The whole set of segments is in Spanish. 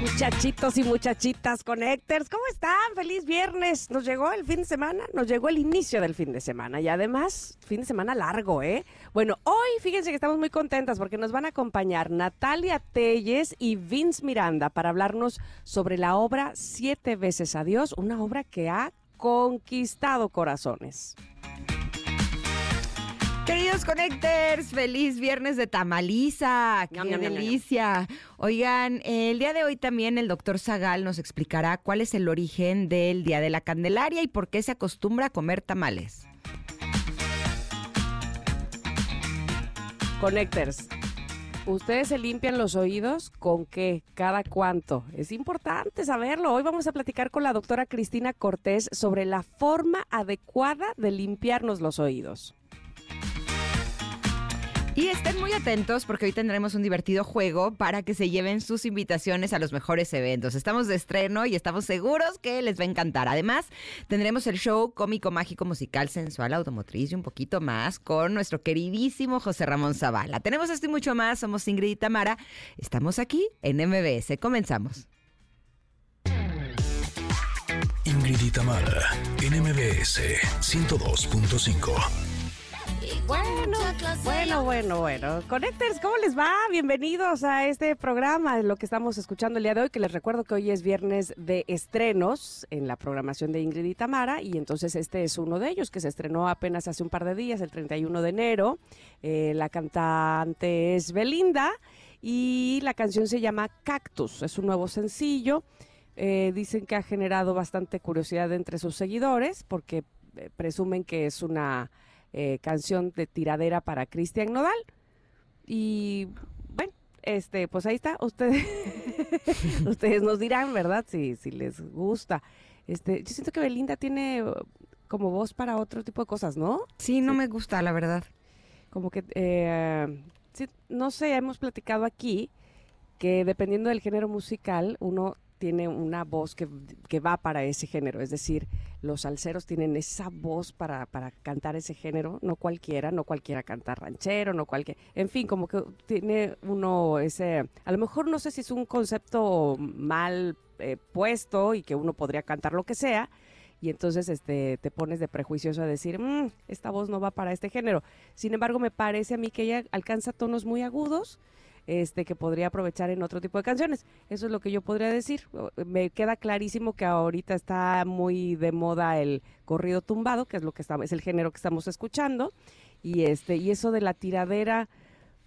Muchachitos y muchachitas connectors, ¿cómo están? Feliz viernes. Nos llegó el fin de semana, nos llegó el inicio del fin de semana y además fin de semana largo, ¿eh? Bueno, hoy fíjense que estamos muy contentas porque nos van a acompañar Natalia Telles y Vince Miranda para hablarnos sobre la obra Siete veces a Dios, una obra que ha conquistado corazones. Queridos Connectors, feliz viernes de tamaliza, qué delicia. Oigan, el día de hoy también el doctor Zagal nos explicará cuál es el origen del Día de la Candelaria y por qué se acostumbra a comer tamales. Connectors, ¿ustedes se limpian los oídos con qué? ¿Cada cuánto? Es importante saberlo. Hoy vamos a platicar con la doctora Cristina Cortés sobre la forma adecuada de limpiarnos los oídos. Y estén muy atentos porque hoy tendremos un divertido juego para que se lleven sus invitaciones a los mejores eventos. Estamos de estreno y estamos seguros que les va a encantar. Además, tendremos el show cómico, mágico, musical, sensual, automotriz y un poquito más con nuestro queridísimo José Ramón Zavala. Tenemos esto y mucho más. Somos Ingrid y Tamara. Estamos aquí en MBS. Comenzamos. Ingrid y Tamara en MBS 102.5. Bueno, bueno, bueno, bueno. Connectors, ¿cómo les va? Bienvenidos a este programa, lo que estamos escuchando el día de hoy, que les recuerdo que hoy es viernes de estrenos en la programación de Ingrid y Tamara, y entonces este es uno de ellos, que se estrenó apenas hace un par de días, el 31 de enero. Eh, la cantante es Belinda y la canción se llama Cactus, es un nuevo sencillo. Eh, dicen que ha generado bastante curiosidad entre sus seguidores porque eh, presumen que es una eh, canción de tiradera para Cristian Nodal. Y bueno, este, pues ahí está. Ustedes, ustedes nos dirán, ¿verdad? Si, si les gusta. Este, yo siento que Belinda tiene uh, como voz para otro tipo de cosas, ¿no? Sí, no me gusta, la verdad. Como que, eh, sí, no sé, hemos platicado aquí que dependiendo del género musical, uno tiene una voz que, que va para ese género. Es decir, los salseros tienen esa voz para, para cantar ese género, no cualquiera, no cualquiera canta ranchero, no cualquiera. En fin, como que tiene uno ese. A lo mejor no sé si es un concepto mal eh, puesto y que uno podría cantar lo que sea. Y entonces este, te pones de prejuicioso a decir, "Mm, esta voz no va para este género. Sin embargo, me parece a mí que ella alcanza tonos muy agudos este que podría aprovechar en otro tipo de canciones. Eso es lo que yo podría decir. Me queda clarísimo que ahorita está muy de moda el corrido tumbado, que es lo que estamos, es el género que estamos escuchando, y este y eso de la tiradera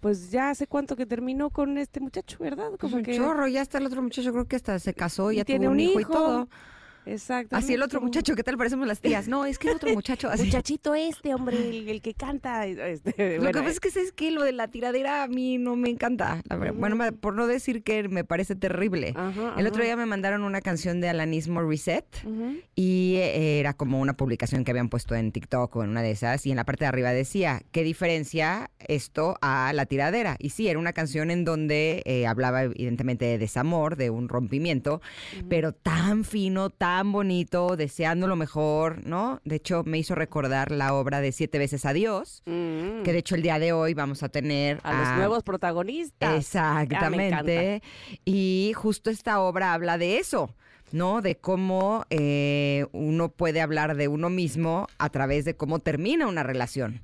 pues ya hace cuánto que terminó con este muchacho, ¿verdad? Como un chorro, ya está el otro muchacho, creo que hasta se casó, Y ya tiene tuvo un un hijo, y hijo. todo. Exacto. Así el otro muchacho, ¿qué tal parecemos las tías? No, es que el otro muchacho, así. Muchachito este, hombre, el, el que canta. Este, Lo bueno, que pasa es que es que lo de la tiradera a mí no me encanta. la verdad. Bueno, por no decir que me parece terrible. Ajá, El otro día me mandaron una canción de Alanis Morissette Ujú. y eh, era como una publicación que habían puesto en TikTok o en una de esas y en la parte de arriba decía, ¿qué diferencia esto a la tiradera? Y sí, era una canción en donde eh, hablaba evidentemente de desamor, de un rompimiento, pero tan fino, tan bonito, deseando lo mejor, ¿no? De hecho, me hizo recordar la obra de Siete veces Adiós, Mm. que de hecho el día de hoy vamos a tener a los nuevos protagonistas. Exactamente. y justo esta obra habla de eso, ¿no? De cómo eh, uno puede hablar de uno mismo a través de cómo termina una relación.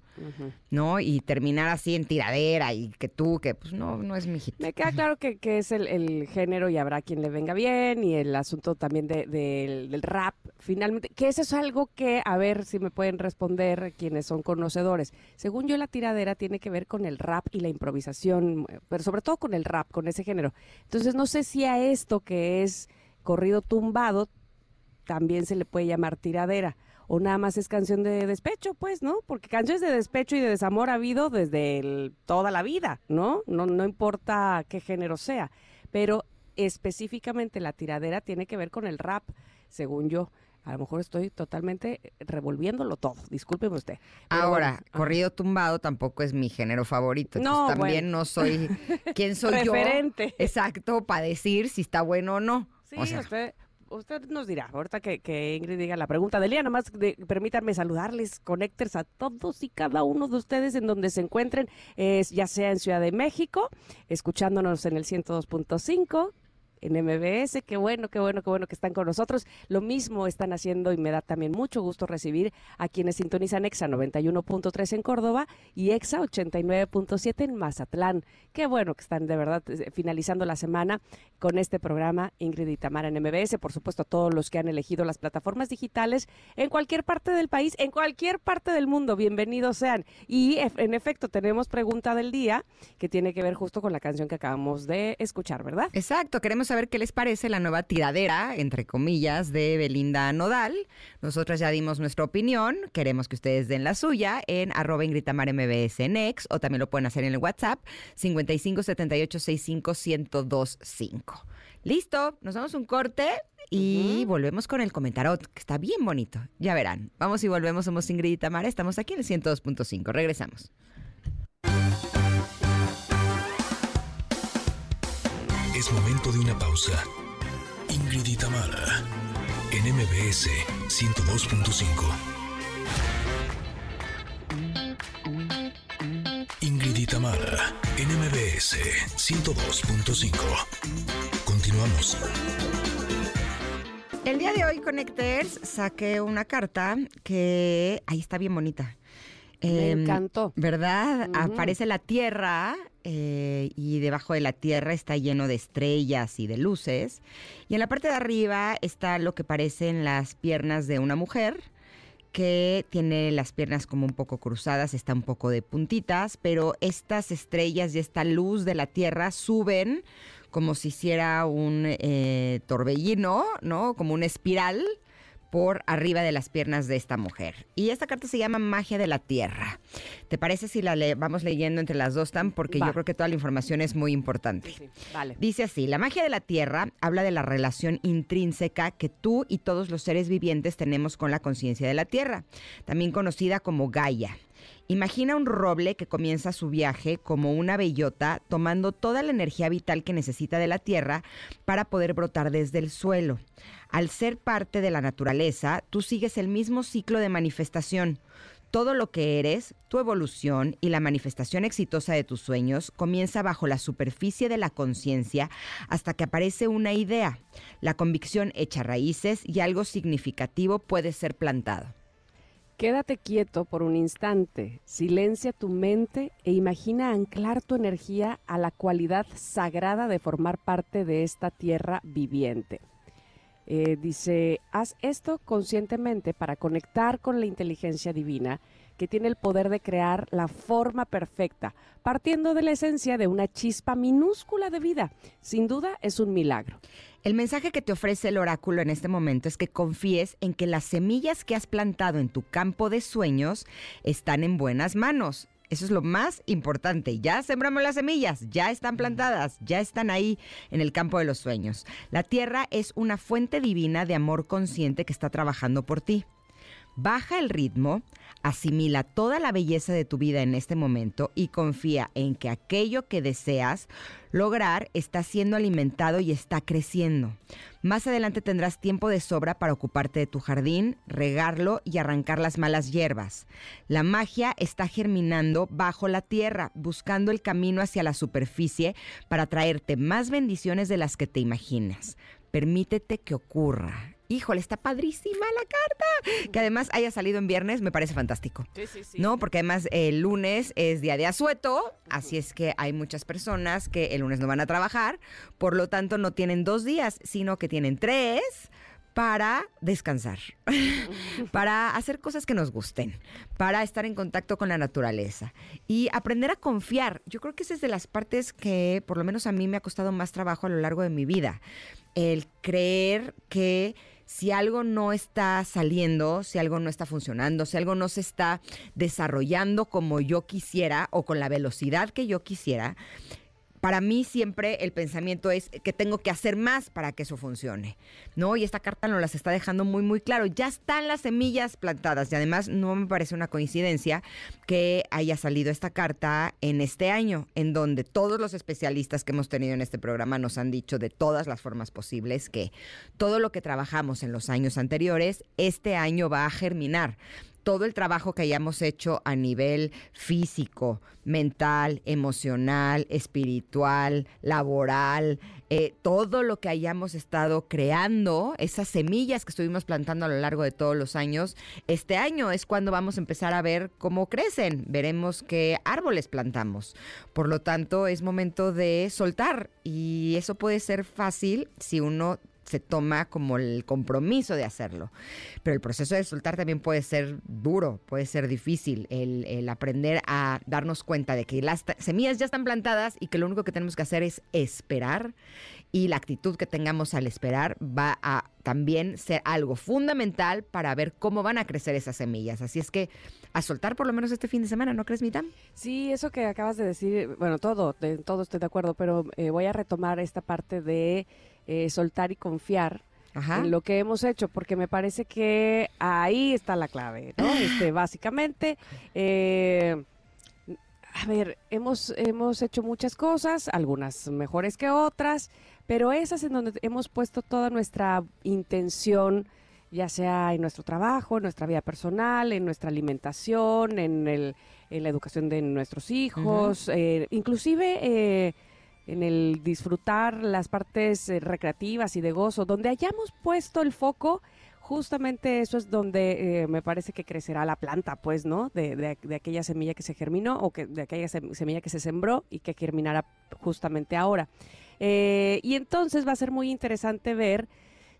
¿no? Y terminar así en tiradera y que tú, que pues no, no es mi hit. Me queda claro que, que es el, el género y habrá quien le venga bien y el asunto también de- del- del rap, finalmente, que eso es algo que, a ver si me pueden responder quienes son conocedores. Según yo, la tiradera tiene que ver con el rap y la improvisación, pero sobre todo con el rap, con ese género. Entonces, no sé si a esto que es corrido tumbado también se le puede llamar tiradera. O nada más es canción de despecho, pues, ¿no? Porque canciones de despecho y de desamor ha habido desde el- toda la vida, ¿no? ¿no? No importa qué género sea. Pero específicamente la tiradera tiene que ver con el rap, según yo. A lo mejor estoy totalmente revolviéndolo todo. Discúlpeme usted. Pero Ahora, bueno, corrido tumbado tampoco es mi género favorito. No, también bueno. no soy. ¿Quién soy yo? Exacto, para decir si está bueno o no. Sí, o sea, usted, usted nos dirá, ahorita que, que Ingrid diga la pregunta del día, nada más de- permítanme saludarles, conecters a todos y cada uno de ustedes en donde se encuentren, eh, ya sea en Ciudad de México, escuchándonos en el 102.5, en MBS, qué bueno, qué bueno, qué bueno que están con nosotros. Lo mismo están haciendo y me da también mucho gusto recibir a quienes sintonizan EXA 91.3 en Córdoba y EXA 89.7 en Mazatlán. Qué bueno que están de verdad eh, finalizando la semana con este programa Ingrid y Tamara en MBS. Por supuesto, a todos los que han elegido las plataformas digitales en cualquier parte del país, en cualquier parte del mundo, bienvenidos sean. Y en efecto, tenemos pregunta del día que tiene que ver justo con la canción que acabamos de escuchar, ¿verdad? Exacto, queremos saber qué les parece la nueva tiradera, entre comillas, de Belinda Nodal. Nosotras ya dimos nuestra opinión, queremos que ustedes den la suya en arroba Ingrid Tamara MBS en X, o también lo pueden hacer en el WhatsApp 55 78 65 1025. Listo, nos damos un corte y volvemos con el comentarot, que está bien bonito. Ya verán. Vamos y volvemos, somos Ingrid y Tamara, estamos aquí en el 102.5. Regresamos. Es momento de una pausa. Ingrid y Tamara, en MBS 102.5. Ingrid y Tamara, en MBS 102.5. Continuamos. El día de hoy, Connecters, saqué una carta que ahí está bien bonita. Me Em, encantó. ¿Verdad? Aparece la Tierra eh, y debajo de la Tierra está lleno de estrellas y de luces. Y en la parte de arriba está lo que parecen las piernas de una mujer que tiene las piernas como un poco cruzadas, está un poco de puntitas, pero estas estrellas y esta luz de la Tierra suben como si hiciera un eh, torbellino, ¿no? Como una espiral por arriba de las piernas de esta mujer. Y esta carta se llama Magia de la Tierra. ¿Te parece si la le vamos leyendo entre las dos, Tam? Porque Va. yo creo que toda la información es muy importante. Sí, sí, Vale. Dice así, la magia de la Tierra habla de la relación intrínseca que tú y todos los seres vivientes tenemos con la conciencia de la Tierra, también conocida como Gaia. Imagina un roble que comienza su viaje como una bellota, tomando toda la energía vital que necesita de la tierra para poder brotar desde el suelo. Al ser parte de la naturaleza, tú sigues el mismo ciclo de manifestación. Todo lo que eres, tu evolución y la manifestación exitosa de tus sueños comienza bajo la superficie de la conciencia hasta que aparece una idea. La convicción echa raíces y algo significativo puede ser plantado. Quédate quieto por un instante, silencia tu mente e imagina anclar tu energía a la cualidad sagrada de formar parte de esta tierra viviente. Eh, dice, haz esto conscientemente para conectar con la inteligencia divina que tiene el poder de crear la forma perfecta, partiendo de la esencia de una chispa minúscula de vida. Sin duda es un milagro. El mensaje que te ofrece el oráculo en este momento es que confíes en que las semillas que has plantado en tu campo de sueños están en buenas manos. Eso es lo más importante. Ya sembramos las semillas, ya están plantadas, ya están ahí en el campo de los sueños. La tierra es una fuente divina de amor consciente que está trabajando por ti. Baja el ritmo, asimila toda la belleza de tu vida en este momento y confía en que aquello que deseas lograr está siendo alimentado y está creciendo. Más adelante tendrás tiempo de sobra para ocuparte de tu jardín, regarlo y arrancar las malas hierbas. La magia está germinando bajo la tierra, buscando el camino hacia la superficie para traerte más bendiciones de las que te imaginas. Permítete que ocurra. Híjole, está padrísima la carta. Que además haya salido en viernes me parece fantástico. Sí, sí, sí. No, porque además el lunes es día de asueto, así es que hay muchas personas que el lunes no van a trabajar, por lo tanto no tienen dos días, sino que tienen tres para descansar, para hacer cosas que nos gusten, para estar en contacto con la naturaleza y aprender a confiar. Yo creo que esa es de las partes que por lo menos a mí me ha costado más trabajo a lo largo de mi vida. El creer que si algo no está saliendo, si algo no está funcionando, si algo no se está desarrollando como yo quisiera o con la velocidad que yo quisiera, para mí siempre el pensamiento es que tengo que hacer más para que eso funcione, ¿no? Y esta carta nos las está dejando muy, muy claro. Ya están las semillas plantadas y además no me parece una coincidencia que haya salido esta carta en este año, en donde todos los especialistas que hemos tenido en este programa nos han dicho de todas las formas posibles que todo lo que trabajamos en los años anteriores, este año va a germinar todo el trabajo que hayamos hecho a nivel físico, mental, emocional, espiritual, laboral, eh, todo lo que hayamos estado creando, esas semillas que estuvimos plantando a lo largo de todos los años, este año es cuando vamos a empezar a ver cómo crecen, veremos qué árboles plantamos. Por lo tanto, es momento de soltar y eso puede ser fácil si uno se toma como el compromiso de hacerlo. Pero el proceso de soltar también puede ser duro, puede ser difícil, el, aprender a darnos cuenta de que las semillas ya están plantadas y que lo único que tenemos que hacer es esperar y la actitud que tengamos al esperar va a también ser algo fundamental para ver cómo van a crecer esas semillas. Así es que a soltar por lo menos este fin de semana, ¿no crees, Mitam? Sí, eso que acabas de decir, bueno, todo, de, todo estoy de acuerdo, pero eh, voy a retomar esta parte de eh, soltar y confiar en lo que hemos hecho, porque me parece que ahí está la clave, ¿no? Este, básicamente, eh, a ver, hemos, hemos hecho muchas cosas, algunas mejores que otras, pero esas en donde hemos puesto toda nuestra intención, ya sea en nuestro trabajo, en nuestra vida personal, en nuestra alimentación, en, el, en la educación de nuestros hijos, eh, inclusive en el disfrutar las partes eh, recreativas y de gozo, donde hayamos puesto el foco, justamente eso es donde eh, me parece que crecerá la planta, pues, ¿no? De, de, aquella semilla que se germinó o que de aquella semilla que se sembró y que germinará justamente ahora. Eh, y entonces va a ser muy interesante ver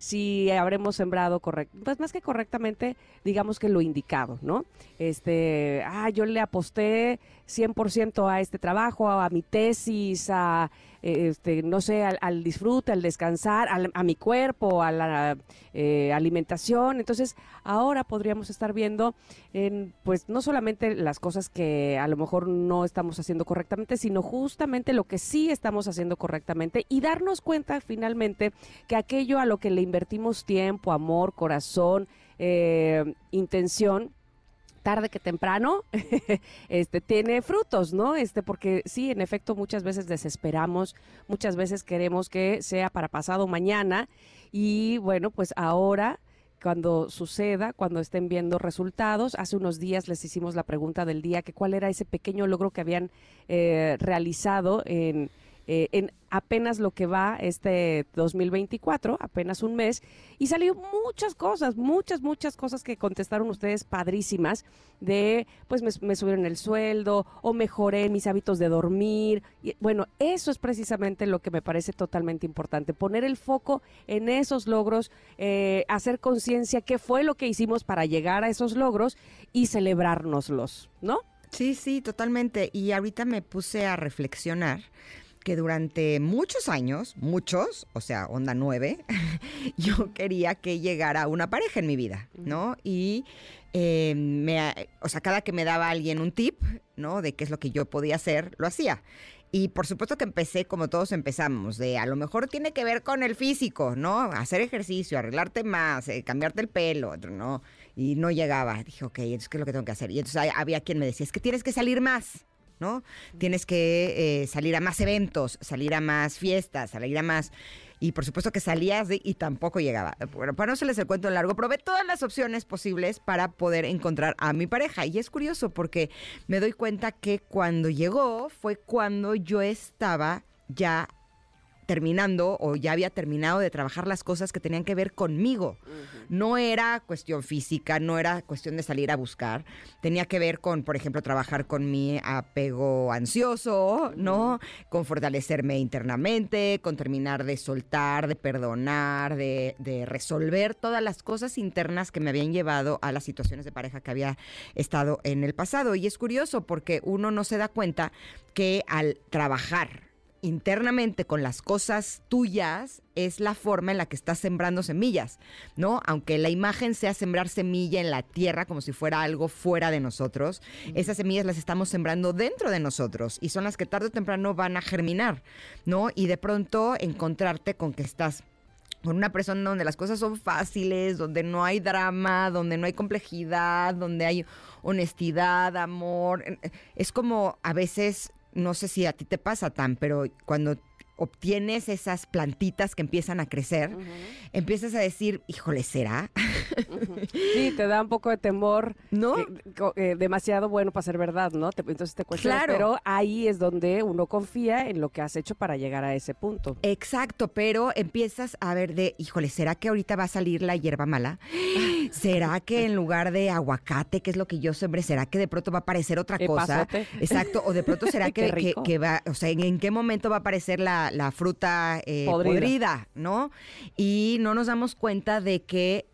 si habremos sembrado correcto, pues más que correctamente, digamos que lo indicado, ¿no? Este, ah, yo le aposté 100% a este trabajo, a, mi tesis, a, este, no sé, al, disfrute, al descansar, a mi cuerpo, a la eh, alimentación. Entonces, ahora podríamos estar viendo, en, pues, no solamente las cosas que a lo mejor no estamos haciendo correctamente, sino justamente lo que sí estamos haciendo correctamente y darnos cuenta finalmente que aquello a lo que le invertimos tiempo, amor, corazón, eh, intención, tarde que temprano, este tiene frutos, ¿no? Este, porque sí, en efecto, muchas veces desesperamos, muchas veces queremos que sea para pasado mañana, y bueno, pues ahora cuando suceda, cuando estén viendo resultados. Hace unos días les hicimos la pregunta del día, que cuál era ese pequeño logro que habían eh, realizado en eh, en apenas lo que va este 2024, apenas un mes, y salió muchas cosas, muchas, muchas cosas que contestaron ustedes padrísimas, de pues me, subieron el sueldo o mejoré mis hábitos de dormir. Bueno, eso es precisamente lo que me parece totalmente importante, poner el foco en esos logros, eh, hacer conciencia qué fue lo que hicimos para llegar a esos logros y celebrárnoslos, ¿no? Sí, sí, totalmente. Y ahorita me puse a reflexionar que durante muchos años, muchos, o sea, onda nueve, yo quería que llegara una pareja en mi vida, ¿no? Y eh, me, o sea, cada que me daba alguien un tip, ¿no? De qué es lo que yo podía hacer, lo hacía. Y por supuesto que empecé como todos empezamos, de a lo mejor tiene que ver con el físico, ¿no? Hacer ejercicio, arreglarte más, eh, cambiarte el pelo, ¿no? Y no llegaba. Dije, ok, entonces, ¿qué es lo que tengo que hacer? Y entonces había quien me decía, es que tienes que salir más. ¿No? Tienes que eh, salir a más eventos, salir a más fiestas, salir a más... Y por supuesto que salías y tampoco llegaba. Bueno, para no se les el cuento largo, probé todas las opciones posibles para poder encontrar a mi pareja. Y es curioso porque me doy cuenta que cuando llegó fue cuando yo estaba ya terminando o ya había terminado de trabajar las cosas que tenían que ver conmigo. No era cuestión física, no era cuestión de salir a buscar. Tenía que ver con, por ejemplo, trabajar con mi apego ansioso, ¿no? Con fortalecerme internamente, con terminar de soltar, de perdonar, de, de resolver todas las cosas internas que me habían llevado a las situaciones de pareja que había estado en el pasado. Y es curioso porque uno no se da cuenta que al trabajar internamente con las cosas tuyas es la forma en la que estás sembrando semillas, ¿no? Aunque la imagen sea sembrar semilla en la tierra como si fuera algo fuera de nosotros, esas semillas las estamos sembrando dentro de nosotros y son las que tarde o temprano van a germinar, ¿no? Y de pronto encontrarte con que estás con una persona donde las cosas son fáciles, donde no hay drama, donde no hay complejidad, donde hay honestidad, amor. Es como a veces no sé si a ti te pasa tan, pero cuando obtienes esas plantitas que empiezan a crecer, empiezas a decir, híjole, ¿será? Sí, te da un poco de temor. ¿No? Eh, demasiado bueno para ser verdad, ¿no? entonces te cuesta. Claro. Pero ahí es donde uno confía en lo que has hecho para llegar a ese punto. Exacto, pero empiezas a ver de, híjole, ¿será que ahorita va a salir la hierba mala? ¿Será que en lugar de aguacate, que es lo que yo sembré, será que de pronto va a aparecer otra cosa? Exacto, o de pronto será que, que, va, o sea, ¿en qué momento va a aparecer la, la, fruta eh, podrida. ¿no? Y no nos damos cuenta de que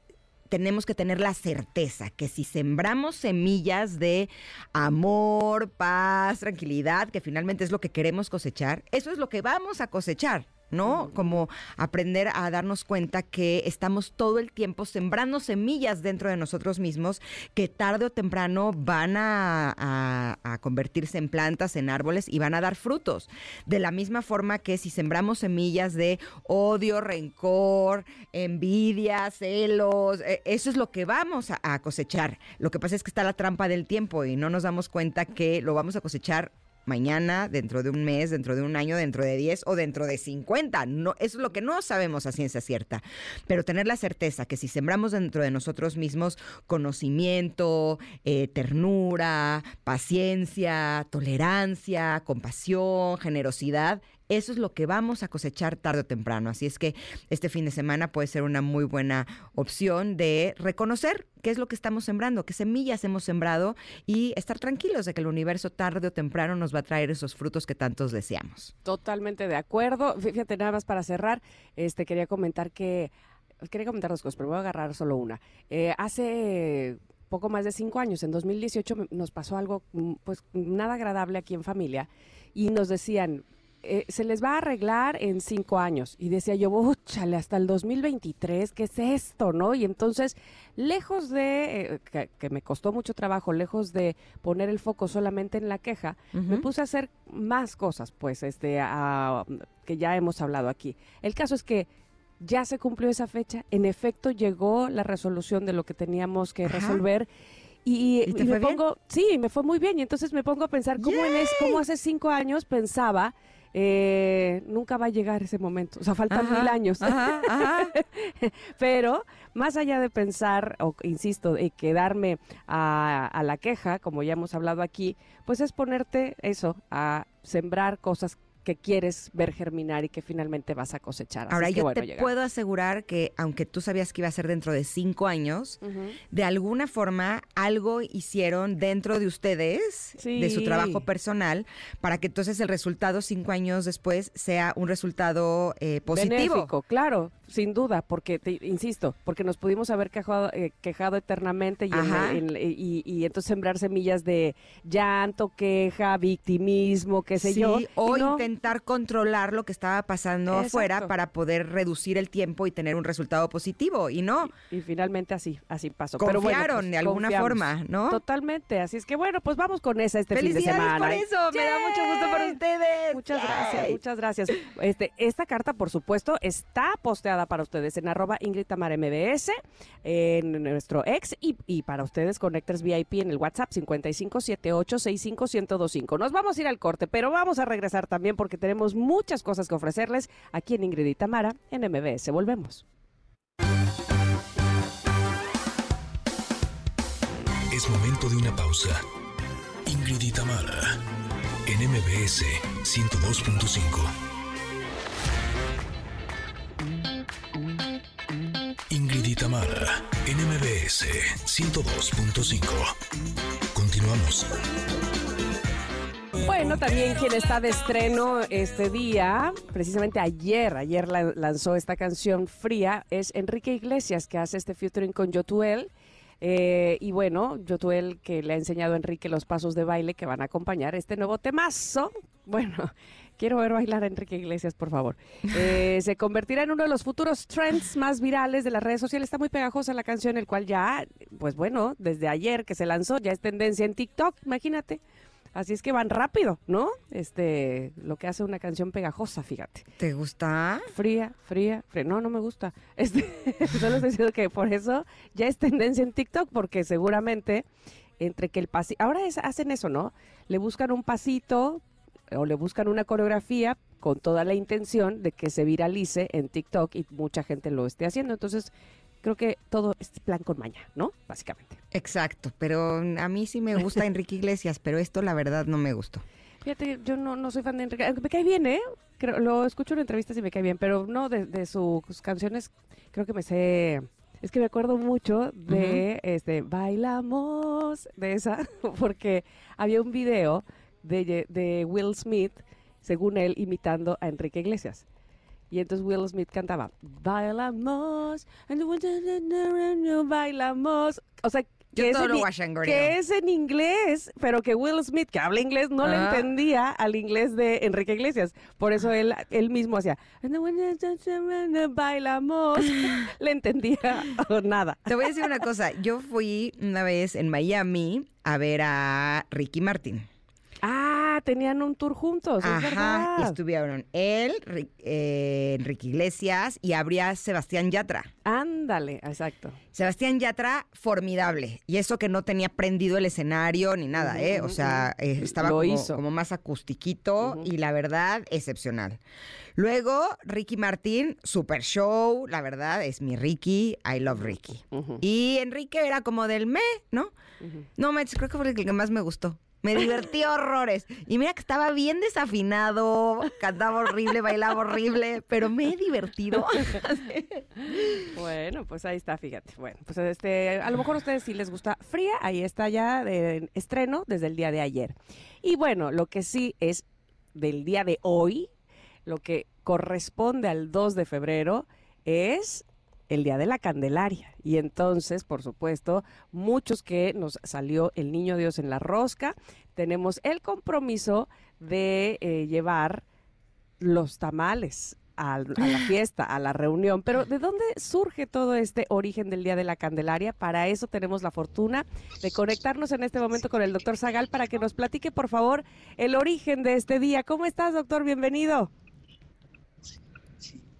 tenemos que tener la certeza que si sembramos semillas de amor, paz, tranquilidad, que finalmente es lo que queremos cosechar, eso es lo que vamos a cosechar. ¿No? Como aprender a darnos cuenta que estamos todo el tiempo sembrando semillas dentro de nosotros mismos que tarde o temprano van a, convertirse en plantas, en árboles y van a dar frutos. De la misma forma que si sembramos semillas de odio, rencor, envidia, celos, e, eso es lo que vamos a cosechar. Lo que pasa es que está la trampa del tiempo y no nos damos cuenta que lo vamos a cosechar mañana, dentro de un mes, dentro de un año, dentro de 10 o dentro de 50. No, eso es lo que no sabemos a ciencia cierta. Pero tener la certeza que si sembramos dentro de nosotros mismos conocimiento, eh, ternura, paciencia, tolerancia, compasión, generosidad, eso es lo que vamos a cosechar tarde o temprano. Así es que este fin de semana puede ser una muy buena opción de reconocer qué es lo que estamos sembrando, qué semillas hemos sembrado y estar tranquilos de que el universo tarde o temprano nos va a traer esos frutos que tantos deseamos. Totalmente de acuerdo. Fíjate, nada más para cerrar, este quería comentar que quería comentar dos cosas, pero voy a agarrar solo una. Eh, hace poco más de cinco años, en 2018 nos pasó algo mm, pues nada agradable aquí en familia y nos decían, eh, se les va a arreglar en cinco años. Y decía yo, chale, hasta el 2023, ¿qué es esto? ¿No? Y entonces, lejos de, eh, que, me costó mucho trabajo, lejos de poner el foco solamente en la queja, me puse a hacer más cosas, pues, este, que ya hemos hablado aquí. El caso es que ya se cumplió esa fecha, en efecto llegó la resolución de lo que teníamos que resolver. Y, me pongo, sí, me fue muy bien. Y entonces me pongo a pensar cómo, en es, cómo hace cinco años pensaba eh, nunca va a llegar ese momento. O sea, faltan mil años. Pero más allá de pensar, o insisto, de quedarme a, a la queja, como ya hemos hablado aquí, pues es ponerte eso, a sembrar cosas que quieres ver germinar y que finalmente vas a cosechar. Ahora, yo te puedo asegurar que aunque tú sabías que iba a ser dentro de cinco años, de alguna forma algo hicieron dentro de ustedes, de su trabajo personal, para que entonces el resultado cinco años después sea un resultado eh, positivo. Benéfico, claro, sin duda, porque, te, insisto, porque nos pudimos haber quejado, eh, quejado eternamente y, y, entonces sembrar semillas de llanto, queja, victimismo, qué sé yo. O intentar controlar lo que estaba pasando afuera para poder reducir el tiempo y tener un resultado positivo, y no. Y, finalmente así, así pasó. Confiaron Pero bueno, pues, de alguna forma, ¿no? Totalmente, así es que bueno, pues vamos con esa este fin de semana. por eso, me da mucho gusto por ustedes. Muchas gracias, muchas gracias. Este, esta carta, por supuesto, está posteada para ustedes en arroba Ingrid Tamar MBS, en nuestro ex, y, y para ustedes, Connectors VIP en el WhatsApp 5578651025. Nos vamos a ir al corte, pero vamos a regresar también porque tenemos muchas cosas que ofrecerles aquí en Ingrid y Tamara en MBS. Volvemos. Es momento de una pausa. Ingrid y Tamara en MBS 102.5. Ingrid y Tamara en MBS 102.5. Continuamos. Bueno, también quien está de estreno este día, precisamente ayer, ayer lanzó esta canción Fría, es Enrique Iglesias, que hace este featuring con Yotuel. Eh, y bueno, Yotuel que le ha enseñado a Enrique los pasos de baile que van a acompañar este nuevo temazo. Bueno, Quiero ver bailar a Enrique Iglesias, por favor. Eh, se convertirá en uno de los futuros trends más virales de las redes sociales. Está muy pegajosa la canción, el cual ya, pues bueno, desde ayer que se lanzó, ya es tendencia en TikTok, imagínate. Así es que van rápido, ¿no? Este, lo que hace una canción pegajosa, fíjate. ¿Te gusta? Fría, fría, fría. No, no me gusta. Este, solo estoy diciendo que por eso ya es tendencia en TikTok, porque seguramente entre que el pasito, ahora hacen eso, ¿no? Le buscan un pasito o le buscan una coreografía con toda la intención de que se viralice en TikTok y mucha gente lo esté haciendo. Entonces, creo que todo es plan con maña, ¿no? Básicamente. Exacto, pero a mí sí me gusta Enrique Iglesias, pero esto la verdad no me gustó. Fíjate, yo no, no soy fan de Enrique. Me cae bien, ¿eh? Creo, lo escucho en entrevistas y me cae bien, pero no de, de sus canciones, creo que me sé. Es que me acuerdo mucho de este Bailamos, de esa, porque había un video de, de Will Smith, según él, imitando a Enrique Iglesias. Y entonces Will Smith cantaba, bailamos, bailamos. O sea, que, es en, que es, en, inglés, pero que Will Smith, que habla inglés, no le ah. entendía al inglés de Enrique Iglesias. Por eso él, él mismo hacía, bailamos, le entendía nada. Te voy a decir una cosa, yo fui una vez en Miami a ver a Ricky Martin. Ah, tenían un tour juntos, es verdad. estuvieron él, eh, Enrique Iglesias y habría Sebastián Yatra. Ándale, exacto. Sebastián Yatra, formidable. Y eso que no tenía prendido el escenario ni nada, ¿eh? O sea, eh, estaba como, más acustiquito y la verdad, excepcional. Luego, Ricky Martín, super show, la verdad, es mi Ricky, I love Ricky. Y Enrique era como del me, ¿no? No, me creo que fue el que más me gustó. Me divertí horrores. Y mira que estaba bien desafinado, cantaba horrible, bailaba horrible, pero me he divertido. bueno, pues ahí está, fíjate. Bueno, pues este, a lo mejor a ustedes sí les gusta fría, ahí está ya de estreno desde el día de ayer. Y bueno, lo que sí es del día de hoy, lo que corresponde al 2 de febrero, es el Día de la Candelaria. Y entonces, por supuesto, muchos que nos salió el Niño Dios en la rosca, tenemos el compromiso de eh, llevar los tamales a, la fiesta, a la reunión. Pero ¿de dónde surge todo este origen del Día de la Candelaria? Para eso tenemos la fortuna de conectarnos en este momento con el doctor Zagal para que nos platique, por favor, el origen de este día. ¿Cómo estás, doctor? Bienvenido.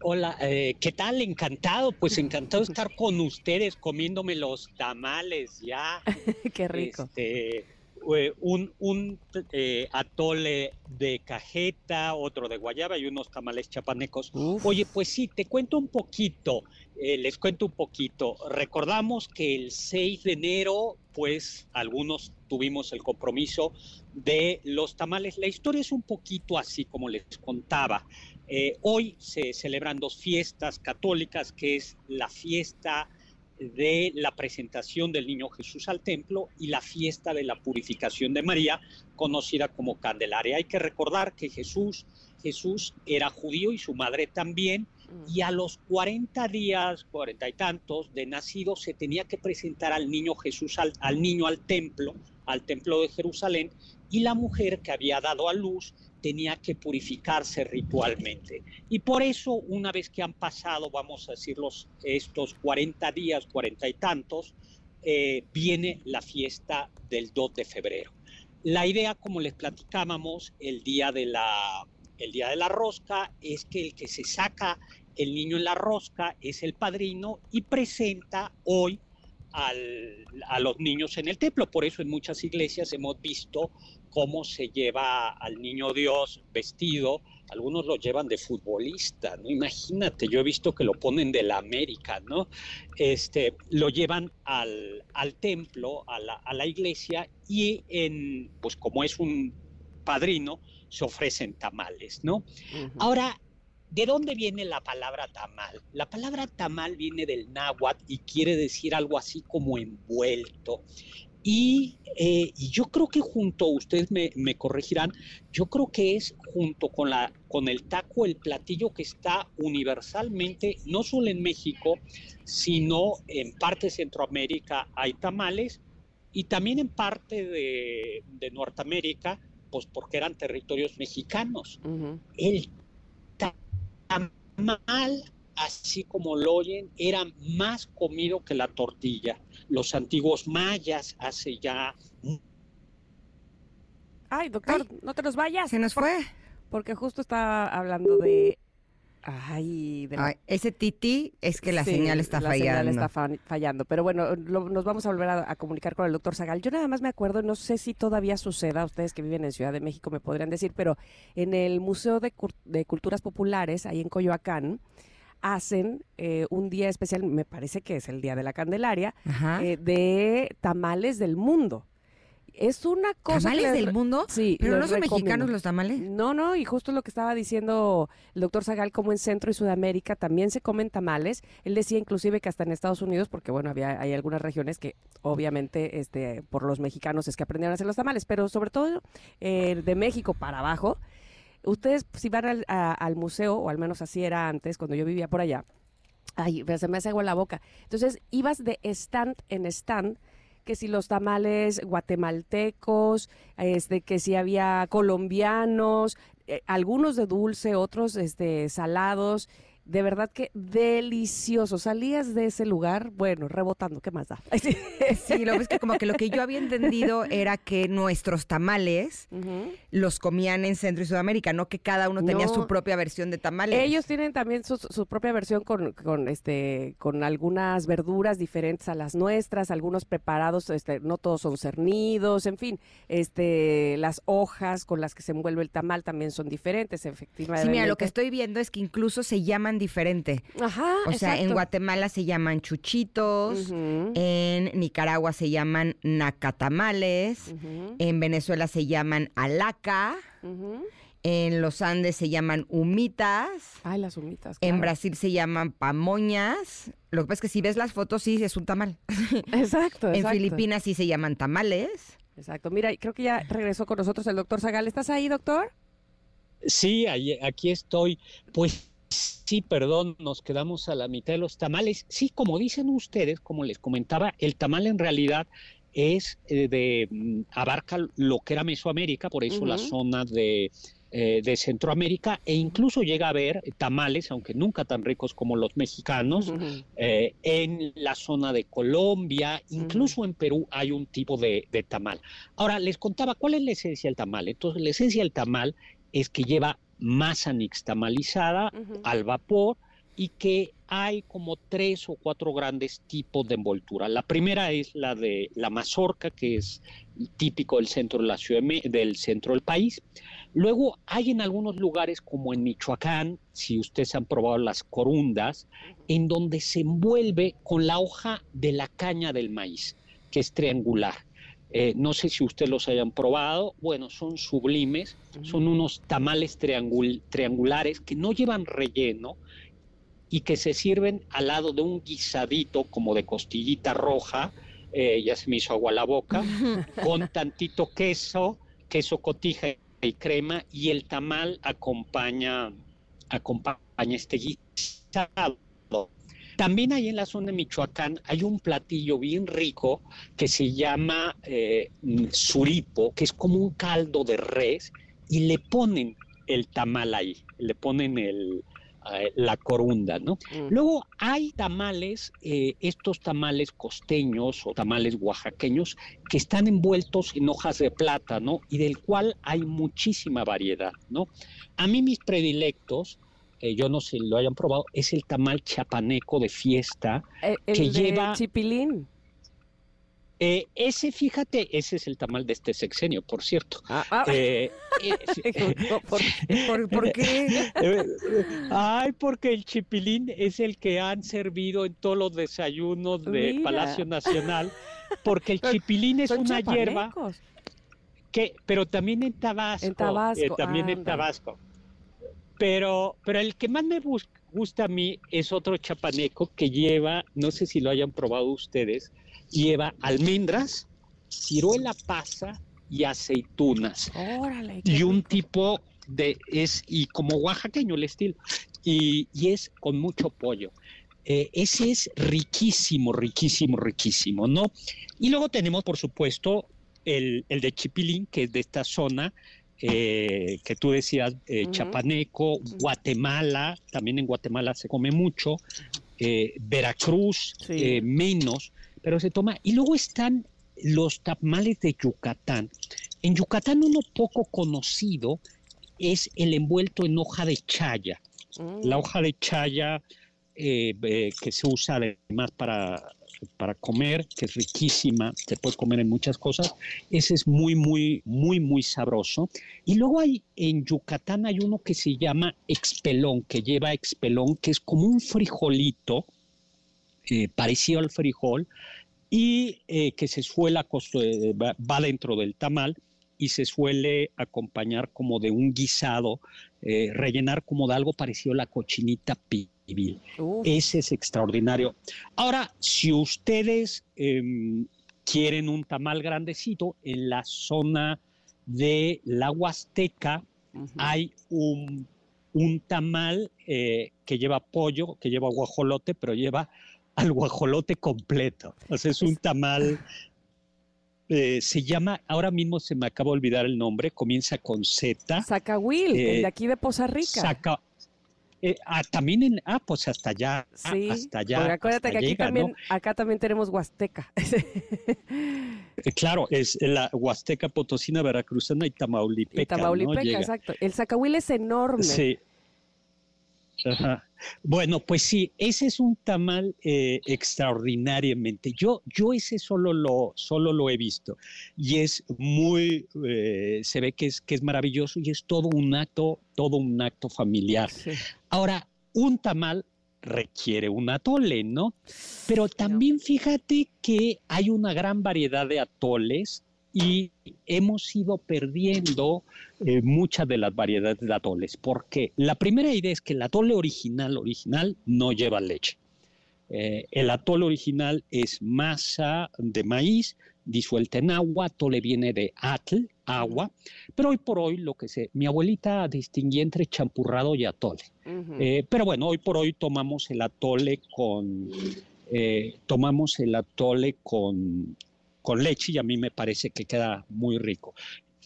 Hola, eh, ¿qué tal? Encantado, pues encantado de estar con ustedes comiéndome los tamales ya. Qué rico. Este, eh, un, un eh, atole de cajeta, otro de guayaba y unos tamales chapanecos. Oye, pues sí, te cuento un poquito, les cuento un poquito. Recordamos que el 6 de enero, pues algunos tuvimos el compromiso de los tamales. La historia es un poquito así como les contaba. Eh, hoy se celebran dos fiestas católicas, que es la fiesta de la presentación del niño Jesús al templo y la fiesta de la purificación de María, conocida como Candelaria. Hay que recordar que Jesús, Jesús era judío y su madre también, y a los 40 días, cuarenta y tantos de nacido, se tenía que presentar al niño Jesús, al niño al templo, al templo de Jerusalén, y la mujer que había dado a luz tenía que purificarse ritualmente. Y por eso, una vez que han pasado, vamos a decir, estos 40 días, cuarenta y tantos, eh, viene la fiesta del 2 de febrero. La idea, como les platicábamos, el día, de la, el día de la rosca es que el que se saca el niño en la rosca es el padrino y presenta hoy a los niños en el templo. Por eso en muchas iglesias hemos visto cómo se lleva al niño Dios vestido. Algunos lo llevan de futbolista, ¿no? Imagínate, yo he visto que lo ponen de la América, ¿no? Este, lo llevan al, templo, a la, iglesia, y en, pues como es un padrino, se ofrecen tamales, ¿no? Ahora, ¿de dónde viene la palabra tamal? La palabra tamal viene del náhuatl y quiere decir algo así como envuelto. Eh, y, yo creo que junto, ustedes me, corregirán, yo creo que es junto con, la, con el taco el platillo que está universalmente, no solo en México, sino en parte de Centroamérica hay tamales y también en parte de, Norteamérica, pues porque eran territorios mexicanos. Ujú. El tamal, así como lo oyen, era más comido que la tortilla. Los antiguos mayas hace ya Ay, doctor, no te nos vayas. Se nos fue. Porque justo estaba hablando de. Ay, de la- Ay, ese titi es que la Sí, señal está la fallando. señal está fa- fallando. Pero bueno, lo- nos vamos a volver a, a comunicar con el doctor Zagal. Yo nada más me acuerdo, no sé si todavía suceda, ustedes que viven en Ciudad de México me podrían decir, pero en el Museo de, Cur- de Culturas Populares, ahí en Coyoacán, hacen eh, un día especial, me parece que es el Día de la Candelaria, eh, de tamales del mundo. Es una cosa... ¿Tamales les- del mundo? Sí, ¿Pero no son recomiendo. mexicanos los tamales? No, no, y justo lo que estaba diciendo el doctor Zagal, como en Centro y Sudamérica también se comen tamales. Él decía inclusive que hasta en Estados Unidos, porque bueno, había, hay algunas regiones que obviamente este, por los mexicanos es que aprendieron a hacer los tamales, pero sobre todo eh, de México para abajo, ustedes si van al, a- al museo, o al menos así era antes, cuando yo vivía por allá, ay, pero se me hace agua la boca. Entonces ibas de stand en stand que si los tamales guatemaltecos, este, que si había colombianos, eh, algunos de dulce, otros este, salados. De verdad que delicioso. Salías de ese lugar, bueno, rebotando, ¿qué más da? Sí, lo ves que como que lo que yo había entendido era que nuestros tamales los comían en Centro y Sudamérica, no que cada uno tenía No. su propia versión de tamales. Ellos tienen también su, su propia versión con, con, este, con algunas verduras diferentes a las nuestras, algunos preparados, este, no todos son cernidos, en fin, este, las hojas con las que se envuelve el tamal también son diferentes, efectivamente. Sí, mira, lo que estoy viendo es que incluso se llaman diferente. Ajá, O sea, en. Guatemala se llaman chuchitos, en Nicaragua se llaman nacatamales, en Venezuela se llaman alaca, en los Andes se llaman humitas, Ay, las humitas. en. Brasil se llaman pamoñas. Lo que pasa es que si ves las fotos sí es un tamal. Exacto, En exacto. Filipinas sí se llaman tamales. Exacto. Mira, creo que ya regresó con nosotros el doctor Zagal. ¿Estás ahí, doctor? Sí, ahí- aquí estoy. Pues sí, perdón, nos quedamos a la mitad de los tamales. Sí, como dicen ustedes, como les comentaba, el tamal en realidad es eh, de mm, abarca lo que era Mesoamérica, por eso la zona de eh, de Centroamérica e incluso llega a haber tamales, aunque nunca tan ricos como los mexicanos, eh, en la zona de Colombia, incluso en Perú hay un tipo de, de tamal. Ahora, les contaba cuál es la esencia del tamal. Entonces, la esencia del tamal es que lleva masa nixtamalizada al vapor y que hay como tres o cuatro grandes tipos de envoltura. La primera es la de la mazorca, que es típico del centro de la ciudad del centro del país. Luego hay en algunos lugares como en Michoacán, si ustedes han probado las corundas, en donde se envuelve con la hoja de la caña del maíz, que es triangular. Eh, no sé si ustedes los hayan probado, bueno, son sublimes, son unos tamales triangul- triangulares que no llevan relleno y que se sirven al lado de un guisadito como de costillita roja, eh, ya se me hizo agua la boca, con tantito queso, queso cotija y crema, y el tamal acompaña, acompaña este guisado. También ahí en la zona de Michoacán hay un platillo bien rico que se llama eh, suripo, que es como un caldo de res, y le ponen el tamal ahí, le ponen el, eh, la corunda, ¿no? Mm. Luego hay tamales, eh, estos tamales costeños o tamales oaxaqueños que están envueltos en hojas de plátano y del cual hay muchísima variedad, ¿no? A mí mis predilectos, eh, yo no sé si lo hayan probado, es el tamal chapaneco de fiesta. Eh, el que de lleva- chipilín. Eh, ese, fíjate, ese es el tamal de este sexenio, por cierto. Ah, ah, Eh, eh, no, por- ¿Por, por qué? Ay, porque el chipilín es el que han servido en todos los desayunos de Mira. Palacio Nacional, porque el chipilín es son una hierba que, pero también en Tabasco, En Tabasco, eh, también en anda. Tabasco. Pero, pero el que más me gusta a mí es otro chapaneco que lleva, no sé si lo hayan probado ustedes, lleva almendras, ciruela pasa y aceitunas. Órale. y un tipo de es y como oaxaqueño el estilo y, y es con mucho pollo. Eh, ese es riquísimo riquísimo riquísimo no y luego tenemos por supuesto el, el de chipilín que es de esta zona eh, que tú decías, eh, chapaneco, Guatemala, también en Guatemala se come mucho, eh, Veracruz, Sí. menos, pero se toma. Y luego están los tamales de Yucatán. En Yucatán uno poco conocido es el envuelto en hoja de chaya. Mm. La hoja de chaya que se usa además para, para comer, que es riquísima, se puede comer en muchas cosas. Ese es muy, muy, muy, muy sabroso. Y luego hay en Yucatán hay uno que se llama expelón, que lleva expelón, que es como un frijolito eh, parecido al frijol y eh, que se suele eh, va, dentro del tamal y se suele acompañar como de un guisado, rellenar como de algo parecido a la cochinita Ese es extraordinario. Ahora, si ustedes em, quieren un tamal grandecito, en la zona de la Huasteca hay un, un tamal eh, que lleva pollo, que lleva guajolote, pero lleva al guajolote completo. O sea, es un tamal, eh, se llama, ahora mismo se me acaba de olvidar el nombre, comienza con Z. Zacahuil, el Eh, de aquí de Poza Rica. Saca, eh, ah, también en, ah, pues hasta allá, ah, Sí, hasta allá. porque acuérdate hasta que aquí llega, ¿no? también, acá también tenemos Huasteca. Eh, Claro, es la Huasteca Potosina, Veracruzana y Tamaulipeca. y Tamaulipeca, exacto. El Zacahuil es enorme. Sí. Ajá. Bueno, pues sí, ese es un tamal eh, extraordinariamente. Yo, yo ese solo lo, solo lo he visto y es muy, eh, se ve que es, que es maravilloso y es todo un acto, todo un acto familiar. Sí. Ahora, un tamal requiere un atole, ¿no? Pero también fíjate que hay una gran variedad de atoles y hemos ido perdiendo eh, muchas de las variedades de atoles. ¿Por qué? La primera idea es que el atole original, original, no lleva leche. Eh, el atole original es masa de maíz disuelta en agua, atole viene de atl, agua, pero hoy por hoy lo que sé, mi abuelita distinguía entre champurrado y atole. Eh, pero bueno, hoy por hoy tomamos el atole con eh, tomamos el atole con, con leche y a mí me parece que queda muy rico.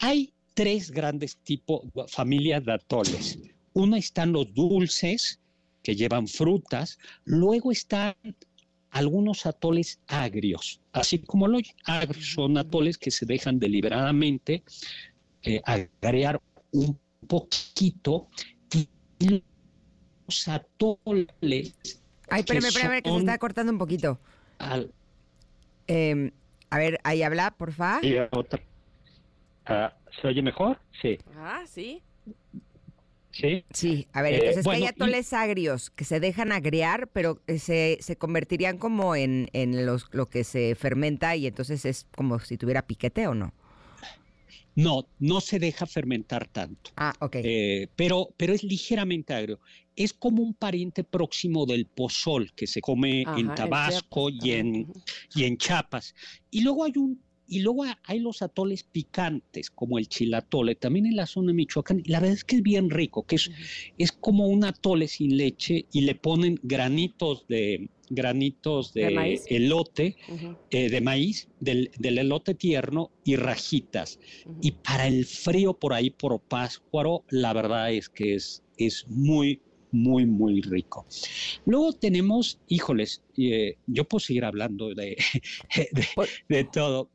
Hay tres grandes tipos, familias de atoles. Una están los dulces que llevan frutas, luego están algunos atoles agrios, así como los agrios son atoles que se dejan deliberadamente eh, agregar un poquito y los atoles Ay, espérame, espérame, que se está cortando un poquito. al- Eh, a ver, ahí habla, porfa. y otra- Ah, ¿Se oye mejor? Sí, Ah, sí. sí. Sí, a ver, Eh, entonces bueno, que hay atoles agrios que se dejan agriar, pero eh, se, se convertirían como en, en los, lo que se fermenta y entonces es como si tuviera piquete o no. No, no se deja fermentar tanto, Ah, ok. eh, pero, pero es ligeramente agrio. Es como un pariente próximo del pozol que se come Ajá, en Tabasco y en, y en Chiapas. Y luego hay un y luego hay los atoles picantes, como el chilatole, también en la zona de Michoacán. Y la verdad es que es bien rico, que es, es como un atole sin leche y le ponen granitos de granitos ¿De elote, eh, de maíz, del, del elote tierno y rajitas. Y para el frío por ahí, por Páscuaro, la verdad es que es, es muy, muy, muy rico. Luego tenemos, híjoles, eh, yo puedo seguir hablando de, de, Pues- de todo.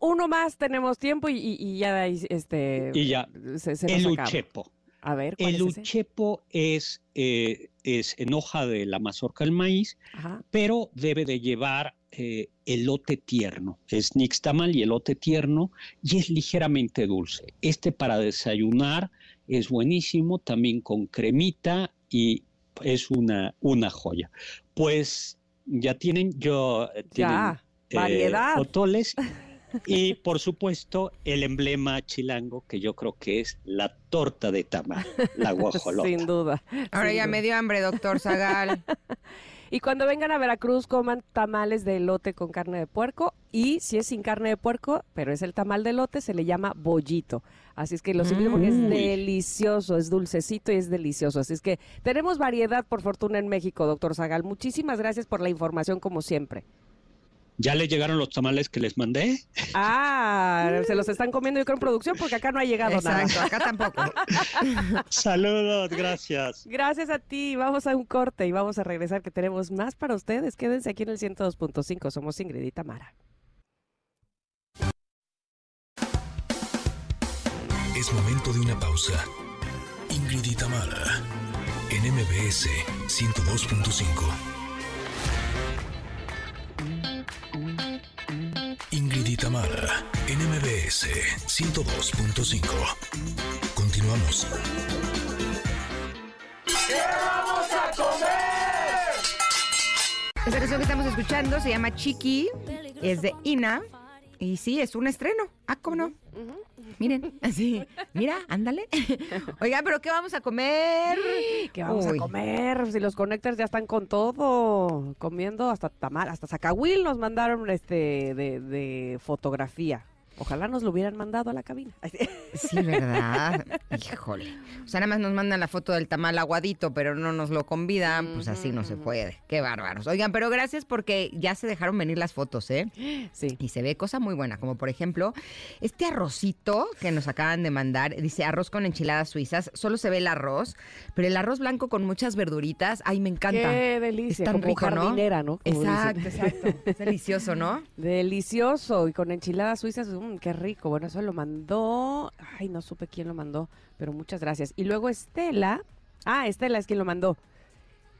Uno más tenemos tiempo y, ya de ahí este, Y ya, se, el acaba. uchepo. A ver, ¿cuál El es uchepo es, eh, es en hoja de la mazorca del maíz, Ajá. pero debe de llevar eh, elote tierno. Es nixtamal y elote tierno y es ligeramente dulce. Este para desayunar es buenísimo, también con cremita y es una, una joya. Pues ya tienen, yo eh, tienen, Ya, eh, variedad. otoles y por supuesto el emblema chilango que yo creo que es la torta de tamal, la guajolota. Sin duda. Ahora sin ya duda. me dio hambre, doctor Zagal. Y cuando vengan a Veracruz, coman tamales de elote con carne de puerco. Y si es sin carne de puerco, pero es el tamal de elote, se le llama bollito. Así es que los invito porque es Mm. delicioso, es dulcecito y es delicioso. Así es que tenemos variedad, por fortuna, en México, doctor Zagal. Muchísimas gracias por la información, como siempre. ¿Ya le llegaron los tamales que les mandé? Ah, se los están comiendo yo creo en producción porque acá no ha llegado Exacto, nada. acá tampoco. Saludos, gracias. Gracias a ti. Vamos a un corte y vamos a regresar que tenemos más para ustedes. Quédense aquí en el 102.5. Somos Ingrid y Tamara. Es momento de una pausa. Ingrid y Tamara, en MBS 102.5. y Tamara, en MBS 102.5. Continuamos. Esta canción que estamos escuchando se llama Chiqui, es de Ina. Y sí, es un estreno. Ah, ¿cómo no? Miren, así. Mira, ándale. Oigan, ¿pero qué vamos a comer? ¿Qué vamos Uy. a comer? Si los connectors ya están con todo, comiendo hasta tamal, hasta Zacahuil nos mandaron este de, de fotografía. Ojalá nos lo hubieran mandado a la cabina. Sí, ¿verdad? Híjole. O sea, nada más nos mandan la foto del tamal aguadito, pero no nos lo convidan, pues así no se puede. Qué bárbaros. Oigan, pero gracias porque ya se dejaron venir las fotos, ¿eh? Sí. Y se ve cosa muy buena, como por ejemplo, este arrocito que nos acaban de mandar, dice arroz con enchiladas suizas, solo se ve el arroz, pero el arroz blanco con muchas verduritas, ay, me encanta. Qué delicia, Es tan como rico, ¿no? jardinera, ¿no? Como Exacto, dicen. exacto. Es delicioso, ¿no? Delicioso y con enchiladas suizas, mm, qué rico. Bueno, eso lo mandó, ay, no supe quién lo mandó, pero muchas gracias. Y luego Estela, ah, Estela es quien lo mandó.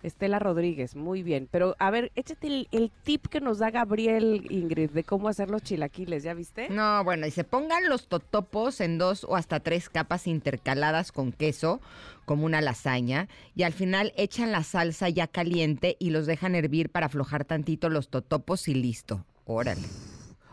Estela Rodríguez, muy bien. Pero a ver, échate el, el tip que nos da Gabriel Ingrid de cómo hacer los chilaquiles, ¿ya viste? No, bueno, y se pongan los totopos en dos o hasta tres capas intercaladas con queso, como una lasaña, y al final echan la salsa ya caliente y los dejan hervir para aflojar tantito los totopos y listo. Órale.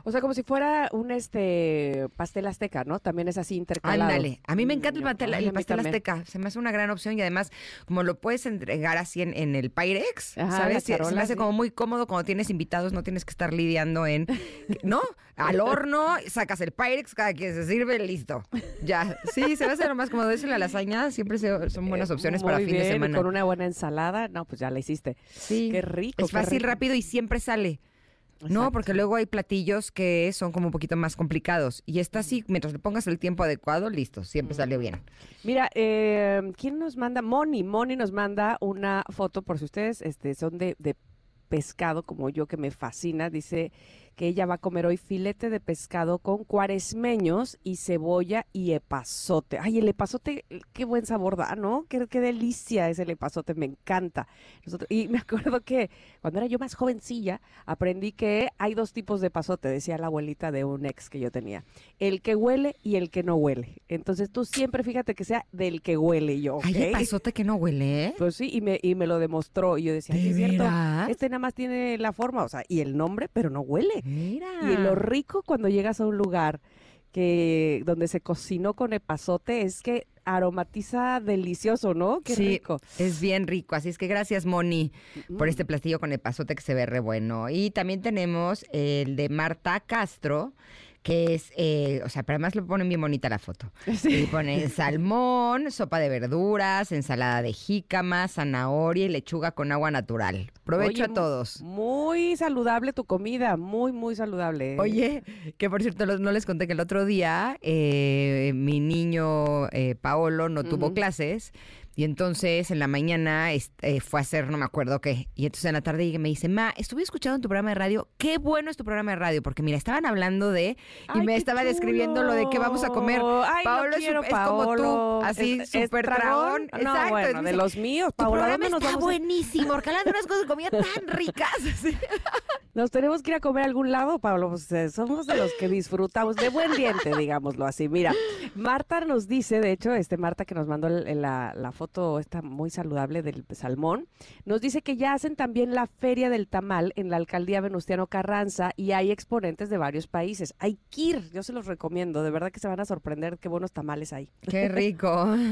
O sea, como si fuera un este pastel azteca, ¿no? También es así intercalado. Ándale. A mí me encanta el Mm, pastel, ay, el pastel azteca. Se me hace una gran opción y además, como lo puedes entregar así en, en el Pyrex, Ajá, ¿sabes? Se- me hace sí. como muy cómodo cuando tienes invitados, no tienes que estar lidiando en, ¿no? Al horno, sacas el Pyrex, cada quien se sirve, listo. Ya. Sí, se me hace lo más cómodo. Eso y la lasaña siempre se- son buenas opciones Eh, Muy para fin de bien, semana. Con una buena ensalada, no, pues ya la hiciste. Sí. Qué rico. Es fácil, rico. rápido y siempre sale. No, porque luego hay platillos que son como un poquito más complicados. Y esta sí, mientras le pongas el tiempo adecuado, listo, siempre salió bien. Mira, eh, ¿quién nos manda? Moni. Moni nos manda una foto, por si ustedes este, son de, de pescado, como yo, que me fascina. Dice que ella va a comer hoy filete de pescado con cuaresmeños y cebolla y epazote. Ay, el epazote, qué buen sabor da, ¿no? Qué, qué delicia es el epazote, me encanta. Nosotros- y me acuerdo que cuando era yo más jovencilla, aprendí que hay dos tipos de epazote, decía la abuelita de un ex que yo tenía. El que huele y el que no huele. Entonces tú siempre fíjate que sea del que huele yo, ¿ok? Hay pasote que no huele, ¿eh? Pues sí, y me, y me lo demostró. Y yo decía, "Ay, ¿De es cierto, este nada más tiene la forma, o sea, y el nombre, pero no huele. Mira. Y lo rico cuando llegas a un lugar que donde se cocinó con epazote es que aromatiza delicioso, ¿no? Qué sí, rico. es bien rico. Así es que gracias, Moni, por Mm. este platillo con epazote que se ve re bueno. Y también tenemos el de Marta Castro, que es, eh, o sea, pero además le ponen bien bonita la foto. Sí. Y ponen salmón, sopa de verduras, ensalada de jícama, zanahoria y lechuga con agua natural. Provecho Oye, a todos. Muy saludable tu comida, muy, muy saludable. Oye, que por cierto no les conté que el otro día eh, mi niño eh, Paolo no tuvo clases y entonces en la mañana este, fue a hacer no me acuerdo qué y entonces en la tarde me dice, Ma, estuve escuchando tu programa de radio, qué bueno es tu programa de radio porque mira, estaban hablando de y Ay, me estaba describiendo lo de qué vamos a comer. Ay, lo Paolo es, quiero, es como tú, Paolo. así Es- es súper dragón. dragón. No, Exacto, bueno, de los míos, Tu Paola, programa ¿dónde nos está a- buenísimo, porque hablan de unas cosas de comida tan ricas. Nos tenemos que ir a comer a algún lado, Pablo. Pues, eh, somos de los que disfrutamos de buen diente, digámoslo así. Mira, Marta nos dice, de hecho, este Marta que nos mandó el- la, la foto esta muy saludable del salmón, nos dice que ya hacen también la feria del tamal en la alcaldía Venustiano Carranza y hay exponentes de varios países. Hay que ir, yo se los recomiendo, de verdad que se van a sorprender qué buenos tamales hay. Qué rico.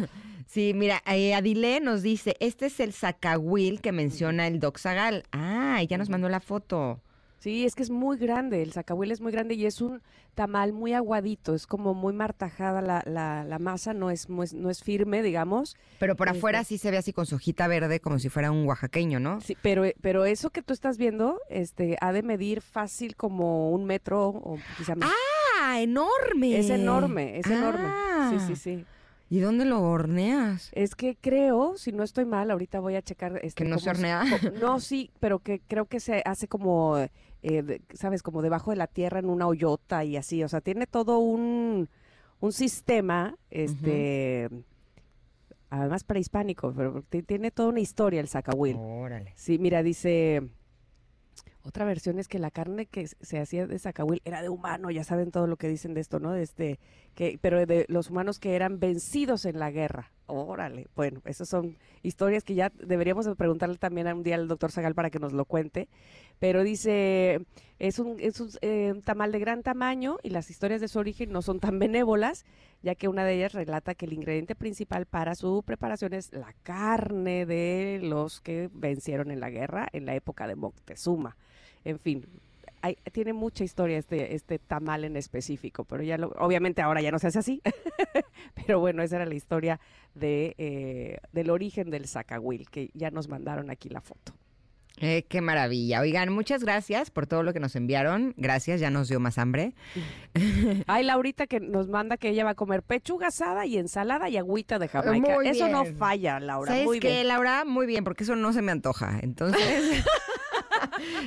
Sí, mira, eh, Adile nos dice, este es el zacahuil que menciona el Doc Zagal. Ah, ella nos mandó la foto. Sí, es que es muy grande, el zacahuil es muy grande y es un tamal muy aguadito, es como muy martajada la, la, la masa, no es, no es, no es firme, digamos. Pero por Este- afuera sí se ve así con su hojita verde, como si fuera un oaxaqueño, ¿no? Sí, pero, pero eso que tú estás viendo, este, ha de medir fácil como un metro o quizá más. ¡Ah, enorme! es enorme, es enorme. Ah. Sí, sí, sí. ¿Y dónde lo horneas? Es que creo, si no estoy mal, ahorita voy a checar. Este, ¿Que no se hornea? No, sí, pero que creo que se hace como, eh, ¿sabes? Como debajo de la tierra en una hoyota y así. O sea, tiene todo un, un sistema, este, además prehispánico, pero ti- tiene toda una historia el zacahuil. Órale. Sí, mira, dice. Otra versión es que la carne que se hacía de zacahuil era de humano, ya saben todo lo que dicen de esto, ¿no? De este, que, pero de los humanos que eran vencidos en la guerra. Órale, bueno, esas son historias que ya deberíamos de preguntarle también a un día al doctor Zagal para que nos lo cuente. Pero dice, es un, es un eh, un tamal de gran tamaño y las historias de su origen no son tan benévolas, ya que una de ellas relata que el ingrediente principal para su preparación es la carne de los que vencieron en la guerra en la época de Moctezuma. En fin, hay- tiene mucha historia este, este tamal en específico, pero ya lo, obviamente ahora ya no se hace así. pero bueno, esa era la historia de, eh, del origen del zacahuil, que ya nos mandaron aquí la foto. Eh, qué maravilla. Oigan, muchas gracias por todo lo que nos enviaron. Gracias, ya nos dio más hambre. Hay Laurita que nos manda que ella va a comer pechuga asada y ensalada y agüita de Jamaica. Muy Eso no falla, Laura. ¿Sabes Muy bien. Laura? Muy bien, porque eso no se me antoja. Entonces,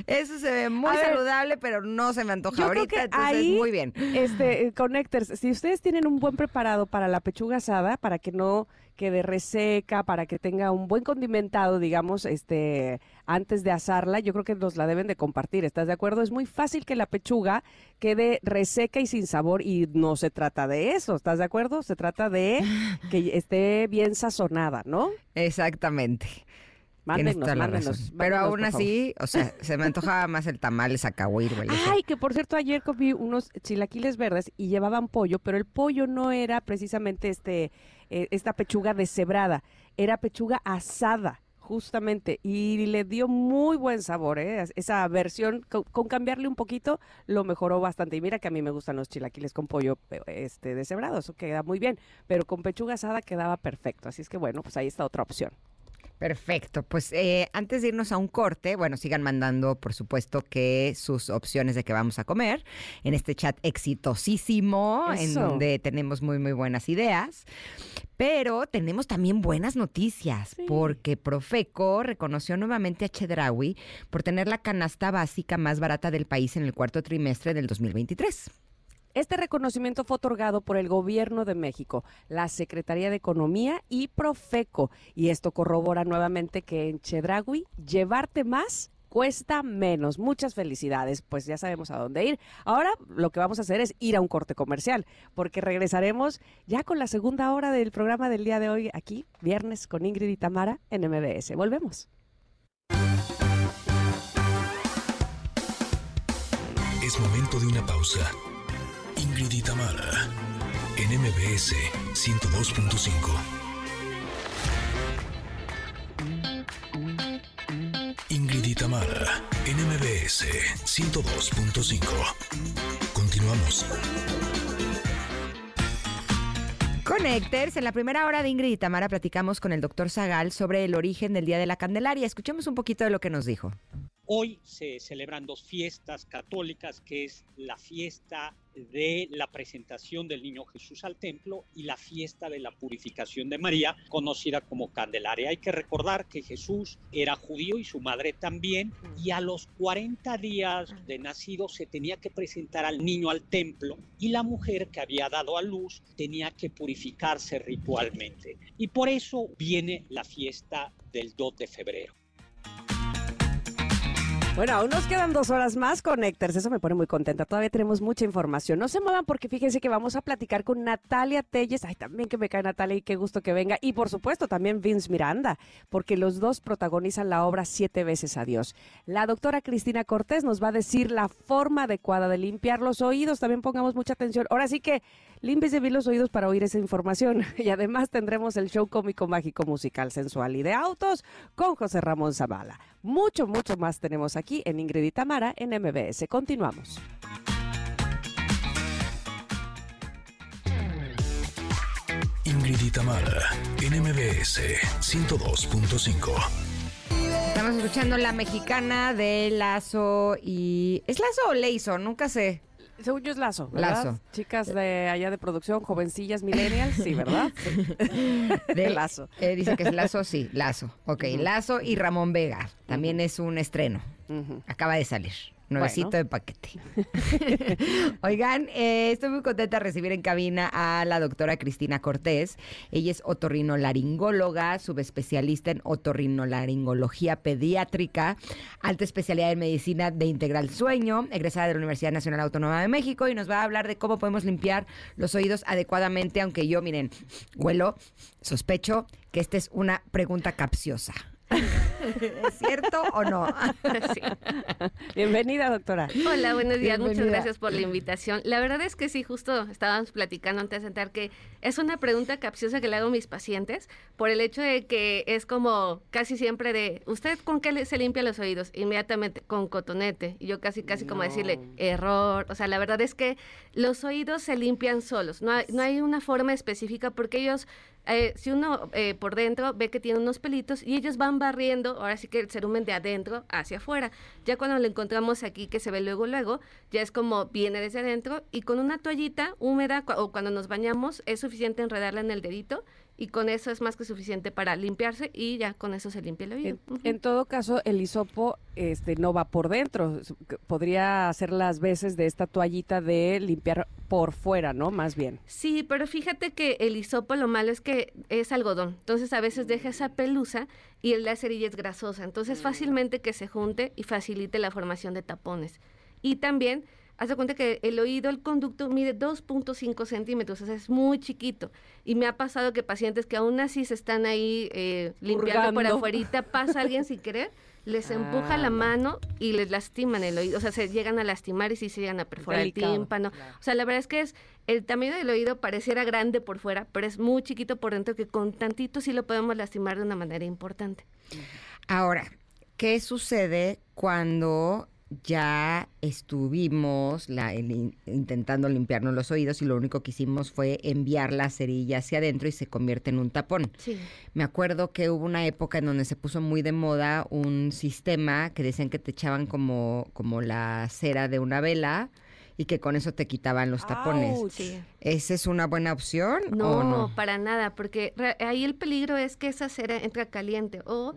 eso se ve muy A ver, saludable, pero no se me antoja yo creo ahorita. que entonces, ahí- muy bien. Este, eh, Connectors, si ustedes tienen un buen preparado para la pechuga asada, para que no quede reseca, para que tenga un buen condimentado, digamos, este, antes de asarla, yo creo que nos la deben de compartir, ¿estás de acuerdo? Es muy fácil que la pechuga quede reseca y sin sabor y no se trata de eso, ¿estás de acuerdo? Se trata de que esté bien sazonada, ¿no? Exactamente. Mándenos, mándenos. Pero mándenos, aún favor. así, o sea, se me antojaba más el tamal de zacahuil, güey. Ay, que por cierto ayer comí unos chilaquiles verdes y llevaban pollo, pero el pollo no era precisamente este eh, esta pechuga deshebrada, era pechuga asada justamente y le dio muy buen sabor, ¿eh? Es- esa versión con, con cambiarle un poquito lo mejoró bastante y mira que a mí me gustan los chilaquiles con pollo eh, este deshebrado, eso queda muy bien, pero con pechuga asada quedaba perfecto, así es que bueno, pues ahí está otra opción. Perfecto. Pues eh, antes de irnos a un corte, bueno, sigan mandando, por supuesto, que sus opciones de que vamos a comer en este chat exitosísimo, en donde tenemos muy, muy buenas ideas. Pero tenemos también buenas noticias, Sí. porque Profeco reconoció nuevamente a Chedraui por tener la canasta básica más barata del país en el cuarto trimestre del 2023. Este reconocimiento fue otorgado por el Gobierno de México, la Secretaría de Economía y Profeco. Y esto corrobora nuevamente que en Chedragui llevarte más cuesta menos. Muchas felicidades, pues ya sabemos a dónde ir. Ahora lo que vamos a hacer es ir a un corte comercial, porque regresaremos ya con la segunda hora del programa del día de hoy aquí, viernes con Ingrid y Tamara en MBS. Volvemos. Es momento de una pausa. Ingrid y Tamara, en MBS 102.5. Ingrid y Tamara, en MBS 102.5. Continuamos. Connectors, en la primera hora de Ingrid y Tamara platicamos con el doctor Zagal sobre el origen del Día de la Candelaria. Escuchemos un poquito de lo que nos dijo. Hoy se celebran dos fiestas católicas, que es la fiesta de la presentación del niño Jesús al templo y la fiesta de la purificación de María, conocida como Candelaria. Hay que recordar que Jesús era judío y su madre también, y a los 40 días de nacido se tenía que presentar al niño al templo y la mujer que había dado a luz tenía que purificarse ritualmente. Y por eso viene la fiesta del 2 de febrero. Bueno, aún nos quedan dos horas más, Connectors. Eso me pone muy contenta. Todavía tenemos mucha información. No se muevan porque fíjense que vamos a platicar con Natalia Telles. Ay, también que me cae Natalia y qué gusto que venga. Y por supuesto también Vince Miranda, porque los dos protagonizan la obra Siete veces a Dios. La doctora Cristina Cortés nos va a decir la forma adecuada de limpiar los oídos. También pongamos mucha atención. Ahora sí que límpiese bien los oídos para oír esa información. Y además tendremos el show cómico mágico musical sensual y de autos con José Ramón Zavala. Mucho, mucho más tenemos aquí en Ingrid y Tamara en MBS. Continuamos. Ingrid y Tamara en MBS 102.5. Estamos escuchando la mexicana de Lazo y... ¿Es Lazo o Leizo? Nunca sé. Según yo es Lazo, ¿verdad? Lazo. Chicas de allá de producción, jovencillas millennials, sí, ¿verdad? De Lazo. Eh, dice que es Lazo, sí, Lazo. Ok. Lazo y Ramón Vega. También es un estreno. Acaba de salir. Nuevecito Bueno. de paquete. Oigan, eh, estoy muy contenta de recibir en cabina a la doctora Cristina Cortés. Ella es otorrinolaringóloga, subespecialista en otorrinolaringología pediátrica, alta especialidad en medicina de integral sueño, egresada de la Universidad Nacional Autónoma de México y nos va a hablar de cómo podemos limpiar los oídos adecuadamente, aunque yo, miren, huelo, sospecho que esta es una pregunta capciosa. ¿Es cierto o no? Sí. Bienvenida, doctora. Hola, buenos días. Muchas gracias por la invitación. La verdad es que sí, justo estábamos platicando antes de entrar que es una pregunta capciosa que le hago a mis pacientes por el hecho de que es como casi siempre de, ¿usted con qué se limpia los oídos? Inmediatamente con cotonete. Y yo casi, casi como decirle, error. O sea, la verdad es que los oídos se limpian solos. No hay, no hay una forma específica porque ellos eh, si uno eh, por dentro ve que tiene unos pelitos y ellos van barriendo, ahora sí que el cerumen de adentro hacia afuera. Ya cuando lo encontramos aquí que se ve luego, luego, ya es como viene desde adentro y con una toallita húmeda o cuando nos bañamos es suficiente enredarla en el dedito y con eso es más que suficiente para limpiarse y ya con eso se limpia el oído. En, todo caso, el hisopo este, no va por dentro. Podría hacer las veces de esta toallita de limpiar por fuera, ¿no? Más bien. Sí, pero fíjate que el hisopo lo malo es que es algodón. Entonces a veces deja esa pelusa y la cerilla es grasosa. Entonces fácilmente que se junte y facilite la formación de tapones. Y también, haz de cuenta que el oído, el conducto mide 2.5 centímetros, o sea, es muy chiquito. Y me ha pasado que pacientes que aún así se están ahí eh, limpiando por afuerita, pasa alguien sin querer, les empuja Ah, la no. mano y les lastiman el oído. O sea, se llegan a lastimar y sí se llegan a perforar Delicado, el tímpano. claro. O sea, la verdad es que es el tamaño del oído pareciera grande por fuera, pero es muy chiquito por dentro que con tantito sí lo podemos lastimar de una manera importante. Ahora, ¿qué sucede cuando ya estuvimos la- el in- intentando limpiarnos los oídos y lo único que hicimos fue enviar la cerilla hacia adentro y se convierte en un tapón? Sí. Me acuerdo que hubo una época en donde se puso muy de moda un sistema que decían que te echaban como, como la cera de una vela y que con eso te quitaban los tapones. Sí. ¿Esa es una buena opción No, o no? para nada, porque ahí el peligro es que esa cera entra caliente o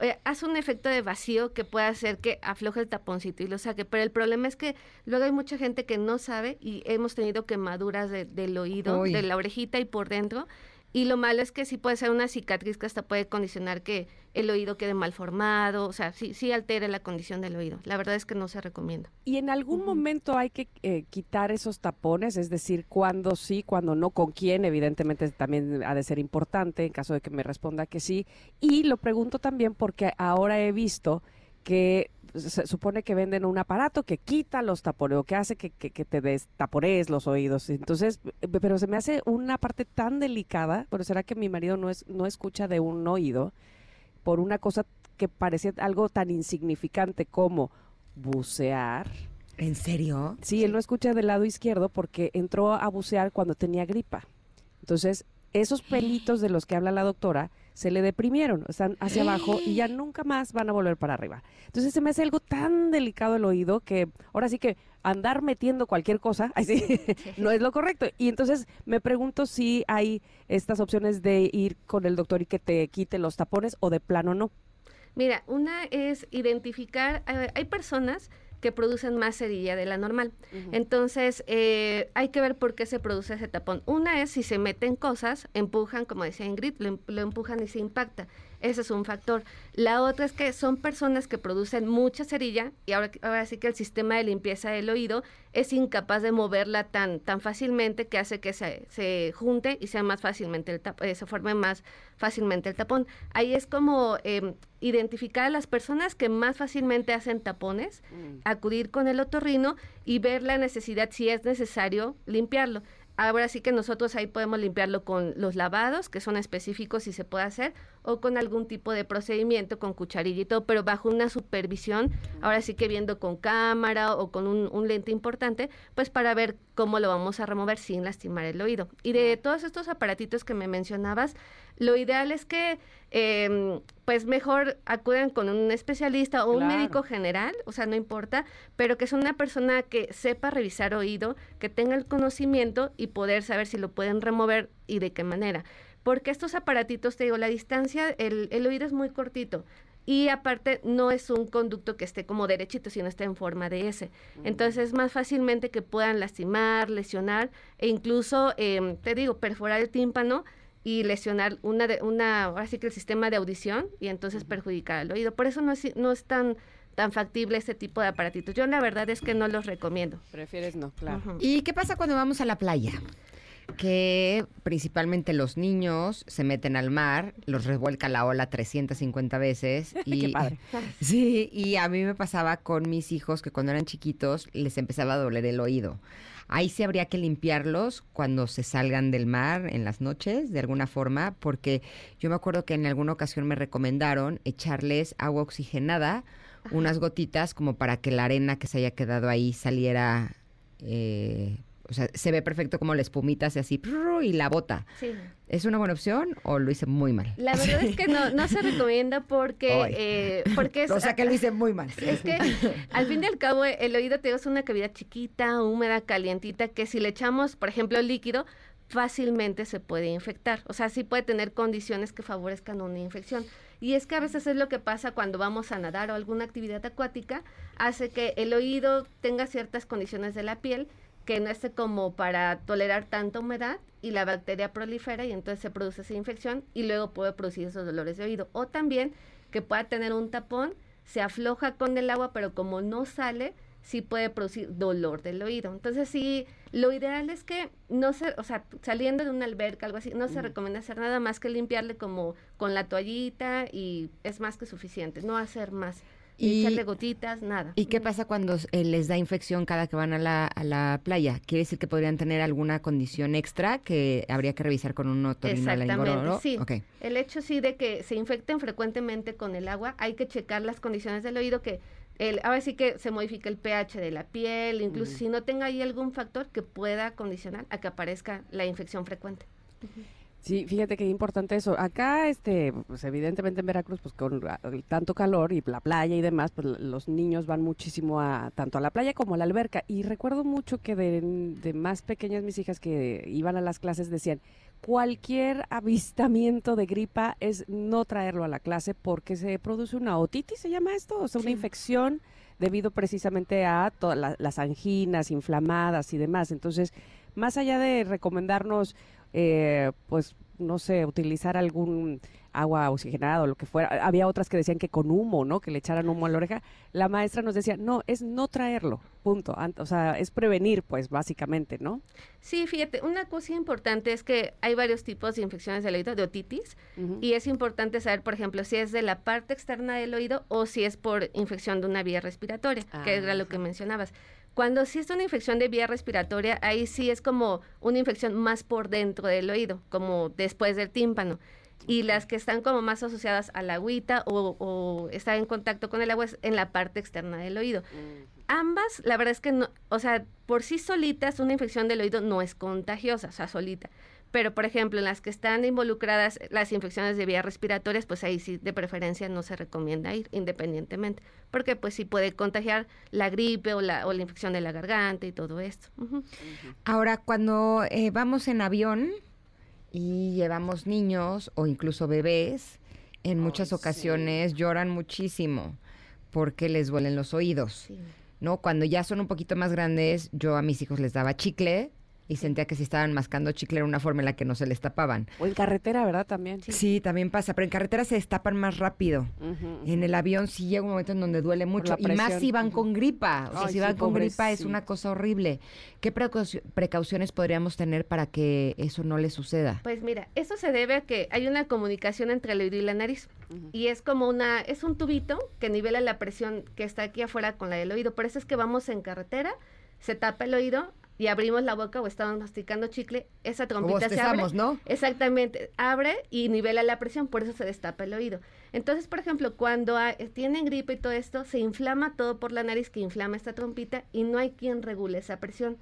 eh, hace un efecto de vacío que puede hacer que afloje el taponcito y lo saque. Pero el problema es que luego hay mucha gente que no sabe y hemos tenido quemaduras de- del oído, Uy. de la orejita y por dentro. Y lo malo es que sí puede ser una cicatriz que hasta puede condicionar que el oído quede mal formado, o sea, sí, sí altera la condición del oído. La verdad es que no se recomienda. Y en algún momento hay que eh, quitar esos tapones, es decir, cuándo sí, cuándo no, con quién, evidentemente también ha de ser importante en caso de que me responda que sí. Y lo pregunto también porque ahora he visto que se supone que venden un aparato que quita los tapones o que hace que, que, que te destaporees los oídos. Entonces, pero se me hace una parte tan delicada, pero será que mi marido no, es, no escucha de un oído por una cosa que parecía algo tan insignificante como bucear. ¿En serio? Sí, él no escucha del lado izquierdo porque entró a bucear cuando tenía gripa. Entonces, esos pelitos de los que habla la doctora se le deprimieron, están hacia abajo y ya nunca más van a volver para arriba. Entonces se me hace algo tan delicado el oído que ahora sí que andar metiendo cualquier cosa no es lo correcto. Y entonces me pregunto si hay estas opciones de ir con el doctor y que te quite los tapones o de plano no. Mira, una es identificar, hay personas que producen más cerilla de la normal. Entonces, eh, hay que ver por qué se produce ese tapón. Una es si se meten cosas, empujan, como decía Ingrid, lo, em- lo empujan y se impacta. Ese es un factor. La otra es que son personas que producen mucha cerilla y ahora, ahora sí que el sistema de limpieza del oído es incapaz de moverla tan, tan fácilmente que hace que se, se junte y sea más fácilmente el tap- eh, se forme más fácilmente el tapón. Ahí es como em, identificar a las personas que más fácilmente hacen tapones, acudir con el otorrino y ver la necesidad si es necesario limpiarlo. Ahora sí que nosotros ahí podemos limpiarlo con los lavados, que son específicos y se puede hacer, o con algún tipo de procedimiento, con cucharilla y todo, pero bajo una supervisión, ahora sí que viendo con cámara o con un, un lente importante, pues para ver cómo lo vamos a remover sin lastimar el oído. Y de todos estos aparatitos que me mencionabas, lo ideal es que em, pues mejor acudan con un especialista o un médico general, o sea, no importa, pero que sea una persona que sepa revisar oído, que tenga el conocimiento y poder saber si lo pueden remover y de qué manera. Porque estos aparatitos, te digo, la distancia, el, el oído es muy cortito. Y aparte no es un conducto que esté como derechito, sino está en forma de S. Entonces es más fácilmente que puedan lastimar, lesionar e incluso, em, te digo, perforar el tímpano y lesionar una, de, una, ahora sí que el sistema de audición y entonces perjudicar el oído. Por eso no es, no es tan, tan factible este tipo de aparatitos. Yo la verdad es que no los recomiendo. Prefieres no, claro. ¿Y qué pasa cuando vamos a la playa? Que principalmente los niños se meten al mar, los revuelca la ola 350 veces. Y, Qué padre. Sí, y a mí me pasaba con mis hijos que cuando eran chiquitos les empezaba a doler el oído. Ahí sí habría que limpiarlos cuando se salgan del mar en las noches, de alguna forma, porque yo me acuerdo que en alguna ocasión me recomendaron echarles agua oxigenada, unas gotitas, como para que la arena que se haya quedado ahí saliera. eh, o sea, se ve perfecto como la espumita hace así y la bota. Sí. ¿Es una buena opción o lo hice muy mal? La verdad es que no, no se recomienda porque, eh, porque es, o sea, que lo hice muy mal. Es que al fin y al cabo el oído te es una cavidad chiquita, húmeda, calientita, que si le echamos, por ejemplo, líquido, fácilmente se puede infectar. O sea, sí puede tener condiciones que favorezcan una infección. Y es que a veces es lo que pasa cuando vamos a nadar o alguna actividad acuática, hace que el oído tenga ciertas condiciones de la piel que no esté como para tolerar tanta humedad y la bacteria prolifera y entonces se produce esa infección y luego puede producir esos dolores de oído. O también que pueda tener un tapón, se afloja con el agua, pero como no sale, sí puede producir dolor del oído. Entonces sí, lo ideal es que no se, o sea, saliendo de una alberca, algo así, no se recomienda hacer nada más que limpiarle como con la toallita y es más que suficiente, no hacer más. Y- echarle gotitas, nada. ¿Y qué pasa cuando eh, les da infección cada que van a la, a la playa? ¿Quiere decir que podrían tener alguna condición extra que habría que revisar con un Exactamente, otorrinolaringólogo? sí. El hecho sí de que se infecten frecuentemente con el agua, hay que checar las condiciones del oído que el, ahora sí que se modifica el pH de la piel, incluso si no tenga ahí algún factor que pueda condicionar a que aparezca la infección frecuente. Sí, fíjate que importante eso. Acá, este, pues evidentemente en Veracruz, pues con tanto calor y la playa y demás, pues los niños van muchísimo a tanto a la playa como a la alberca. Y recuerdo mucho que de, de más pequeñas mis hijas que iban a las clases decían, cualquier avistamiento de gripa es no traerlo a la clase porque se produce una otitis, se llama esto, o sea, una Sí. infección debido precisamente a todas la- las anginas inflamadas y demás. Entonces, más allá de recomendarnos, eh, pues, no sé, utilizar algún agua oxigenada o lo que fuera, había otras que decían que con humo, ¿no? Que le echaran humo a la oreja. La maestra nos decía, no, es no traerlo, punto. O sea, es prevenir, pues, básicamente, ¿no? Sí, fíjate, una cosa importante es que hay varios tipos de infecciones del oído, de otitis, y es importante saber, por ejemplo, si es de la parte externa del oído o si es por infección de una vía respiratoria, que era lo que mencionabas. Cuando sí es una infección de vía respiratoria, ahí sí es como una infección más por dentro del oído, como después del tímpano. Y las que están como más asociadas a la agüita o, o estar en contacto con el agua es en la parte externa del oído. Ambas, la verdad es que no, o sea, por sí solitas una infección del oído no es contagiosa, o sea, solita. Pero, por ejemplo, en las que están involucradas las infecciones de vías respiratorias, pues ahí sí de preferencia no se recomienda ir independientemente, porque pues sí puede contagiar la gripe o la, o la infección de la garganta y todo esto. Ahora, cuando eh, vamos en avión y llevamos niños o incluso bebés, en muchas ocasiones lloran muchísimo porque les duelen los oídos. Sí. ¿no? Cuando ya son un poquito más grandes, yo a mis hijos les daba chicle y sentía que si estaban mascando chicle era una forma en la que no se les tapaban. O en carretera, ¿verdad? También. Sí, también pasa, pero en carretera se destapan más rápido. En el avión sí llega un momento en donde duele mucho. Y más si van con gripa. O sea, Ay, si sí, van con gripa es una cosa horrible. ¿Qué precauci- precauciones podríamos tener para que eso no les suceda? Pues mira, eso se debe a que hay una comunicación entre el oído y la nariz. Y es como una, es un tubito que nivela la presión que está aquí afuera con la del oído. Por eso es que vamos en carretera, se tapa el oído, y abrimos la boca o estamos masticando chicle, esa trompita se abre. ¿no? Exactamente, abre y nivela la presión, por eso se destapa el oído. Entonces, por ejemplo, cuando tienen gripe y todo esto, se inflama todo por la nariz que inflama esta trompita y no hay quien regule esa presión.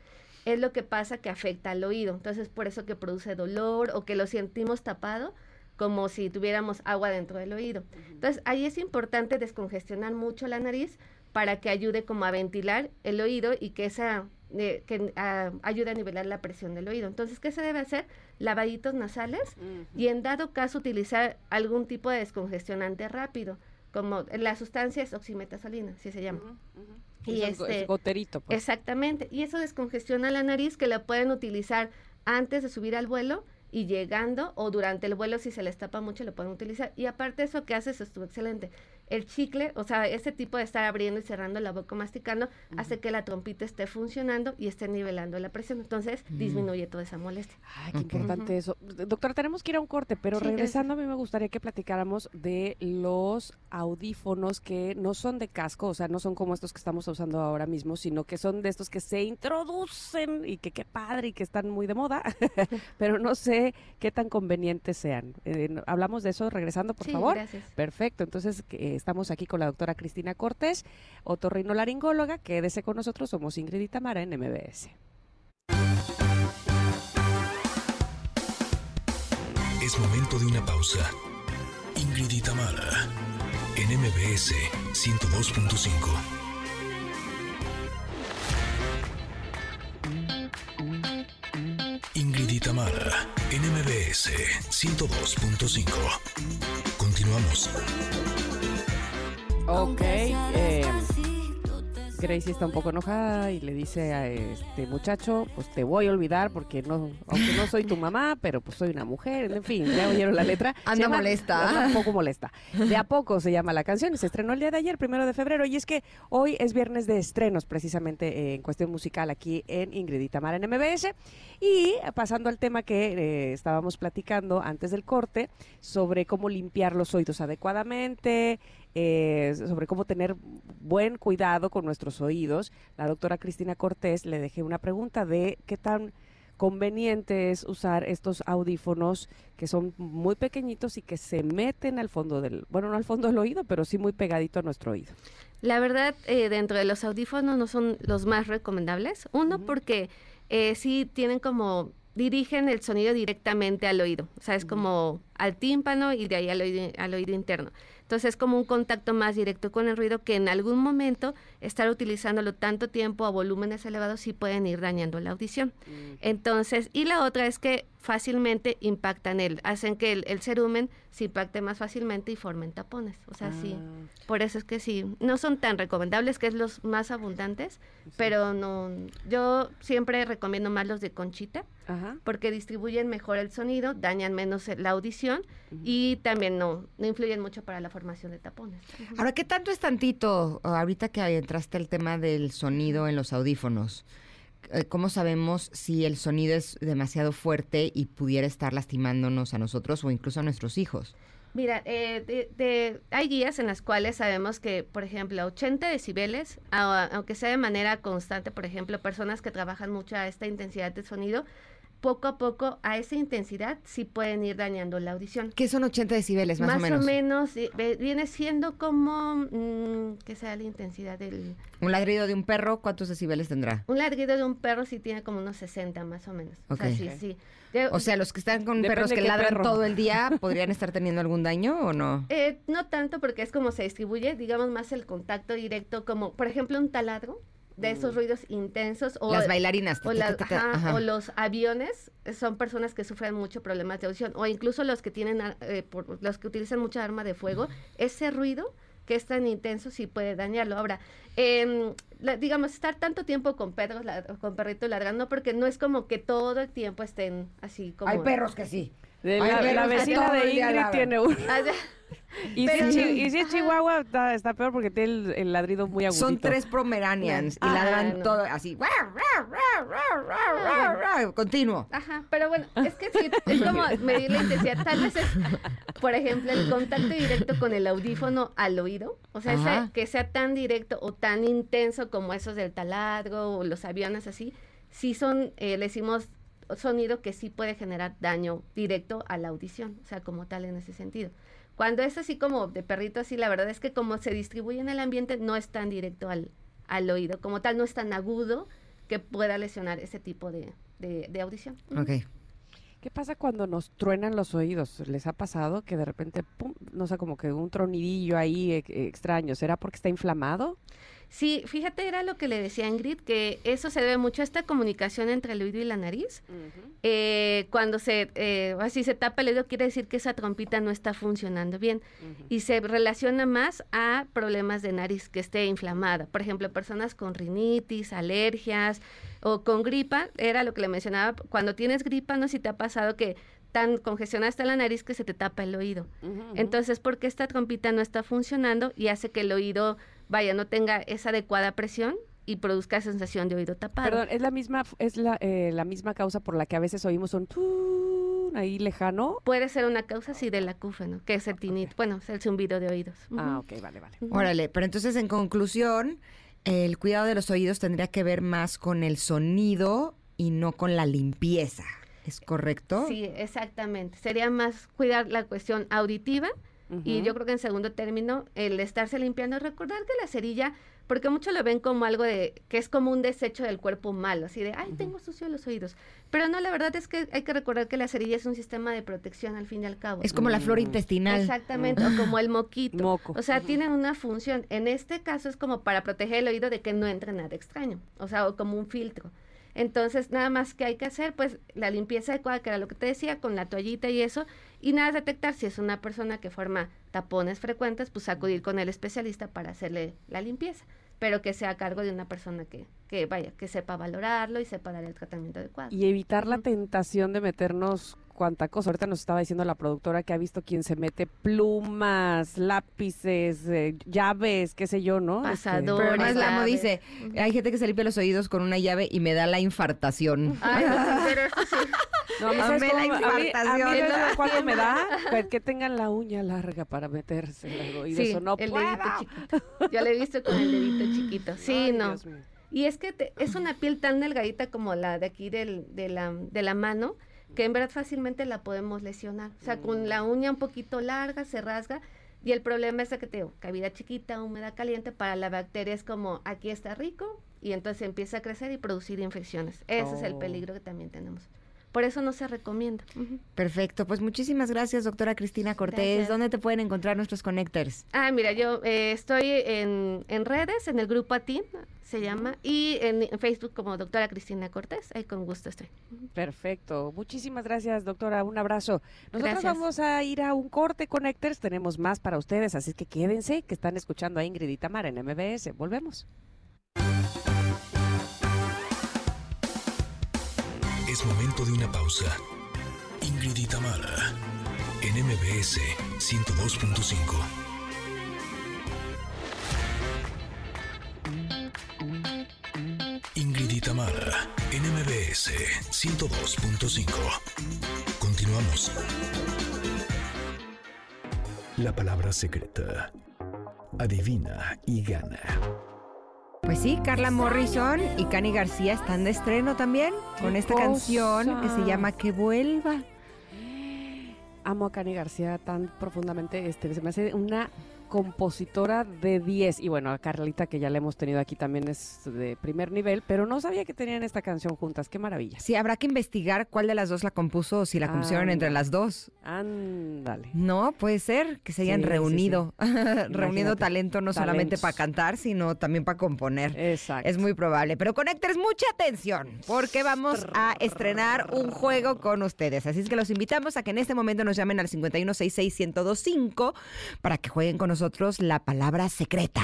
Es lo que pasa que afecta al oído. Entonces, por eso que produce dolor o que lo sentimos tapado como si tuviéramos agua dentro del oído. Entonces, ahí es importante descongestionar mucho la nariz para que ayude como a ventilar el oído y que esa que ayude a nivelar la presión del oído. Entonces, ¿qué se debe hacer? Lavaditos nasales y en dado caso utilizar algún tipo de descongestionante rápido, como la sustancia es oximetazolina, si se llama. Y este, goterito. Pues. Exactamente. Y eso descongestiona la nariz que la pueden utilizar antes de subir al vuelo y llegando o durante el vuelo si se les tapa mucho lo pueden utilizar. Y aparte eso que hace eso estuvo excelente el chicle, o sea, ese tipo de estar abriendo y cerrando la boca masticando, hace que la trompita esté funcionando y esté nivelando la presión. Entonces, disminuye toda esa molestia. Ay, qué importante eso. Doctora, tenemos que ir a un corte, pero regresando a mí me gustaría que platicáramos de los audífonos que no son de casco, o sea, no son como estos que estamos usando ahora mismo, sino que son de estos que se introducen y que qué padre y que están muy de moda, pero no sé qué tan convenientes sean. Eh, hablamos de eso regresando, por favor. Gracias. Perfecto. Entonces, estamos aquí con la doctora Cristina Cortés, otorrinolaringóloga. Quédese con nosotros, somos Ingrid y Tamara en MBS. Es momento de una pausa. Ingrid y en MBS 102.5. Ingrid y Tamara en MBS 102.5. Continuamos. Ok. Eh, Gracie está un poco enojada y le dice a este muchacho, pues te voy a olvidar porque no, aunque no soy tu mamá, pero pues soy una mujer, en fin, ya oyeron la letra. Anda molesta. un poco molesta. De a poco se llama la canción y se estrenó el día de ayer, primero de febrero, y es que hoy es viernes de estrenos precisamente en cuestión musical aquí en Ingrid y Tamara en MBS. Y pasando al tema que eh, estábamos platicando antes del corte, sobre cómo limpiar los oídos adecuadamente, eh, sobre cómo tener buen cuidado con nuestros oídos, la doctora Cristina Cortés le dejé una pregunta de qué tan conveniente es usar estos audífonos que son muy pequeñitos y que se meten al fondo del, bueno, no al fondo del oído, pero sí muy pegadito a nuestro oído. La verdad, eh, dentro de los audífonos no son los más recomendables. Uno, porque eh, sí tienen como dirigen el sonido directamente al oído, o sea, es como al tímpano y de ahí al al oído interno. Entonces es como un contacto más directo con el ruido que en algún momento estar utilizándolo tanto tiempo a volúmenes elevados sí pueden ir dañando la audición. Entonces, y la otra es que fácilmente impactan él, hacen que el, cerumen se impacte más fácilmente y formen tapones. O sea, sí, ah. por eso es que sí, no son tan recomendables, que es los más abundantes, pero no, yo siempre recomiendo más los de conchita, porque distribuyen mejor el sonido, dañan menos la audición y también no, no influyen mucho para la formación de tapones. Ahora, ¿qué tanto es tantito, ahorita que entraste el tema del sonido en los audífonos? Eh, ¿cómo sabemos si el sonido es demasiado fuerte y pudiera estar lastimándonos a nosotros o incluso a nuestros hijos? Mira, eh, hay guías en las cuales sabemos que, por ejemplo, 80 decibeles, aunque sea de manera constante, por ejemplo, personas que trabajan mucho a esta intensidad de sonido, poco a poco a esa intensidad sí pueden ir dañando la audición. ¿Qué son 80 decibeles más, o menos? Más o menos, viene siendo como, mm, ¿qué sea la intensidad del... ¿Un ladrido de un perro cuántos decibeles tendrá? Un ladrido de un perro sí tiene como unos 60 más o menos. O sea, sí, sí. o sea, los que están con perros que ladran todo el día, ¿podrían estar teniendo algún daño o no? Eh, no tanto porque es como se distribuye, digamos más el contacto directo, como por ejemplo un taladro de esos mm. ruidos intensos. O, las bailarinas. O, o, los aviones son personas que sufren mucho problemas de audición. O incluso los que tienen, eh, los que utilizan mucha arma de fuego. Ese ruido que es tan intenso sí puede dañarlo. Ahora, eh, digamos, estar tanto tiempo con perros, con perritos ladrando, porque no es como que todo el tiempo estén así como... Hay perros que sí. La, vecina de Ingrid tiene uno. Y, si, es Chihuahua está, peor porque tiene el, ladrido muy agudito. Son tres Pomeranians y ah, ladran todo así. Continuo. Ajá, pero bueno, es que sí, es como medir la intensidad. Tal vez es, por ejemplo, el contacto directo con el audífono al oído. O sea, que sea tan directo o tan intenso como esos del taladro o los aviones así sí son, eh, le decimos sonido que sí puede generar daño directo a la audición, o sea, como tal en ese sentido. Cuando es así como de perrito, así la verdad es que como se distribuye en el ambiente, no es tan directo al, al oído, como tal, no es tan agudo que pueda lesionar ese tipo de, de, de audición. Ok. ¿Qué pasa cuando nos truenan los oídos? ¿Les ha pasado que de repente, pum, no sé, como que un tronidillo ahí eh, extraño? ¿Será porque está inflamado? Sí, fíjate, era lo que le decía Ingrid, que eso se debe mucho a esta comunicación entre el oído y la nariz. Eh, cuando se, eh, así se tapa el oído, quiere decir que esa trompita no está funcionando bien. Y se relaciona más a problemas de nariz que esté inflamada. Por ejemplo, personas con rinitis, alergias o con gripa, era lo que le mencionaba, cuando tienes gripa, no sé si te ha pasado que tan congestionada está la nariz que se te tapa el oído. Entonces, porque esta trompita no está funcionando y hace que el oído vaya, no tenga esa adecuada presión y produzca sensación de oído tapado. Perdón, es la misma, es la, eh, la misma causa por la que a veces oímos un ahí lejano. Puede ser una causa, sí, del acúfeno, que es el tinit, bueno, es el zumbido de oídos. Ah, ok, vale, vale. Órale, pero entonces en conclusión, el cuidado de los oídos tendría que ver más con el sonido y no con la limpieza. ¿Es correcto? Sí, exactamente. Sería más cuidar la cuestión auditiva y yo creo que en segundo término, el estarse limpiando, recordar que la cerilla, porque muchos lo ven como algo de, que es como un desecho del cuerpo malo, así de, ay, tengo sucio los oídos. Pero no, la verdad es que hay que recordar que la cerilla es un sistema de protección al fin y al cabo. Es como la flora intestinal. Exactamente, o como el moquito. Moco. O sea, tienen una función. En este caso es como para proteger el oído de que no entre nada extraño, o sea, o como un filtro. Entonces, nada más que hay que hacer, pues, la limpieza adecuada, que era lo que te decía, con la toallita y eso, y nada, detectar si es una persona que forma tapones frecuentes, pues acudir con el especialista para hacerle la limpieza, pero que sea a cargo de una persona que, que vaya, que sepa valorarlo y sepa dar el tratamiento adecuado. Y evitar la tentación de meternos cuanta cosa. Ahorita nos estaba diciendo la productora que ha visto quien se mete plumas, lápices, eh, llaves, qué sé yo, ¿no? Este, Pasador. Pero además Llaves. Lamo dice, hay gente que se limpia los oídos con una llave y me da la infartación. Ay, pero esto sí. No, a mí, A ¿sabes mí la cómo? A mí- a mí, infartación. ¿sabes cuándo me da? Que, que tengan la uña larga para meterse en el oído. Sí, Eso no el puedo. dedito chiquito. Yo lo he visto con el dedito chiquito. Sí, Ay, no. Dios mío. Y es que te- es una piel tan delgadita como la de aquí del, de, la, de la mano, que en verdad fácilmente la podemos lesionar. O sea, con la uña un poquito larga se rasga. Y el problema es que te digo, cavidad chiquita, húmeda, caliente, para la bacteria es como aquí está rico y entonces empieza a crecer y producir infecciones. Ese es el Oh. peligro que también tenemos. Por eso no se recomienda. Perfecto, pues muchísimas gracias, doctora Cristina Cortés. Gracias. ¿Dónde te pueden encontrar nuestros connectors? Ah, mira, yo eh, estoy en, en redes, en el grupo ATIN, se llama, y en, en Facebook como doctora Cristina Cortés, ahí con gusto estoy. Perfecto. Muchísimas gracias, doctora. Un abrazo. Nosotros Gracias. vamos a ir a un corte Connectors. Tenemos más para ustedes, así que quédense, que están escuchando a Ingrid y Tamara en MBS. Volvemos. Momento de una pausa. Ingrid y Tamara, en MBS 102.5. Ingrid y Tamara, en MBS 102.5. Continuamos. La palabra secreta. Adivina y gana. Pues sí, Carla Morrison y Cani García están de estreno también con ¡Qué esta canción que se llama Que vuelva. Amo a Cani García tan profundamente. Este, se me hace una compositora de 10. Y bueno, a Carlita, que ya la hemos tenido aquí, también es de primer nivel, pero no sabía que tenían esta canción juntas. Qué maravilla. Sí, habrá que investigar cuál de las dos la compuso o si la compusieron entre las dos. Ándale. No, puede ser que se hayan Sí, sí, sí. reunido, talento no solamente para cantar, sino también para componer. Exacto. Es muy probable. Pero conectores, mucha atención, porque vamos a estrenar un juego con ustedes. Así es que los invitamos a que en este momento nos llamen al 5166-1025 para que jueguen con nosotros la palabra secreta.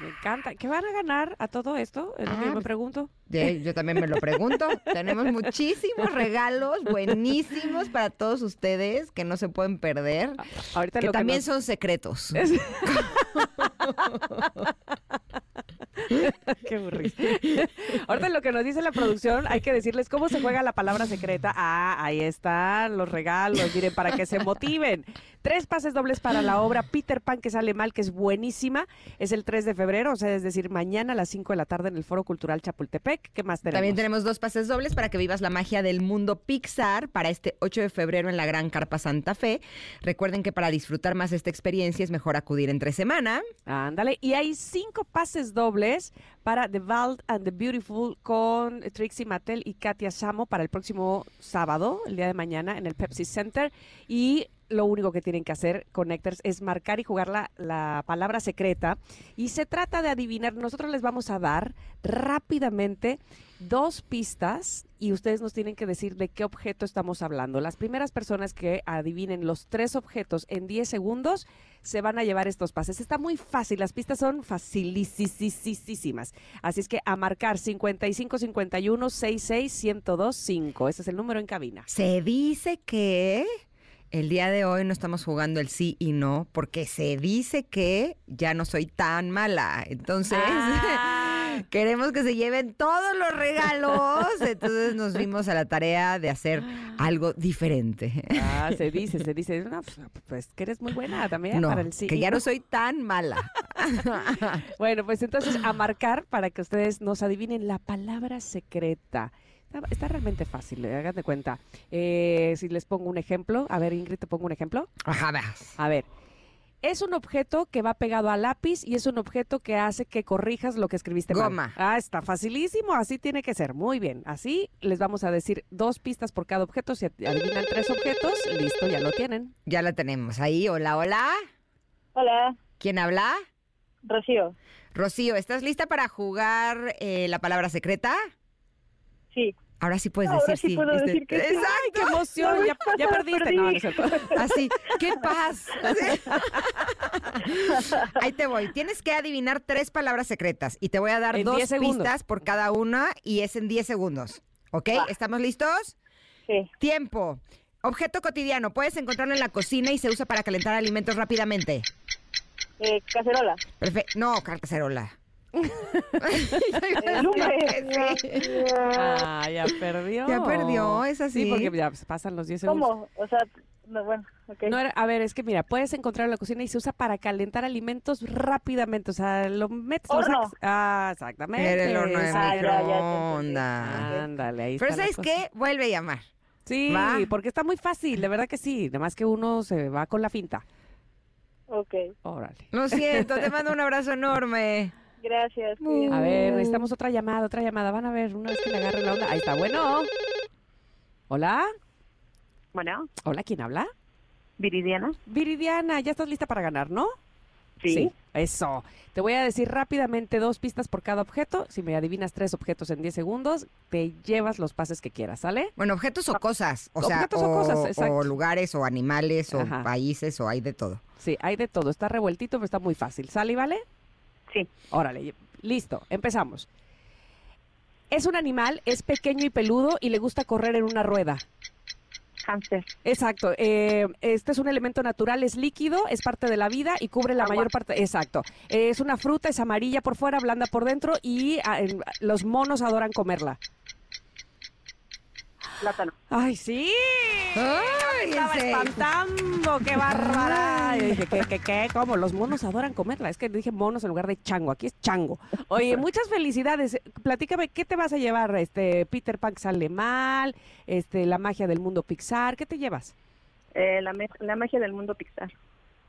Me encanta. ¿Qué van a ganar a todo esto? Es lo que Ah, yo me pues, pregunto. Yo también me lo pregunto. Tenemos muchísimos regalos buenísimos para todos ustedes que no se pueden perder, Ahorita que lo también nos- son secretos. Es- Qué aburrido. Ahorita lo que nos dice la producción, hay que decirles cómo se juega la palabra secreta. Ah, ahí están los regalos, miren, para que se motiven. Tres pases dobles para la obra Peter Pan, que sale mal, que es buenísima. Es el 3 de febrero, o sea, es decir, mañana a las 5 de la tarde en el Foro Cultural Chapultepec. ¿Qué más tenemos? También tenemos dos pases dobles para que vivas la magia del mundo Pixar para este 8 de febrero en la Gran Carpa Santa Fe. Recuerden que para disfrutar más esta experiencia es mejor acudir entre semana. Ándale. Y hay cinco pases dobles para The Wild and the Beautiful con Trixie Mattel y Katia Samo para el próximo sábado, el día de mañana, en el Pepsi Center. Y lo único que tienen que hacer, Connectors, es marcar y jugar la, la palabra secreta. Y se trata de adivinar. Nosotros les vamos a dar rápidamente dos pistas y ustedes nos tienen que decir de qué objeto estamos hablando. Las primeras personas que adivinen los tres objetos en 10 segundos se van a llevar estos pases. Está muy fácil, las pistas son facilísimas. Así es que a marcar 55 51 66 1025. Ese es el número en cabina. Se dice que el día de hoy no estamos jugando el sí y no, porque se dice que ya no soy tan mala. Entonces, Ah. queremos que se lleven todos los regalos. Entonces nos vimos a la tarea de hacer algo diferente. Ah, se dice, se dice. No, pues, pues que eres muy buena también No, para el sí. que ya no. soy tan mala. Bueno, pues entonces a marcar para que ustedes nos adivinen la palabra secreta. Está, está realmente fácil, eh, hagan de cuenta. Eh, si les pongo un ejemplo, a ver, Ingrid, te pongo un ejemplo. Ajá. A ver, es un objeto que va pegado al lápiz y es un objeto que hace que corrijas lo que escribiste mal. Goma. Ah, está facilísimo, así tiene que ser. Muy bien, así les vamos a decir dos pistas por cada objeto. Si adivinan tres objetos, listo, ya lo tienen. Ya la tenemos ahí. Hola, hola. Hola, ¿Quién habla? Rocío. Rocío, ¿estás lista para jugar eh, la palabra secreta? Sí. Ahora sí puedes Ahora decir sí puedo Este- decir que sí. Exacto. ¡Ay, qué emoción! Ya, ya perdiste. Perdí. No, no es cierto. Así, qué paz. Ahí te voy. Tienes que adivinar tres palabras secretas y te voy a dar En dos 10 segundos. pistas por cada una y es en 10 segundos. ¿Ok? ¿Estamos listos? Sí. Tiempo. Objeto cotidiano. Puedes encontrarlo en la cocina y se usa para calentar alimentos rápidamente. Eh, cacerola. Perfecto. No, cacerola. Sí. Ah, ya perdió. Ya perdió, es así. Sí, porque ya pues, pasan los 10 segundos. ¿Cómo? O sea, no, bueno, ok. No era- a ver, es que mira, puedes encontrar en la cocina y se usa para calentar alimentos rápidamente. O sea, lo metes, lo Horno. sacas. Ah, exactamente. Era el horno de Ah, microondas. Ándale, ahí Pero está ¿sabes cosa. qué? Vuelve a llamar. Sí, Va. porque está muy fácil, de verdad que sí. Nada más que uno se va con la finta. Ok. Órale. Lo siento, te mando un abrazo enorme. Gracias. Uh. A ver, necesitamos otra llamada, otra llamada. Van a ver, una vez que le agarre la onda. Ahí está, bueno. Hola. Bueno, Hola, ¿quién habla? Viridiana. Viridiana, ya estás lista para ganar, ¿no? Sí. Eso. Te voy a decir rápidamente dos pistas por cada objeto. Si me adivinas tres objetos en 10 segundos, te llevas los pases que quieras, ¿sale? Bueno, objetos o cosas. O sea, Objetos o cosas, exacto. o lugares, o animales, o Ajá. países, o hay de todo. Sí, hay de todo. Está revueltito, pero está muy fácil. ¿Sale y vale? Sí. Órale, listo. Empezamos. Es un animal, es pequeño y peludo y le gusta correr en una rueda. Hamster. Exacto. eh, este es un elemento natural, es líquido, es parte de la vida y cubre la Agua. mayor parte. Exacto. Eh, es una fruta, es amarilla por fuera, blanda por dentro y ah, los monos adoran comerla. Plátano. ¡Ay, sí! ¡Ay, Estaba ese! espantando, qué bárbara. Dije, ¿qué, qué, qué? ¿Cómo? Los monos adoran comerla. Es que dije monos en lugar de chango. Aquí es chango. Oye, muchas felicidades. Platícame, ¿qué te vas a llevar? Este, Peter Pan sale mal, este, la magia del mundo Pixar. ¿Qué te llevas? Eh, la, la magia del mundo Pixar.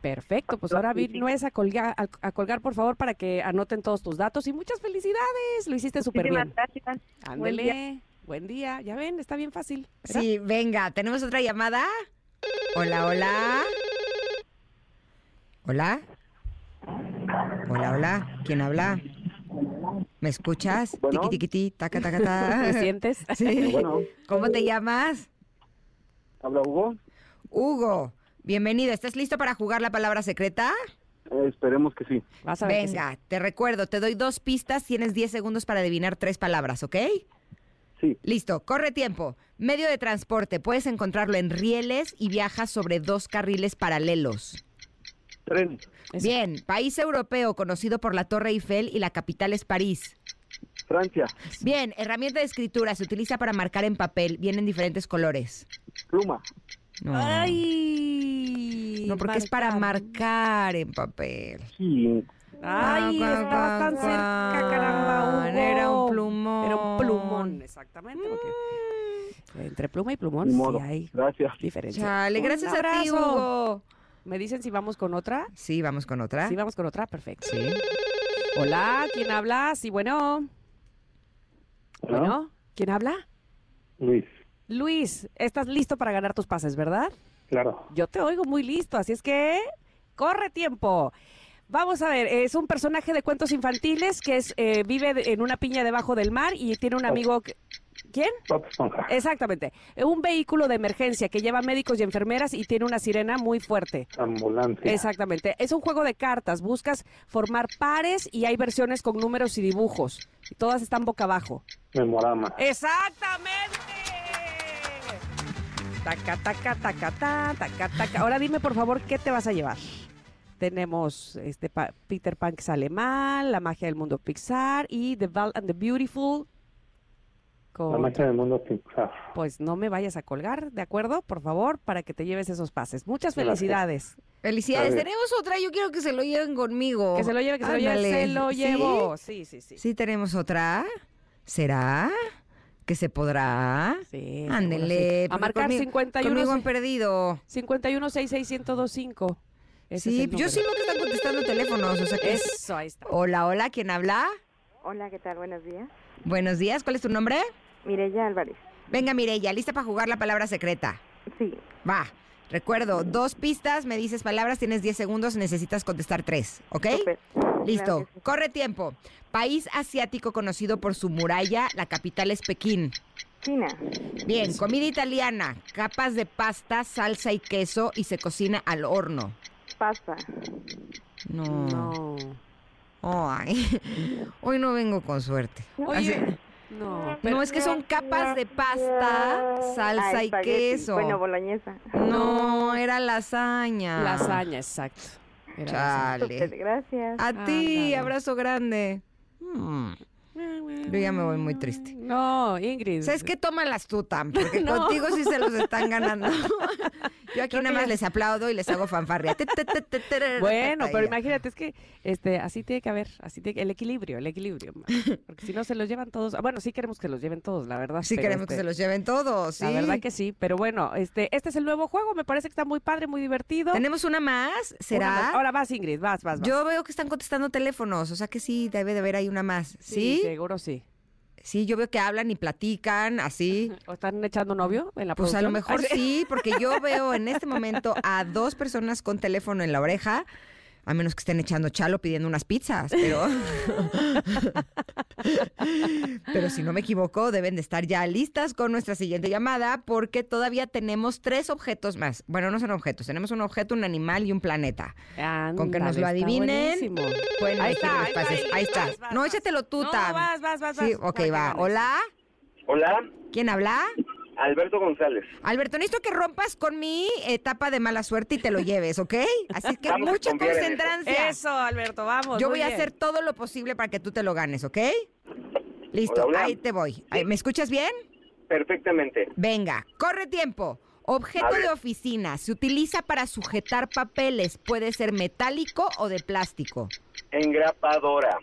Perfecto, pues ahora Vir Nuez a colgar, a, a colgar, por favor, para que anoten todos tus datos. Y muchas felicidades. Lo hiciste súper bien. gracias. Buen día. Ándele. Buen día. Ya ven, está bien fácil. ¿verdad? Sí, venga, ¿tenemos otra llamada? Hola, hola. Hola. Hola, hola. ¿Quién habla? ¿Me escuchas? Bueno. Tiqui, tiqui, ti, taca, taca, ta. ¿Me sientes? Sí. Bueno, ¿Cómo te llamas? habla Hugo. Hugo. Bienvenido. ¿Estás listo para jugar la palabra secreta? Eh, esperemos que sí. Vas a ver que sí. Venga, te recuerdo, te doy dos pistas, tienes 10 segundos para adivinar tres palabras, ¿ok? Sí. Listo, corre tiempo. Medio de transporte, puedes encontrarlo en rieles y viajas sobre dos carriles paralelos. Tren. Bien, país europeo conocido por la Torre Eiffel y la capital es París. Francia. Bien, herramienta de escritura se utiliza para marcar en papel, viene en diferentes colores. Pluma. No, Ay. no porque es para marcar. marcar en papel. Sí. Ay, Cuan, cuan, estabas tan cuan, cerca, caramba, Hugo. Era un plumón. Era un plumón, exactamente. porque entre pluma y plumón sí hay Gracias. diferencia. Chale, gracias a ti. Hugo. ¿Me dicen si vamos con otra? Sí, vamos con otra. Sí, vamos con otra, perfecto. Sí. Hola, ¿quién habla? Sí, bueno. Hola. Bueno, ¿quién habla? Luis. Luis, estás listo para ganar tus pases, ¿verdad? Claro. Yo te oigo muy listo, así es que corre tiempo. Vamos a ver, es un personaje de cuentos infantiles que es eh, vive en una piña debajo del mar y tiene un amigo que... ¿Quién? Bob Esponja. Exactamente. Un vehículo de emergencia que lleva médicos y enfermeras y tiene una sirena muy fuerte. Ambulancia. Exactamente. Es un juego de cartas. Buscas formar pares y hay versiones con números y dibujos. Y todas están boca abajo. Memorama. ¡Exactamente! Taca, taca, taca, ta, taca, taca. Ahora dime, por favor, ¿qué te vas a llevar? Tenemos este pa- Peter Pan que sale mal, La magia del mundo Pixar y The Val and the Beautiful. La magia del mundo Pixar. Pues no me vayas a colgar, ¿de acuerdo? Por favor, para que te lleves esos pases. Muchas Gracias. felicidades. Felicidades. Tenemos otra, yo quiero que se lo lleven conmigo. Que se lo lleve, que se lo lleve. Ándale. Se lo ¿Sí? llevo. Sí, sí, sí. Sí, tenemos otra. ¿Será? ¿Que se podrá? Sí, Ándele. A porque marcar conmigo- 51 Conmigo han perdido. 51 1025. Ese Sí, es el yo sí veo que están contestando teléfonos. O sea que es- Eso, ahí está. Hola, hola, ¿quién habla? Hola, ¿qué tal? Buenos días. Buenos días, ¿cuál es tu nombre? Mireya Álvarez. Venga, Mireya, ¿lista para jugar la palabra secreta? Sí, Va. Recuerdo, dos pistas, me dices palabras, tienes 10 segundos, necesitas contestar tres, ¿ok? Listo, Claro que sí. corre tiempo. País asiático conocido por su muralla, la capital es Pekín. China, Bien, comida italiana, capas de pasta, salsa y queso y se cocina al horno. Pasta, No. No. Ay, hoy no vengo con suerte. Oye, Así- no. no, es que son capas de pasta, salsa Ah, y queso. Bueno, boloñesa. no, era lasaña. Lasaña, exacto. Era lasaña. Chale. gracias. A ti, Ándale. abrazo grande. Mm. Yo ya me voy muy triste. No, Ingrid. ¿Sabes qué? Tómalas tú, Tam, porque No. contigo sí se los están ganando. Yo aquí Creo nada más les aplaudo y les hago fanfarria. Bueno, pero imagínate, es que este, así tiene que haber, así tiene que- el equilibrio, el equilibrio. Porque si no se los llevan todos. ah, Bueno, sí queremos que los lleven todos, la verdad. Sí queremos que este, se los lleven todos, sí. La verdad que sí, pero bueno, este, este es el nuevo juego, me parece que está muy padre, muy divertido. ¿Tenemos una más? Una ¿Será? más. Ahora vas, Ingrid, vas, vas, vas. Yo veo que están contestando teléfonos, o sea que sí, debe de haber ahí una más. ¿Sí? Seguro sí. Sí, yo veo que hablan y platican así. ¿O están echando novio en la Pues a lo mejor sí, porque yo veo en este momento a dos personas con teléfono en la oreja, a menos que estén echando chalo pidiendo unas pizzas, pero... pero si no me equivoco, deben de estar ya listas con nuestra siguiente llamada, porque todavía tenemos tres objetos más. Bueno, no son objetos, tenemos un objeto, un animal y un planeta. Con que nos lo adivinen, buenísimo. Pueden Ahí está, los ahí está, pases. ahí, Ahí está. vas, vas, No, échatelo tú, No, Tam. vas, vas, vas, Sí, vas, ok, va. Hola. Hola, ¿Quién habla? Alberto González. Alberto, necesito que rompas con mi etapa de mala suerte y te lo lleves, ¿ok? Así que Vamos mucha eso. concentrancia. Eso, Alberto, vamos. Yo voy a hacer todo lo posible para que tú te lo ganes, ¿ok? Listo, Hola, hola. ahí te voy. Ahí, ¿Me escuchas bien? Perfectamente. Venga, corre tiempo. Objeto de oficina. Se utiliza para sujetar papeles. Puede ser metálico o de plástico. Engrapadora.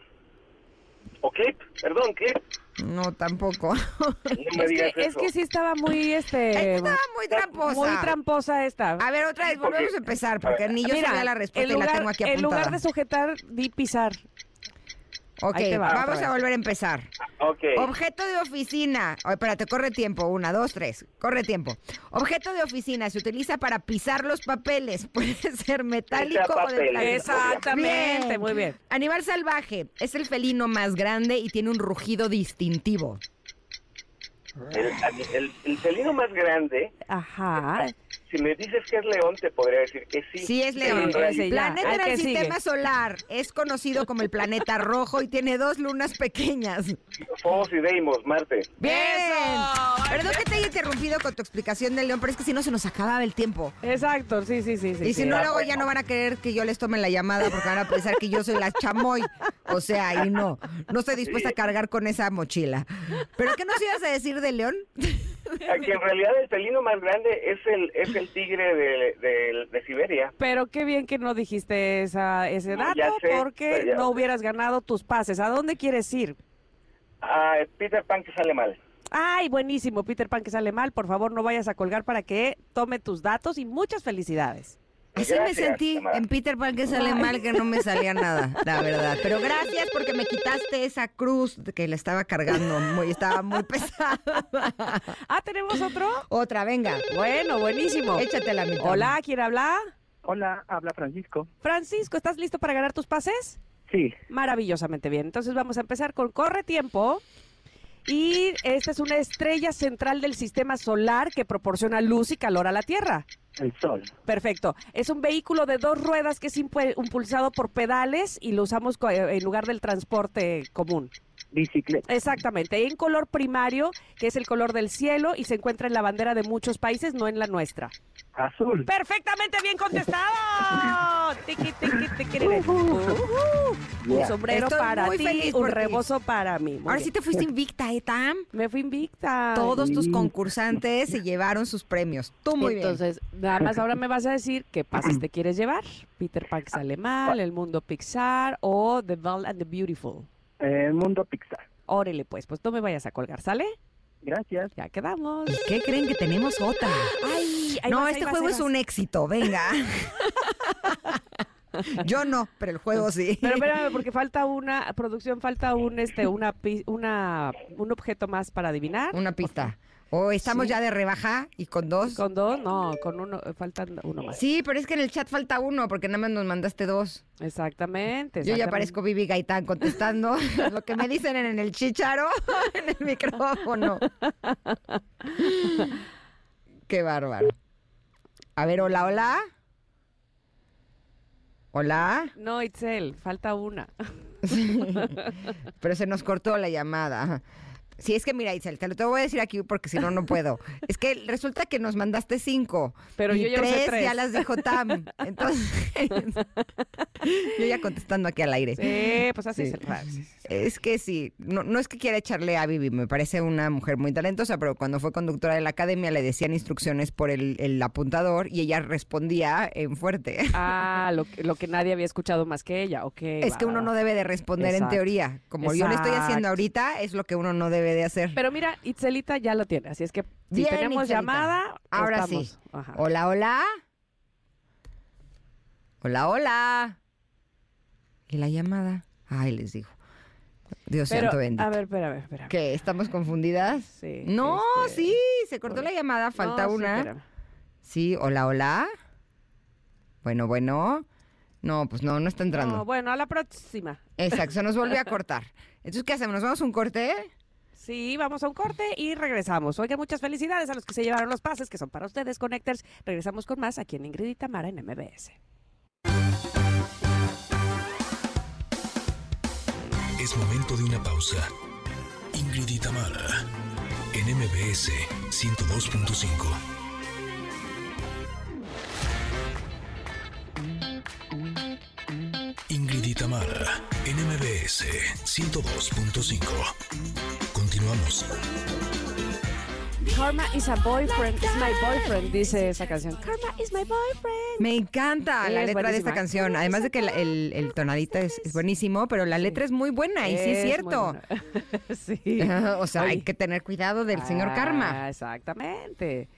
¿O clip? Perdón, clip. No, tampoco. No me Es digas que, es eso. que sí estaba muy, este... Estaba muy tramposa. Muy tramposa esta. A ver, otra vez, volvemos a empezar, porque ni yo Mira, sabía la respuesta en y la tengo aquí En apuntada. lugar de sujetar, di pisar. Ok, Ahí te va, otra vamos a volver a empezar. Ok. Objeto de oficina. Oh, espérate, corre tiempo. Una, dos, tres. Corre tiempo. Objeto de oficina. Se utiliza para pisar los papeles. Puede ser metálico o de plástico. Exactamente, Bien. muy bien. Animal salvaje. Es el felino más grande y tiene un rugido distintivo. El, el- el felino más grande, Ajá. Si me dices que es león, te podría decir que sí. Sí, es León. ya. Planeta el que sistema sigue. solar. Es conocido como el planeta rojo y tiene dos lunas pequeñas. Fobos y Deimos, Marte. ¡Bien! ¡Eso! Perdón que te haya interrumpido con tu explicación del león, pero es que si no se nos acababa el tiempo. Exacto, sí, sí, sí. sí y si sí. no, luego ya no van a querer que yo les tome la llamada porque van a pensar que yo soy la chamoy. O sea, y no, no estoy dispuesta a cargar con esa mochila. ¿Pero qué nos ibas a decir de león? Aquí en realidad el felino más grande es el es el tigre de, de- de Siberia. Pero qué bien que no dijiste esa, ese dato sé, porque no hubieras ganado tus pases. ¿A dónde quieres ir? Ah, Peter Pan que sale mal. Ay, buenísimo, Peter Pan que sale mal. Por favor, no vayas a colgar para que tome tus datos y muchas felicidades. Así me sentí Tamara. en Peter Pan que sale mal, que no me salía nada, la verdad. Pero gracias porque me quitaste esa cruz que le estaba cargando, muy, estaba muy pesada. Ah, ¿tenemos otro? Otra, venga, Bueno, buenísimo. échate la mitad. Hola, ¿quién habla? Hola, habla Francisco. Francisco, ¿estás listo para ganar tus pases? Sí, Maravillosamente bien. Entonces vamos a empezar con Corre Tiempo. Y esta es una estrella central del sistema solar que proporciona luz y calor a la Tierra. el sol. Perfecto. Es un vehículo de dos ruedas que es impu- impulsado por pedales y lo usamos en lugar del transporte común. Bicicleta. Exactamente. En color primario, que es el color del cielo y se encuentra en la bandera de muchos países, no en la nuestra. Azul. Perfectamente bien contestado. Tiqui, tiqui, tiquirire. Ujú. Un Yeah. sombrero Estoy para ti, un rebozo para mí. Muy Ahora bien. sí te fuiste invicta, ¿eh, Tam? Me fui invicta. Todos tus concursantes se llevaron sus premios. Tú muy bien. Entonces, nada más ahora me vas a decir qué pases te quieres llevar. Peter Pan sale mal, El Mundo Pixar o The Bald and the Beautiful. El mundo Pixar. Órale, pues, pues no me vayas a colgar, ¿sale? Gracias. Ya quedamos. ¿Qué creen que tenemos otra? Ay, ahí no, vas, este vas, juego es vas. un éxito, venga. Yo no, pero el juego sí. Pero espérame, porque falta una, producción, falta un, este, una, una, un objeto más para adivinar. Una pista. O estamos Sí. ya de rebaja y con dos. Con dos, no, con uno, faltan uno más. Sí, pero es que en el chat falta uno porque nada más nos mandaste dos. Exactamente. Yo ya exactamente. parezco Vivi Gaitán contestando lo que me dicen en el chicharo, en el micrófono. Qué bárbaro. A ver, hola, hola. Hola. No, Itzel, falta una. Pero se nos cortó la llamada. Sí, es que mira, Isel, te lo te voy a decir aquí porque si no, no puedo. Es que resulta que nos mandaste cinco. Pero y yo ya tres, tres. ya las dijo Tam. Entonces, yo ya contestando aquí al aire. Sí, pues así Sí. es el. Es que sí, no, no es que quiera echarle a Vivi, me parece una mujer muy talentosa, pero cuando fue conductora de la academia le decían instrucciones por el, el apuntador y ella respondía en fuerte. Ah, lo, que- lo que nadie había escuchado más que ella, ok. es va, que uno no debe de responder Exacto. en teoría. Como yo lo estoy haciendo ahorita, es lo que uno no debe de hacer. Pero mira, Itzelita ya lo tiene, así es que si Bien, tenemos Itzelita. llamada, Ahora estamos. sí. Ajá. Hola, hola. Hola, hola. ¿Y la llamada? Ay, les digo. Dios Pero, santo bendito. a ver, espérame, espérame. ¿Qué? ¿Estamos confundidas? Sí, No, este, sí, se cortó la llamada, falta no, una. Sí, hola, hola. Bueno, bueno. No, pues no, no está entrando. No, bueno, a la próxima. Exacto, se nos volvió a cortar. Entonces, ¿qué hacemos? ¿Nos vamos a un corte? Sí, vamos a un corte y regresamos. Oigan, muchas felicidades a los que se llevaron los pases, que son para ustedes, Connectors. Regresamos con más aquí en Ingrid y en MBS. Es momento de una pausa. Ingrid y Tamara, en MBS 102.5. Ingrid y Tamara, en MBS 102.5. Continuamos. Karma is a boyfriend, is my boyfriend, dice esa canción. Karma is my boyfriend. Me encanta la Es letra de esta buenísima. canción. Además de que la- el, el tonadita es, es buenísimo, pero la letra es muy buena y sí es muy cierto. buena. sí. o sea, hay Oye. que tener cuidado del señor Ah, Karma. Exactamente.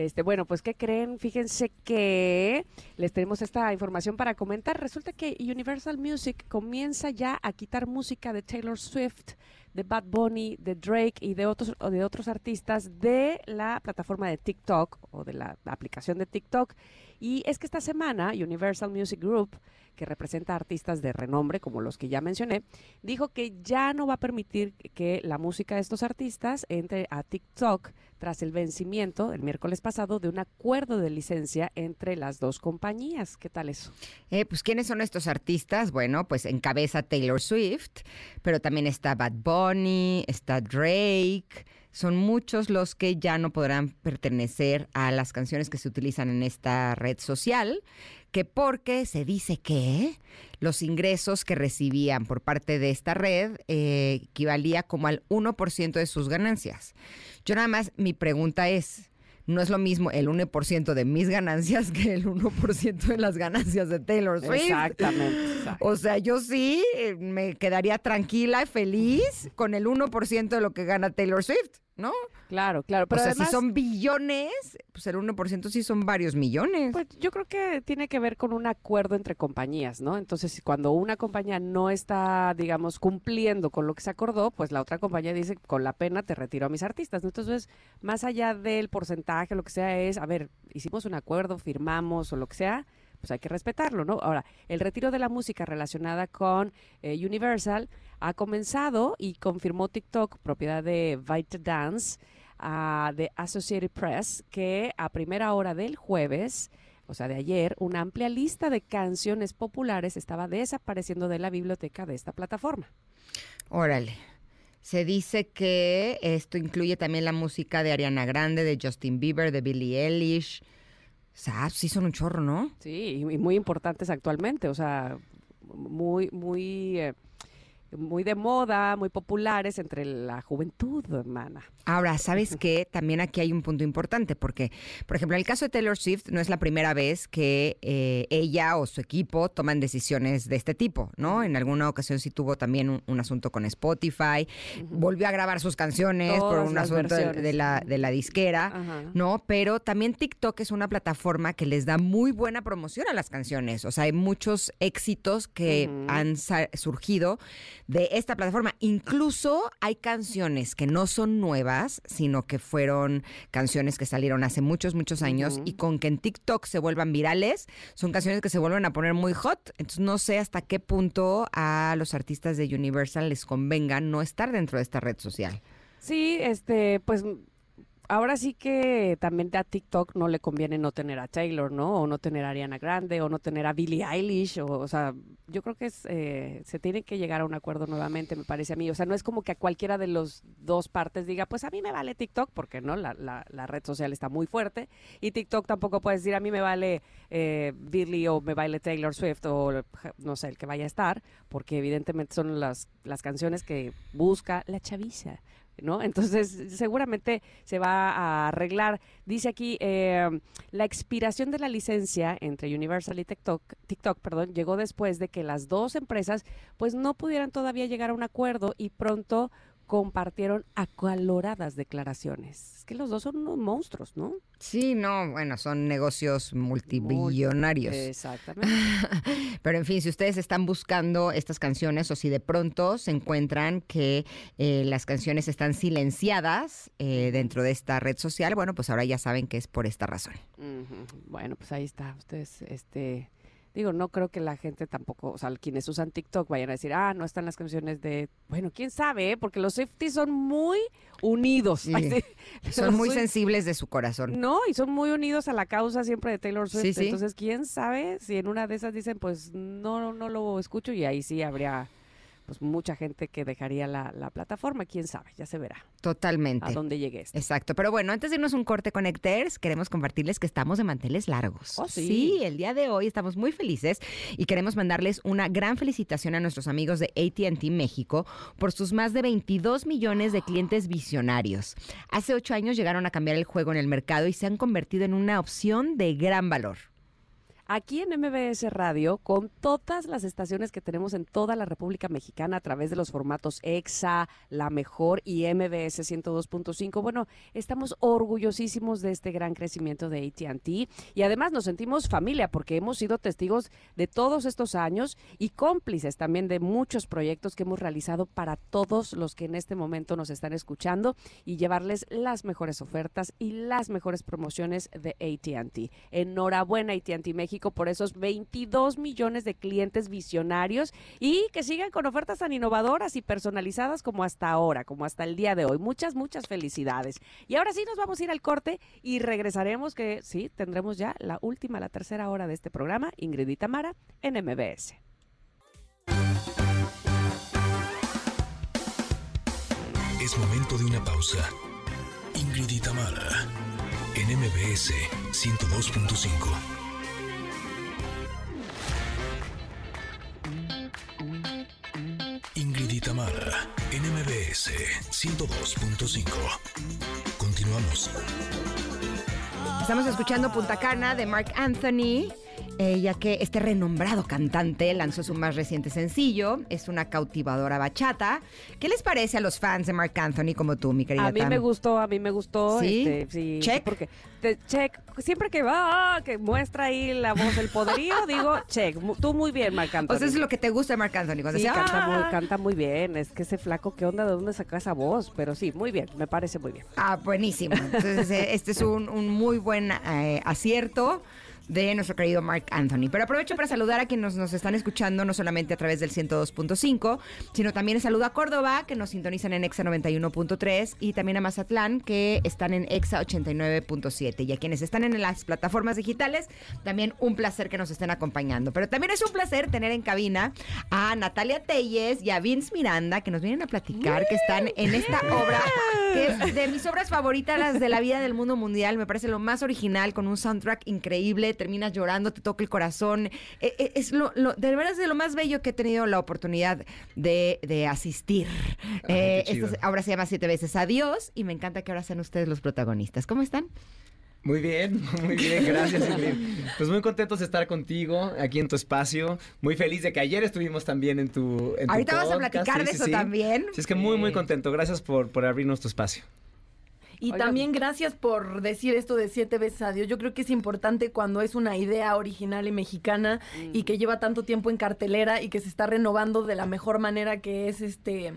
Este, bueno, pues ¿qué creen? Fíjense que les tenemos esta información para comentar. Resulta que Universal Music comienza ya a quitar música de Taylor Swift de Bad Bunny, de Drake y de otros, de otros artistas de la plataforma de TikTok o de la aplicación de TikTok. Y es que esta semana Universal Music Group, que representa artistas de renombre como los que ya mencioné, dijo que ya no va a permitir que la música de estos artistas entre a TikTok tras el vencimiento el miércoles pasado de un acuerdo de licencia entre las dos compañías. ¿Qué tal eso? Eh, pues, ¿quiénes son estos artistas? Bueno, pues encabeza Taylor Swift, pero también está Bad Bunny, está Drake. Son muchos los que ya no podrán pertenecer a las canciones que se utilizan en esta red social, que porque se dice que los ingresos que recibían por parte de esta red eh, equivalía como al 1% de sus ganancias. Yo nada más, mi pregunta es, no es lo mismo el 1% de mis ganancias que el 1% de las ganancias de Taylor Swift. Exactamente. exacto. O sea, yo sí eh, me quedaría tranquila y feliz con el 1% de lo que gana Taylor Swift, ¿no? Claro, claro. Pero o sea, además, si son billones, pues el 1% sí son varios millones. Pues yo creo que tiene que ver con un acuerdo entre compañías, ¿no? Entonces, si cuando una compañía no está, digamos, cumpliendo con lo que se acordó, pues la otra compañía dice, con la pena te retiro a mis artistas. ¿no? Entonces, más allá del porcentaje, lo que sea, es, a ver, hicimos un acuerdo, firmamos o lo que sea, pues hay que respetarlo, ¿no? Ahora, el retiro de la música relacionada con eh, Universal ha comenzado y confirmó TikTok, propiedad de ByteDance, ah, de Associated Press, que a primera hora del jueves, o sea, de ayer, una amplia lista de canciones populares estaba desapareciendo de la biblioteca de esta plataforma. Órale. Se dice que esto incluye también la música de Ariana Grande, de Justin Bieber, de Billie Eilish. O sea, sí son un chorro, ¿no? Sí, y, y muy importantes actualmente, o sea, muy, muy, eh, muy de moda, muy populares entre la juventud, hermana. Ahora, ¿sabes qué? También aquí hay un punto importante, porque, por ejemplo, en el caso de Taylor Swift, no es la primera vez que eh, ella o su equipo toman decisiones de este tipo, ¿no? En alguna ocasión sí tuvo también un, un asunto con Spotify, volvió a grabar sus canciones por un asunto de, la, de la disquera, Ajá. ¿no? Pero también TikTok es una plataforma que les da muy buena promoción a las canciones. O sea, hay muchos éxitos que han surgido de esta plataforma. Incluso hay canciones que no son nuevas, sino que fueron canciones que salieron hace muchos, muchos años y con que en TikTok se vuelvan virales, son canciones que se vuelven a poner muy hot. Entonces no sé hasta qué punto a los artistas de Universal les convenga no estar dentro de esta red social. Sí, este, pues ahora sí que también a TikTok no le conviene no tener a Taylor, ¿no? O no tener a Ariana Grande, o no tener a Billie Eilish, o, o sea, yo creo que es, eh, se tiene que llegar a un acuerdo nuevamente, me parece a mí. O sea, no es como que a cualquiera de los dos partes diga, pues a mí me vale TikTok, porque no, la, la, la red social está muy fuerte, y TikTok tampoco puede decir, a mí me vale eh, Billie o me vale Taylor Swift, o no sé, el que vaya a estar, porque evidentemente son las, las canciones que busca la chaviza. ¿No? Entonces, seguramente se va a arreglar. Dice aquí, eh, la expiración de la licencia entre Universal y TikTok, TikTok perdón, llegó después de que las dos empresas pues no pudieran todavía llegar a un acuerdo y pronto compartieron acaloradas declaraciones. Es que los dos son unos monstruos, ¿no? Sí, no, bueno, son negocios multibillonarios. Exactamente. Pero en fin, si ustedes están buscando estas canciones o si de pronto se encuentran que eh, las canciones están silenciadas eh, dentro de esta red social, bueno, pues ahora ya saben que es por esta razón. Bueno, pues ahí está. Ustedes, este, digo, no creo que la gente tampoco, o sea, quienes usan TikTok vayan a decir, ah, no están las canciones de, bueno, quién sabe, ¿eh? porque los Swifties son muy unidos. Sí. Ay, sí. Son Los muy sensibles de su corazón. No, y son muy unidos a la causa siempre de Taylor Swift. Sí. Entonces, quién sabe si en una de esas dicen, pues no, no lo escucho y ahí sí habría pues mucha gente que dejaría la, la plataforma. Quién sabe, ya se verá Totalmente. a dónde llegue esto. Exacto, pero bueno, antes de irnos un corte Connecters, queremos compartirles que estamos de manteles largos. Oh, sí. el día de hoy estamos muy felices y queremos mandarles una gran felicitación a nuestros amigos de AT&T México por sus más de 22 millones de clientes visionarios. Hace ocho años llegaron a cambiar el juego en el mercado y se han convertido en una opción de gran valor. Aquí en MBS Radio con todas las estaciones que tenemos en toda la República Mexicana a través de los formatos EXA, La Mejor y MBS 102.5. Bueno, estamos orgullosísimos de este gran crecimiento de ATT y además nos sentimos familia porque hemos sido testigos de todos estos años y cómplices también de muchos proyectos que hemos realizado para todos los que en este momento nos están escuchando y llevarles las mejores ofertas y las mejores promociones de ATT. Enhorabuena ATT México por esos 22 millones de clientes visionarios y que sigan con ofertas tan innovadoras y personalizadas como hasta ahora, como hasta el día de hoy. Muchas, muchas felicidades. Y ahora sí nos vamos a ir al corte y regresaremos que sí, tendremos ya la última, la tercera hora de este programa, Ingrid y Tamara, en MBS. Es momento de una pausa. Ingrid y Tamara, en MBS 102.5. Ingrid y Tamara, en MBS 102.5. Continuamos. Estamos escuchando Punta Cana de Mark Anthony. Eh, ya que este renombrado cantante lanzó su más reciente sencillo, es una cautivadora bachata. ¿Qué les parece a los fans de Mark Anthony como tú, mi querida A mí Tam? me gustó, a mí me gustó. ¿Sí? este, sí, Check. Porque, te- check. Siempre que va, que muestra ahí la voz, el poderío, digo, check. Tú muy bien, Marc Anthony. O sea, es lo que te gusta de Mark Anthony. Cuando Sí, canta, muy, "Ah". canta muy bien. Es que ese flaco, ¿qué onda? ¿De dónde saca esa voz? Pero sí, muy bien, me parece muy bien. Ah, buenísimo. Entonces, eh, este es un, un muy buen eh, acierto de nuestro querido Mark Anthony. Pero aprovecho para saludar a quienes nos, nos están escuchando, no solamente a través del 102.5, sino también saludo a Córdoba, que nos sintonizan en Exa 91.3, y también a Mazatlán, que están en Exa 89.7. Y a quienes están en las plataformas digitales, también un placer que nos estén acompañando. Pero también es un placer tener en cabina a Natalia Telles y a Vince Miranda, que nos vienen a platicar, que están en esta obra, que es de mis obras favoritas, las de la vida del mundo mundial. Me parece lo más original, con un soundtrack increíble. Terminas llorando, te toca el corazón. Eh, eh, Es lo, lo- de verdad es de lo más bello que he tenido la oportunidad de, de asistir. Eh, obra se llama Siete veces Adiós y me encanta que ahora sean ustedes los protagonistas. ¿Cómo están? Muy bien, muy bien, gracias. Pues muy contentos de estar contigo aquí en tu espacio. Muy feliz de que ayer estuvimos también en tu en tu Ahorita vamos a platicar Sí, de sí, eso sí. también. Sí, es que muy, muy contento. Gracias por, por abrirnos tu espacio. Y también gracias por decir esto de siete veces a Dios. Yo creo que es importante cuando es una idea original y mexicana y que lleva tanto tiempo en cartelera y que se está renovando de la mejor manera que es este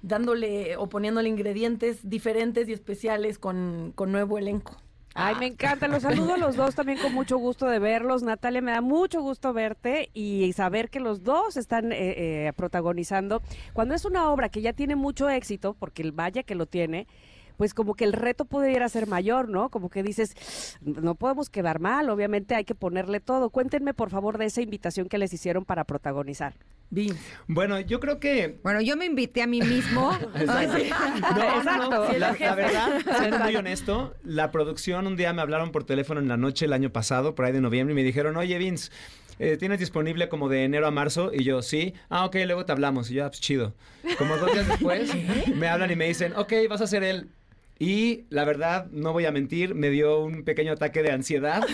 dándole o poniéndole ingredientes diferentes y especiales con, con nuevo elenco. Ay, me encanta. Los saludo a los dos también con mucho gusto de verlos. Natalia, me da mucho gusto verte y saber que los dos están eh, eh, protagonizando. Cuando es una obra que ya tiene mucho éxito, porque el vaya que lo tiene, pues como que el reto pudiera ser mayor, ¿no? Como que dices, no podemos quedar mal, obviamente hay que ponerle todo. Cuéntenme, por favor, de esa invitación que les hicieron para protagonizar. Vince. Bueno, yo creo que Bueno, yo me invité a mí mismo. Exacto. No, no, Exacto. no. El La, verdad, siendo muy honesto, la producción un día me hablaron por teléfono en la noche el año pasado, por ahí de noviembre, y me dijeron, oye Vince, eh, ¿tienes disponible como de enero a marzo? Y yo, sí. Ah, ok, luego te hablamos. Y yo, ah, pues chido. Como dos días después, me hablan y me dicen, ok, vas a ser él. Y la verdad, no voy a mentir, me dio un pequeño ataque de ansiedad.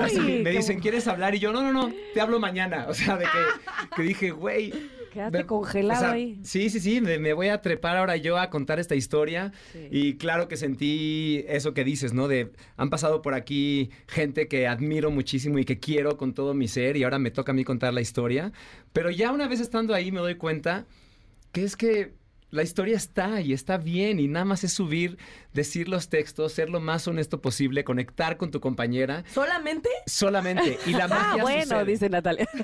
Así, me dicen, ¿quieres hablar? Y yo, no, no, no, te hablo mañana. O sea, de que, que dije, güey. Quédate me- congelado o sea, ahí. Sí, sí, sí, me, me voy a trepar ahora yo a contar esta historia. Sí. Y claro que sentí eso que dices, ¿no? De han pasado por aquí gente que admiro muchísimo y que quiero con todo mi ser y ahora me toca a mí contar la historia. Pero ya una vez estando ahí me doy cuenta que es que la historia está y está bien y nada más es subir, decir los textos, ser lo más honesto posible, conectar con tu compañera ¿Solamente? solamente y la Ah, magia bueno, sucede. dice Natalia.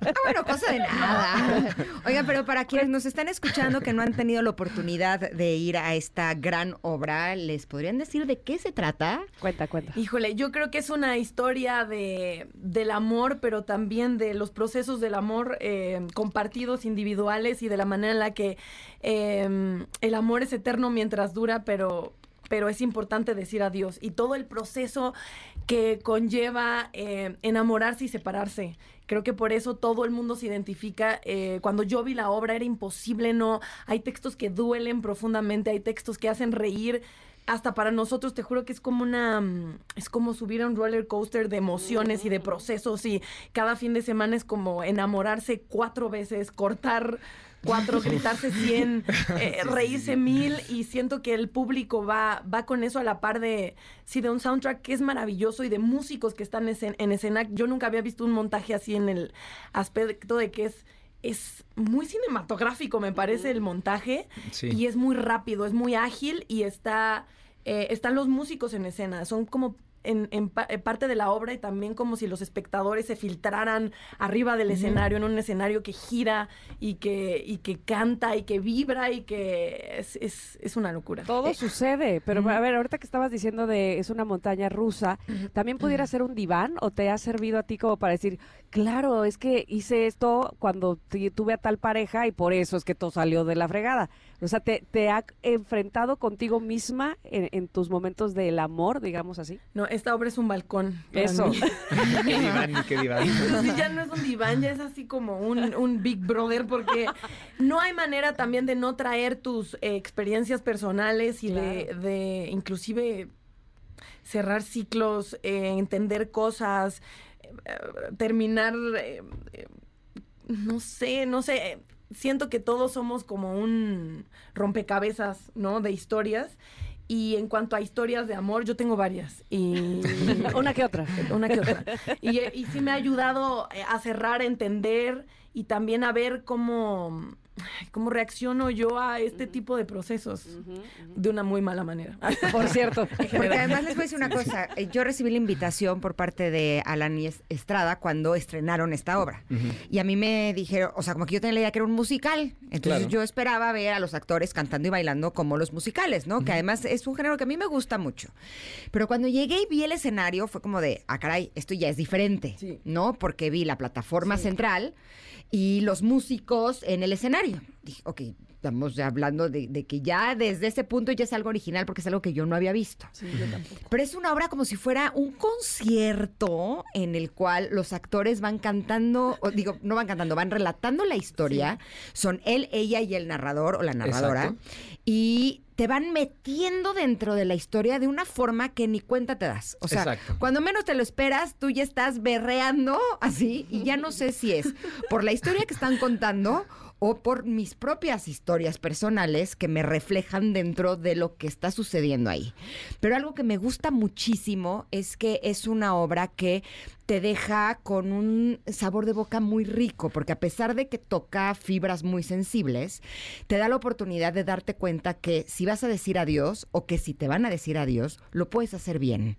Ah, bueno, cosa de nada. Oigan, pero para quienes nos están escuchando que no han tenido la oportunidad de ir a esta gran obra, ¿les podrían decir de qué se trata? Cuenta, cuenta. Híjole, yo creo que es una historia de, del amor, pero también de los procesos del amor eh, compartidos, individuales y de la manera en la que eh, el amor es eterno mientras dura, pero, pero es importante decir adiós. Y todo el proceso que conlleva eh, enamorarse y separarse. Creo que por eso todo el mundo se identifica. eh, cuando yo vi la obra era imposible, no. Hay textos que duelen profundamente, hay textos que hacen reír, hasta para nosotros, te juro que es como una, mm, es como subir a un roller coaster de emociones y de procesos y cada fin de semana es como enamorarse cuatro veces, cortar cuatro, gritarse cien, eh, reírse mil y siento que el público va, va con eso a la par de, sí, de un soundtrack que es maravilloso y de músicos que están en escena. Yo nunca había visto un montaje así en el aspecto de que es... Es muy cinematográfico, me parece, el montaje. Sí. Y es muy rápido, es muy ágil y está, eh, están los músicos en escena. Son como en, en pa- eh, parte de la obra y también como si los espectadores se filtraran arriba del escenario, en un escenario que gira y que, y que canta y que vibra y que es, es, es una locura. Todo sucede, pero a ver, ahorita que estabas diciendo de es una montaña rusa, ¿también pudiera ser un diván o te ha servido a ti como para decir, claro, es que hice esto cuando tuve a tal pareja y por eso es que todo salió de la fregada? O sea, ¿te, te ha enfrentado contigo misma en, en tus momentos del amor, digamos así? No, esta obra es un balcón. para Eso. mí. qué diván, qué diván. Sí, ya no es un diván, ya es así como un, un Big Brother, porque no hay manera también de no traer tus eh, experiencias personales y de, de inclusive cerrar ciclos, eh, entender cosas, terminar, eh, eh, no sé, no sé. eh, Siento que todos somos como un rompecabezas, ¿no? De historias. Y en cuanto a historias de amor, yo tengo varias. Y Una que otra. una que otra. Y, y sí me ha ayudado eh, a cerrar, a entender y también a ver cómo, cómo reacciono yo a este tipo de procesos de una muy mala manera. Por cierto. Porque además les voy a decir una cosa. eh, Yo recibí la invitación por parte de Alan y Es- Estrada cuando estrenaron esta obra. Y a mí me dijeron, o sea, como que yo tenía la idea que era un musical. Entonces Claro. yo esperaba ver a los actores cantando y bailando como los musicales, ¿no? Que además es un género que a mí me gusta mucho. Pero cuando llegué y vi el escenario fue como de, ah, caray, esto ya es diferente, Sí. ¿no? Porque vi la plataforma central y los músicos en el escenario. Dije, ok, estamos hablando de, de que ya desde ese punto ya es algo original porque es algo que yo no había visto. Pero es una obra como si fuera un concierto en el cual los actores van cantando, o digo, no van cantando, van relatando la historia. Son él, ella y el narrador o la narradora. Exacto. Y te van metiendo dentro de la historia de una forma que ni cuenta te das. O sea, Exacto. cuando menos te lo esperas, tú ya estás berreando así y ya no sé si es por la historia que están contando o por mis propias historias personales que me reflejan dentro de lo que está sucediendo ahí. Pero algo que me gusta muchísimo es que es una obra que te deja con un sabor de boca muy rico, porque a pesar de que toca fibras muy sensibles, te da la oportunidad de darte cuenta que si vas a decir adiós o que si te van a decir adiós, lo puedes hacer bien.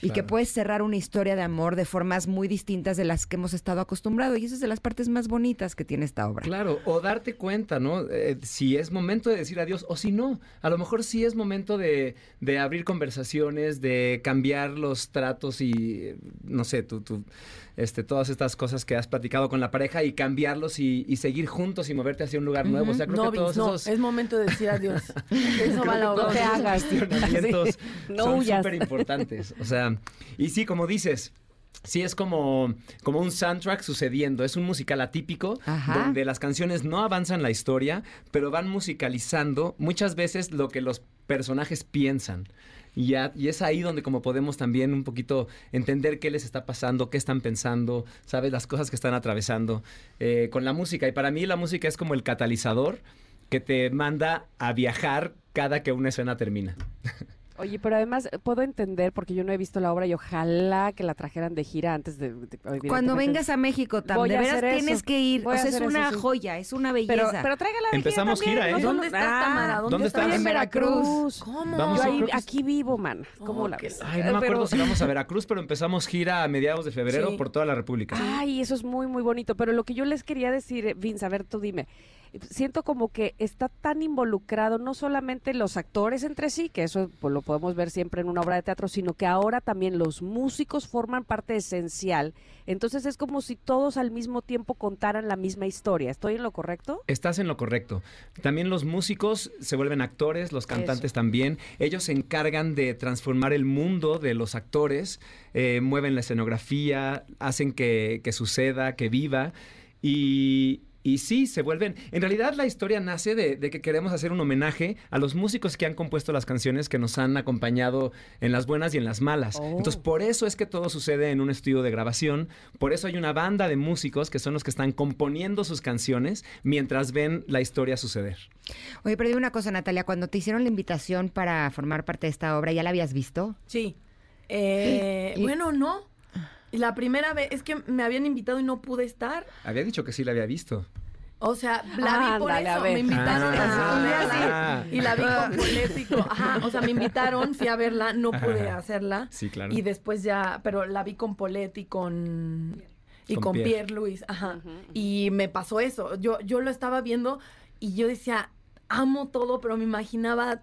y que puedes cerrar una historia de amor de formas muy distintas de las que hemos estado acostumbrados. Y esa es de las partes más bonitas que tiene esta obra. Claro, o darte cuenta, ¿no? Eh, si es momento de decir adiós o si no. A lo mejor sí es momento de, de abrir conversaciones, de cambiar los tratos y, no sé, tú, tú, este, todas estas cosas que has platicado con la pareja y cambiarlos y, y seguir juntos y moverte hacia un lugar nuevo. O sea, creo no, que todos no, esos... es momento de decir adiós. Eso va a la Creo que obra. todos te hagas. cuestionamientos Sí, no son súper importantes. O sea, y sí, como dices, sí es como, como un soundtrack sucediendo. Es un musical atípico Ajá. donde las canciones no avanzan la historia, pero van musicalizando muchas veces lo que los personajes piensan. Y, es ahí donde como podemos también un poquito entender qué les está pasando, qué están pensando, sabes, las cosas que están atravesando eh, con la música. Y para mí la música es como el catalizador que te manda a viajar cada que una escena termina. Oye, pero además eh, puedo entender, porque yo no he visto la obra y ojalá que la trajeran de gira antes de... de- Cuando vengas a México, Tam, Voy de a veras tienes eso. que ir. Voy O a sea, es eso, una sí. joya, es una Pero, belleza. pero tráigala de Empezamos gira, ¿eh? ¿Dónde estás, Ah, Tamara? ¿Dónde, ¿Dónde estás? En Veracruz. ¿Cómo? Vamos Yo ahí- que aquí vivo, man. ¿Cómo Oh, la ves? Ay, no me Pero- acuerdo si vamos a Veracruz, pero empezamos gira a mediados de febrero Sí. por toda la República. Ay, eso es muy, muy bonito. Pero lo que yo les quería decir, eh, Vince, a ver, tú dime. Siento como que está tan involucrado no solamente los actores entre sí, que eso pues, lo podemos ver siempre en una obra de teatro, sino que ahora también los músicos forman parte esencial. Entonces es como si todos al mismo tiempo contaran la misma historia. ¿Estoy en lo correcto? Estás en lo correcto. También los músicos se vuelven actores, los cantantes también. Ellos se encargan de transformar el mundo de los actores, eh, mueven la escenografía, hacen que, que suceda, que viva. Y, Y sí, se vuelven. En realidad, la historia nace de, de que queremos hacer un homenaje a los músicos que han compuesto las canciones que nos han acompañado en las buenas y en las malas. Oh. Entonces, por eso es que todo sucede en un estudio de grabación. Por eso hay una banda de músicos que son los que están componiendo sus canciones mientras ven la historia suceder. Oye, pero dime una cosa, Natalia, cuando te hicieron la invitación para formar parte de esta obra, ¿ya la habías visto? Sí. Eh, Y- bueno, no. La primera vez es que me habían invitado y no pude estar. Había dicho que sí la había visto. O sea, la vi por eso. Me invitaron Ah. a verla Ah. y la vi con bolético. Ajá, o sea, me invitaron, fui a verla, no pude Ajá. hacerla. Sí, claro. Y después ya, pero la vi con Polet y con y Con con, Pierre. Pierre. Luis, ajá. Y me pasó eso. Yo yo lo estaba viendo y yo decía, amo todo, pero me imaginaba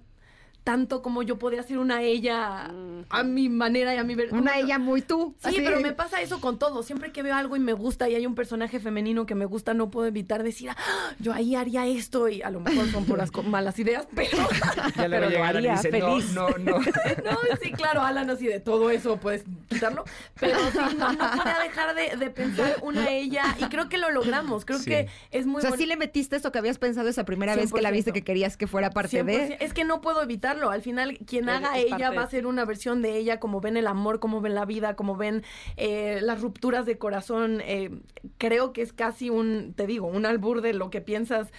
tanto como yo podía ser una ella a mi manera y a mi ver. Una ella muy tú. Sí, así. pero me pasa eso con todo. Siempre que veo algo y me gusta y hay un personaje femenino que me gusta, no puedo evitar decir, "Ah, yo ahí haría esto y a lo mejor son puras malas ideas, pero... Ya le Pero lo haría dice, feliz. no, no, no. No, sí, claro, Alan, así de todo eso puedes quitarlo. Pero sí, no, no podía dejar de, de pensar una ella y creo que lo logramos. Creo Sí. que es muy O sea, sí le metiste eso que habías pensado esa primera vez que la viste 100%. que querías que fuera parte 100%. de. Es que no puedo evitarlo. Al final, quien haga ella parte va a ser una versión de ella, como ven el amor, como ven la vida, como ven eh, las rupturas de corazón. Eh, creo que es casi un, te digo, un albur de lo que piensas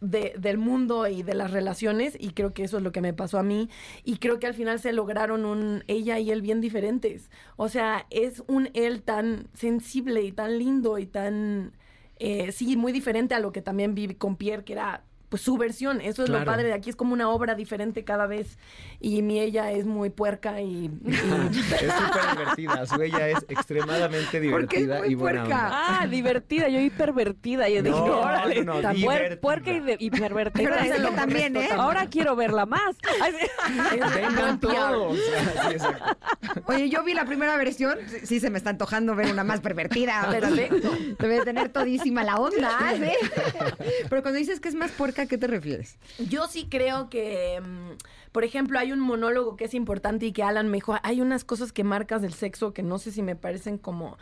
de- del mundo y de las relaciones y creo que eso es lo que me pasó a mí y creo que al final se lograron un ella y él bien diferentes o sea es un él tan sensible y tan lindo y tan eh, sí muy diferente a lo que también viví con Pierre que era pues su versión eso es Claro. lo padre de aquí es como una obra diferente cada vez y mi ella es muy puerca y, y- Es súper divertida. Su ella es extremadamente es divertida muy y buena puerca. onda. Ah, divertida, yo hipervertida. Yo dije, No, órale, no, no, puer- puerca y de- hipervertida. Pero es lo también, ¿eh? Ahora quiero verla más. Vengan todos. Sí, exacto. Oye, yo vi la primera versión. Sí, sí, se me está antojando ver una más pervertida. Perfecto. Debe tener todísima la onda, ¿sí? Pero cuando dices que es más puerca, ¿a qué te refieres? Yo sí creo que, mm, por ejemplo, hay un monólogo que es importante y que Alan me dijo, hay unas cosas que marcas del sexo que no sé si me parecen como...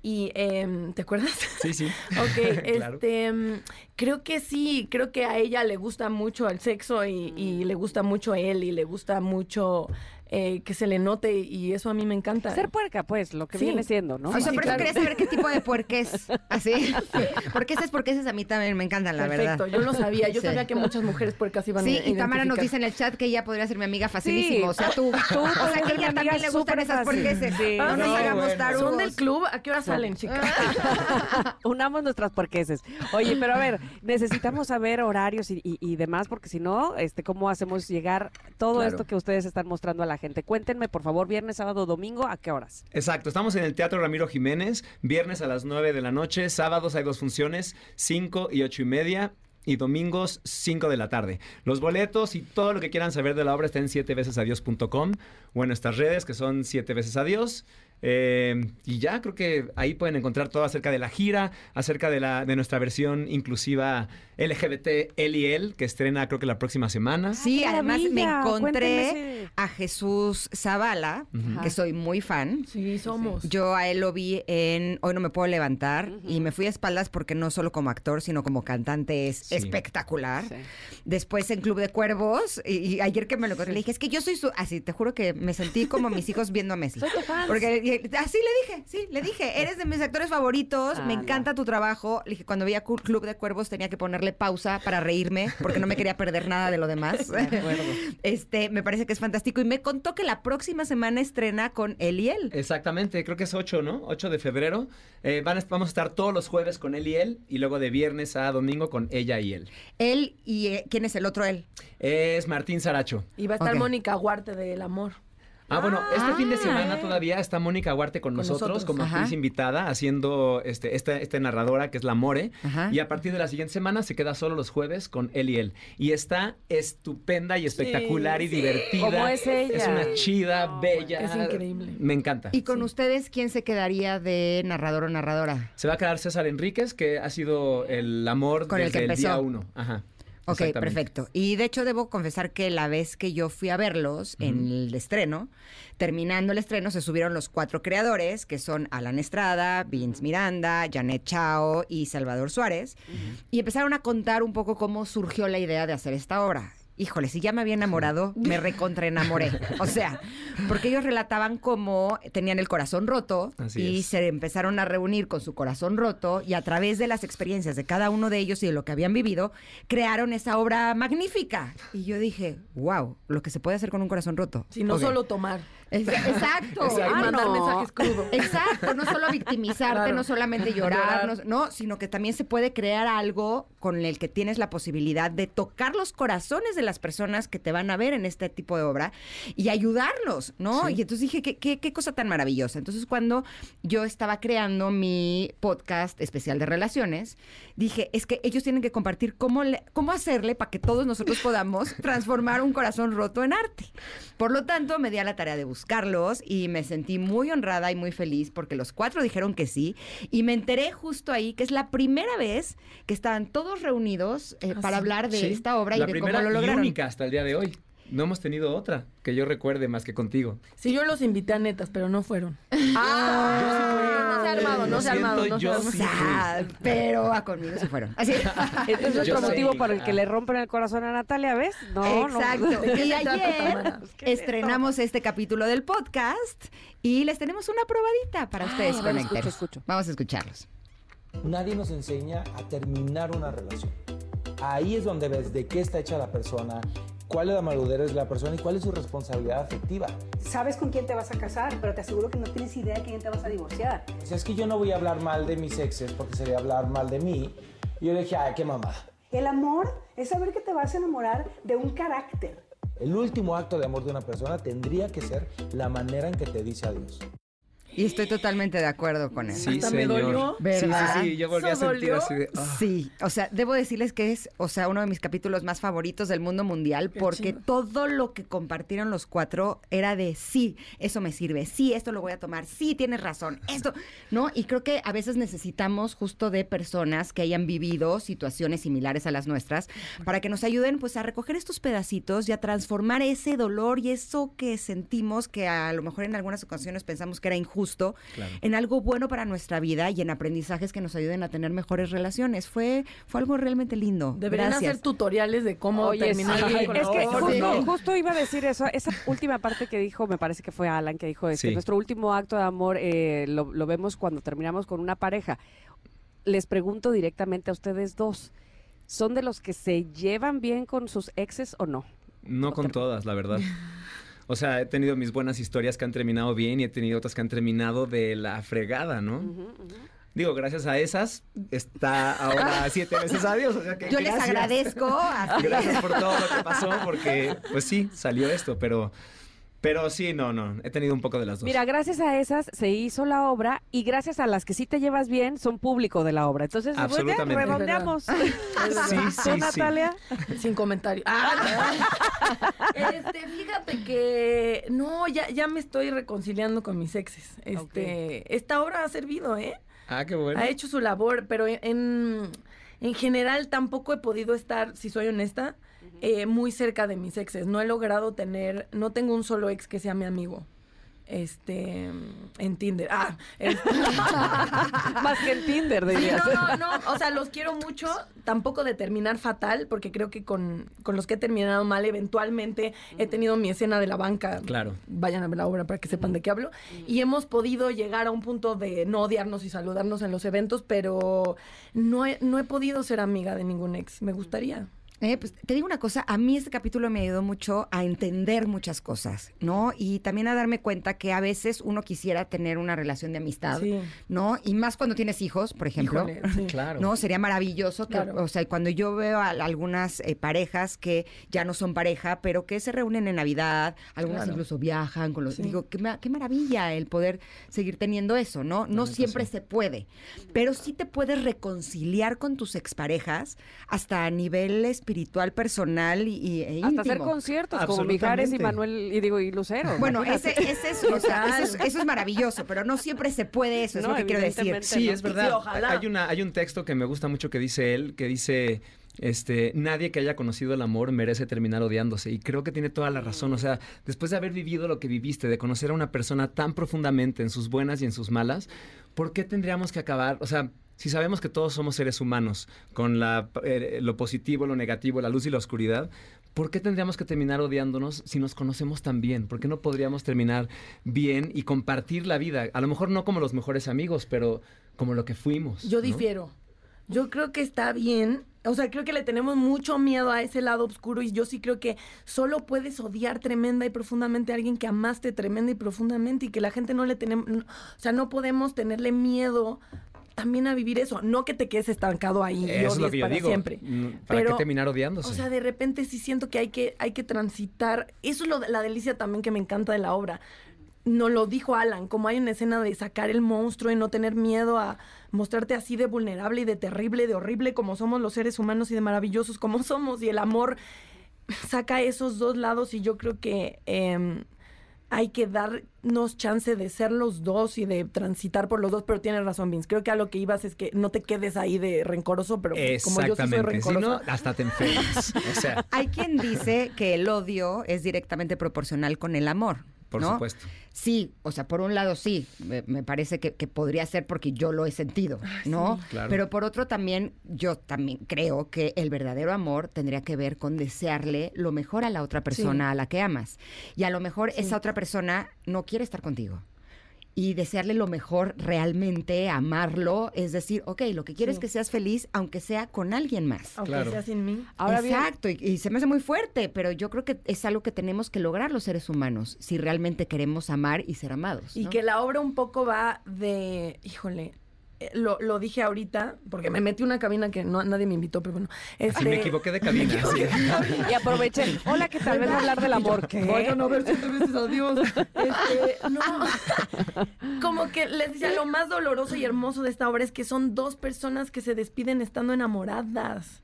Y, em, ¿te acuerdas? Sí, sí. Ok, Claro. este, mm, creo que sí, creo que a ella le gusta mucho el sexo y, y le gusta mucho él y le gusta mucho eh, que se le note y eso a mí me encanta. Ser puerca, pues, lo que Sí. viene siendo, ¿no? o sea, sí, por claro. eso quería saber qué tipo de puerques. Así. Porque esas puerques a mí también me encantan, la Perfecto, verdad. yo lo sabía, yo Sí. sabía que muchas mujeres puercas iban Sí, a y Tamara nos dice en el chat que ella podría ser mi amiga facilísimo. Sí. O sea, tú. Tú o sea, que ella también le gustan esas puerqueses. Sí. No nos No, hagamos bueno. tarugos. ¿Son del club? ¿A qué hora salen, chicas? Unamos nuestras porqueses. Oye, pero a ver, necesitamos saber horarios y, y- y demás, porque si no, este, ¿cómo hacemos llegar todo Claro. esto que ustedes están mostrando a la gente? Cuéntenme, por favor, viernes, sábado, domingo, ¿a qué horas? Exacto, estamos en el Teatro Ramiro Jiménez, viernes a las 9 de la noche, sábados hay dos funciones, 5 y 8 y media. Y domingos, 5 de la tarde. Los boletos y todo lo que quieran saber de la obra está en 7vecesadios.com o en nuestras redes, que son 7 veces adiós. Eh, y ya creo que ahí pueden encontrar todo acerca de la gira, acerca de, la, de nuestra versión inclusiva LGBT L y L, que estrena creo que la próxima semana. Sí, ¡Qué además me encontré a Jesús Zavala, que soy muy fan. Sí, somos. Yo a él lo vi en Hoy no me puedo levantar y me fui a espaldas porque no solo como actor, sino como cantante es Sí. espectacular. Sí. Después en Club de Cuervos y, y ayer que me lo encontré le dije, es que yo soy su... Así, te juro que me sentí como mis hijos viendo a Messi. Soy tu fan. Porque y- así le dije, sí, le dije, eres de mis actores favoritos, me Ala. encanta tu trabajo. Le dije, cuando veía Club de Cuervos tenía que ponerle pausa para reírme porque no me quería perder nada de lo demás. De acuerdo. Este, me parece que es fantástico y me contó que la próxima semana estrena con él y él. Exactamente, creo que es 8, ¿no? 8 de febrero. Eh, van a- vamos a estar todos los jueves con él y él, y luego de viernes a domingo con ella y él. Él y eh, ¿quién es el otro él? Es Martín Saracho. Y va a estar Ok. Mónica Huarte del Amor. Ah, bueno, este fin de Ah. semana todavía está Mónica Huarte con, Con nosotros, nosotros. como actriz invitada, haciendo este, esta, narradora que es la More. Ajá. Y a partir de la siguiente semana se queda solo los jueves con él y él. Y está estupenda y espectacular y sí. divertida. ¿Cómo es ella? Es una chida, bella. Es increíble. Me encanta. Y con ustedes, ¿quién se quedaría de narrador o narradora? Se va a quedar César Enríquez, que ha sido el amor Con el desde que el, día uno. Ajá. Ok, perfecto. Y de hecho debo confesar que la vez que yo fui a verlos en el estreno, terminando el estreno se subieron los cuatro creadores, que son Alan Estrada, Vince Miranda, Janet Chao y Salvador Suárez, y empezaron a contar un poco cómo surgió la idea de hacer esta obra. Híjole, si ya me había enamorado, me recontraenamoré. O sea, porque ellos relataban cómo tenían el corazón roto Así y es. se empezaron a reunir con su corazón roto y a través de las experiencias de cada uno de ellos y de lo que habían vivido, crearon esa obra magnífica. Y yo dije, wow, lo que se puede hacer con un corazón roto. Si no solo tomar. Exacto. Ah, mandar no. mensajes crudos. Exacto, no solo victimizarte, Claro. no solamente llorar, Llorar. no, no, sino que también se puede crear algo con el que tienes la posibilidad de tocar los corazones de las personas que te van a ver en este tipo de obra y ayudarlos, ¿no? Y entonces dije, ¿qué, qué, qué cosa tan maravillosa. Entonces cuando yo estaba creando mi podcast especial de relaciones, dije, es que ellos tienen que compartir cómo, le- cómo hacerle para que todos nosotros podamos transformar un corazón roto en arte. Por lo tanto, me di a la tarea de buscarlos y me sentí muy honrada y muy feliz porque los cuatro dijeron que sí. Y me enteré justo ahí que es la primera vez que estaban todos reunidos eh, para hablar de Sí, esta obra la y de primera cómo lo y lograron. única hasta el día de hoy. No hemos tenido otra que yo recuerde más que contigo. Sí, yo los invité a netas, pero no fueron. Ah, no se ha armado, no se ha armado. No se yo sí. Ah, pero a conmigo se fueron. Así. Entonces, Yo otro motivo por el que Ah. le rompen el corazón a Natalia, ¿ves? No, no. Exacto. ¿De qué Y ayer es estrenamos este capítulo del podcast y les tenemos una probadita para ustedes a ver, conectar. escucho, escucho. Vamos a escucharlos. Nadie nos enseña a terminar una relación. Ahí es donde ves de qué está hecha la persona, cuál es la madurez de la persona y cuál es su responsabilidad afectiva. Sabes con quién te vas a casar, pero te aseguro que no tienes idea de quién te vas a divorciar. O sea, es que yo no voy a hablar mal de mis exes porque sería hablar mal de mí. Y yo dije, ay, qué mamada. El amor es saber que te vas a enamorar de un carácter. El último acto de amor de una persona tendría que ser la manera en que te dice adiós. Y estoy totalmente de acuerdo con eso. Sí, Hasta me señor. dolió. Sí, ¿Verdad? sí, sí. Yo volví a ¿Eso sentir dolió? así de. ah. Sí, o sea, debo decirles que es, o sea, uno de mis capítulos más favoritos del mundo mundial Qué porque chido. todo lo que compartieron los cuatro era de sí, eso me sirve, sí, esto lo voy a tomar, sí, tienes razón, esto, ¿no? Y creo que a veces necesitamos justo de personas que hayan vivido situaciones similares a las nuestras para que nos ayuden pues a recoger estos pedacitos y a transformar ese dolor y eso que sentimos que a lo mejor en algunas ocasiones pensamos que era injusto Claro. en algo bueno para nuestra vida y en aprendizajes que nos ayuden a tener mejores relaciones. Fue, fue algo realmente lindo. Deberían Gracias. hacer tutoriales de cómo Oye, terminar sí. con es la que justo, iba a decir eso, esa última parte que dijo, me parece que fue Alan que dijo, este, Sí. nuestro último acto de amor eh, lo, lo vemos cuando terminamos con una pareja. Les pregunto directamente a ustedes dos, ¿son de los que se llevan bien con sus exes o no? No con todas, la verdad. O sea, he tenido mis buenas historias que han terminado bien y he tenido otras que han terminado de la fregada, ¿no? Digo, gracias a esas está ahora siete veces adiós. O sea que Yo les agradezco. así. Gracias por todo lo que pasó, porque pues sí, salió esto, pero, pero sí, no, no, he tenido un poco de las dos. Mira, gracias a esas se hizo la obra y gracias a las que sí te llevas bien son público de la obra. Entonces, pues, ya Absolutamente. redondeamos. Sí, ¿Tú, sí, sí. Natalia? Sin comentario. Ah, este, fíjate que no, ya, ya me estoy reconciliando con mis exes. Este, esta obra ha servido, ¿eh? Ah, qué bueno. Ha hecho su labor, pero en, en general tampoco he podido estar, si soy honesta, eh, muy cerca de mis exes. No he logrado tener, no tengo un solo ex que sea mi amigo. Este, en Tinder. Ah, este- Más que en Tinder, Sí, dirías. no, no, no, o sea, los quiero mucho, tampoco de terminar fatal, porque creo que con, con los que he terminado mal, eventualmente he tenido mi escena de la banca. Claro. Vayan a ver la obra para que sepan de qué hablo. Y hemos podido llegar a un punto de no odiarnos y saludarnos en los eventos, pero no he, no he podido ser amiga de ningún ex. Me gustaría. Eh, pues, te digo una cosa, a mí este capítulo me ayudó mucho a entender muchas cosas, ¿no? Y también a darme cuenta que a veces uno quisiera tener una relación de amistad, Sí. ¿no? Y más cuando tienes hijos, por ejemplo. Híjole, sí. Claro. No, sería maravilloso que, Claro. o sea, cuando yo veo a, algunas eh, parejas que ya no son pareja, pero que se reúnen en Navidad, algunas Claro. incluso viajan con los, Sí. digo, qué, qué maravilla el poder seguir teniendo eso, ¿no? No siempre sí. se puede, pero sí te puedes reconciliar con tus exparejas hasta a nivel espiritual, personal y, e Hasta hacer conciertos como Mijares y. Manuel y digo y Lucero. Bueno, ese, ese es, o sea, eso, es, eso es maravilloso, pero no siempre se puede eso, es No, lo que quiero decir. Sí, no. es verdad. Sí, ojalá. Hay, una, hay un texto que me gusta mucho que dice él, que dice este, nadie que haya conocido el amor merece terminar odiándose. Y creo que tiene toda la razón. O sea, después de haber vivido lo que viviste, de conocer a una persona tan profundamente en sus buenas y en sus malas, ¿por qué tendríamos que acabar? O sea, si sabemos que todos somos seres humanos, con la, eh, lo positivo, lo negativo, la luz y la oscuridad, ¿por qué tendríamos que terminar odiándonos si nos conocemos tan bien? ¿Por qué no podríamos terminar bien y compartir la vida? A lo mejor no como los mejores amigos, pero como lo que fuimos. Yo ¿no? difiero. Yo creo que está bien. O sea, creo que le tenemos mucho miedo a ese lado oscuro y yo sí creo que solo puedes odiar tremenda y profundamente a alguien que amaste tremenda y profundamente y que la gente no le tenemos, o sea, no podemos tenerle miedo también a vivir eso, no que te quedes estancado ahí y Eso es lo que yo para digo. siempre. Mm, ¿Para Pero, qué terminar odiándose? O sea, de repente sí siento que hay que, hay que transitar. Eso es lo, la delicia también que me encanta de la obra. No lo dijo Alan, como hay una escena de sacar el monstruo y no tener miedo a mostrarte así de vulnerable y de terrible, de horrible como somos los seres humanos y de maravillosos como somos. Y el amor saca esos dos lados y yo creo que em, hay que darnos chance de ser los dos y de transitar por los dos, pero tienes razón, Vince. Creo que a lo que ibas es que no te quedes ahí de rencoroso, pero como yo sí soy Exactamente. Si no, rencorosa. hasta te enfermas. O sea, Hay quien dice que el odio es directamente proporcional con el amor. Por ¿no? supuesto. Sí, o sea, por un lado sí, me, me parece que, que podría ser porque yo lo he sentido, ¿no? sí. Claro. Pero por otro también, yo también creo que el verdadero amor tendría que ver con desearle lo mejor a la otra persona Sí. a la que amas. Y a lo mejor esa otra persona no quiere estar contigo. Y desearle lo mejor realmente, amarlo, es decir, ok, lo que quieres es que seas feliz, aunque sea con alguien más. Aunque Claro. sea sin mí. Ahora bien, Exacto, y, y se me hace muy fuerte, pero yo creo que es algo que tenemos que lograr los seres humanos si realmente queremos amar y ser amados. Y que la obra un poco va de, híjole, lo, lo dije ahorita, porque me metí una cabina que no, nadie me invitó, pero bueno. Así Este, me equivoqué de cabina. sí. y aproveché. Hola, ¿qué tal? A hablar del amor. ¿Qué? Vayan a ver siete veces a Dios. Este, no. Como que les decía, lo más doloroso y hermoso de esta obra es que son dos personas que se despiden estando enamoradas.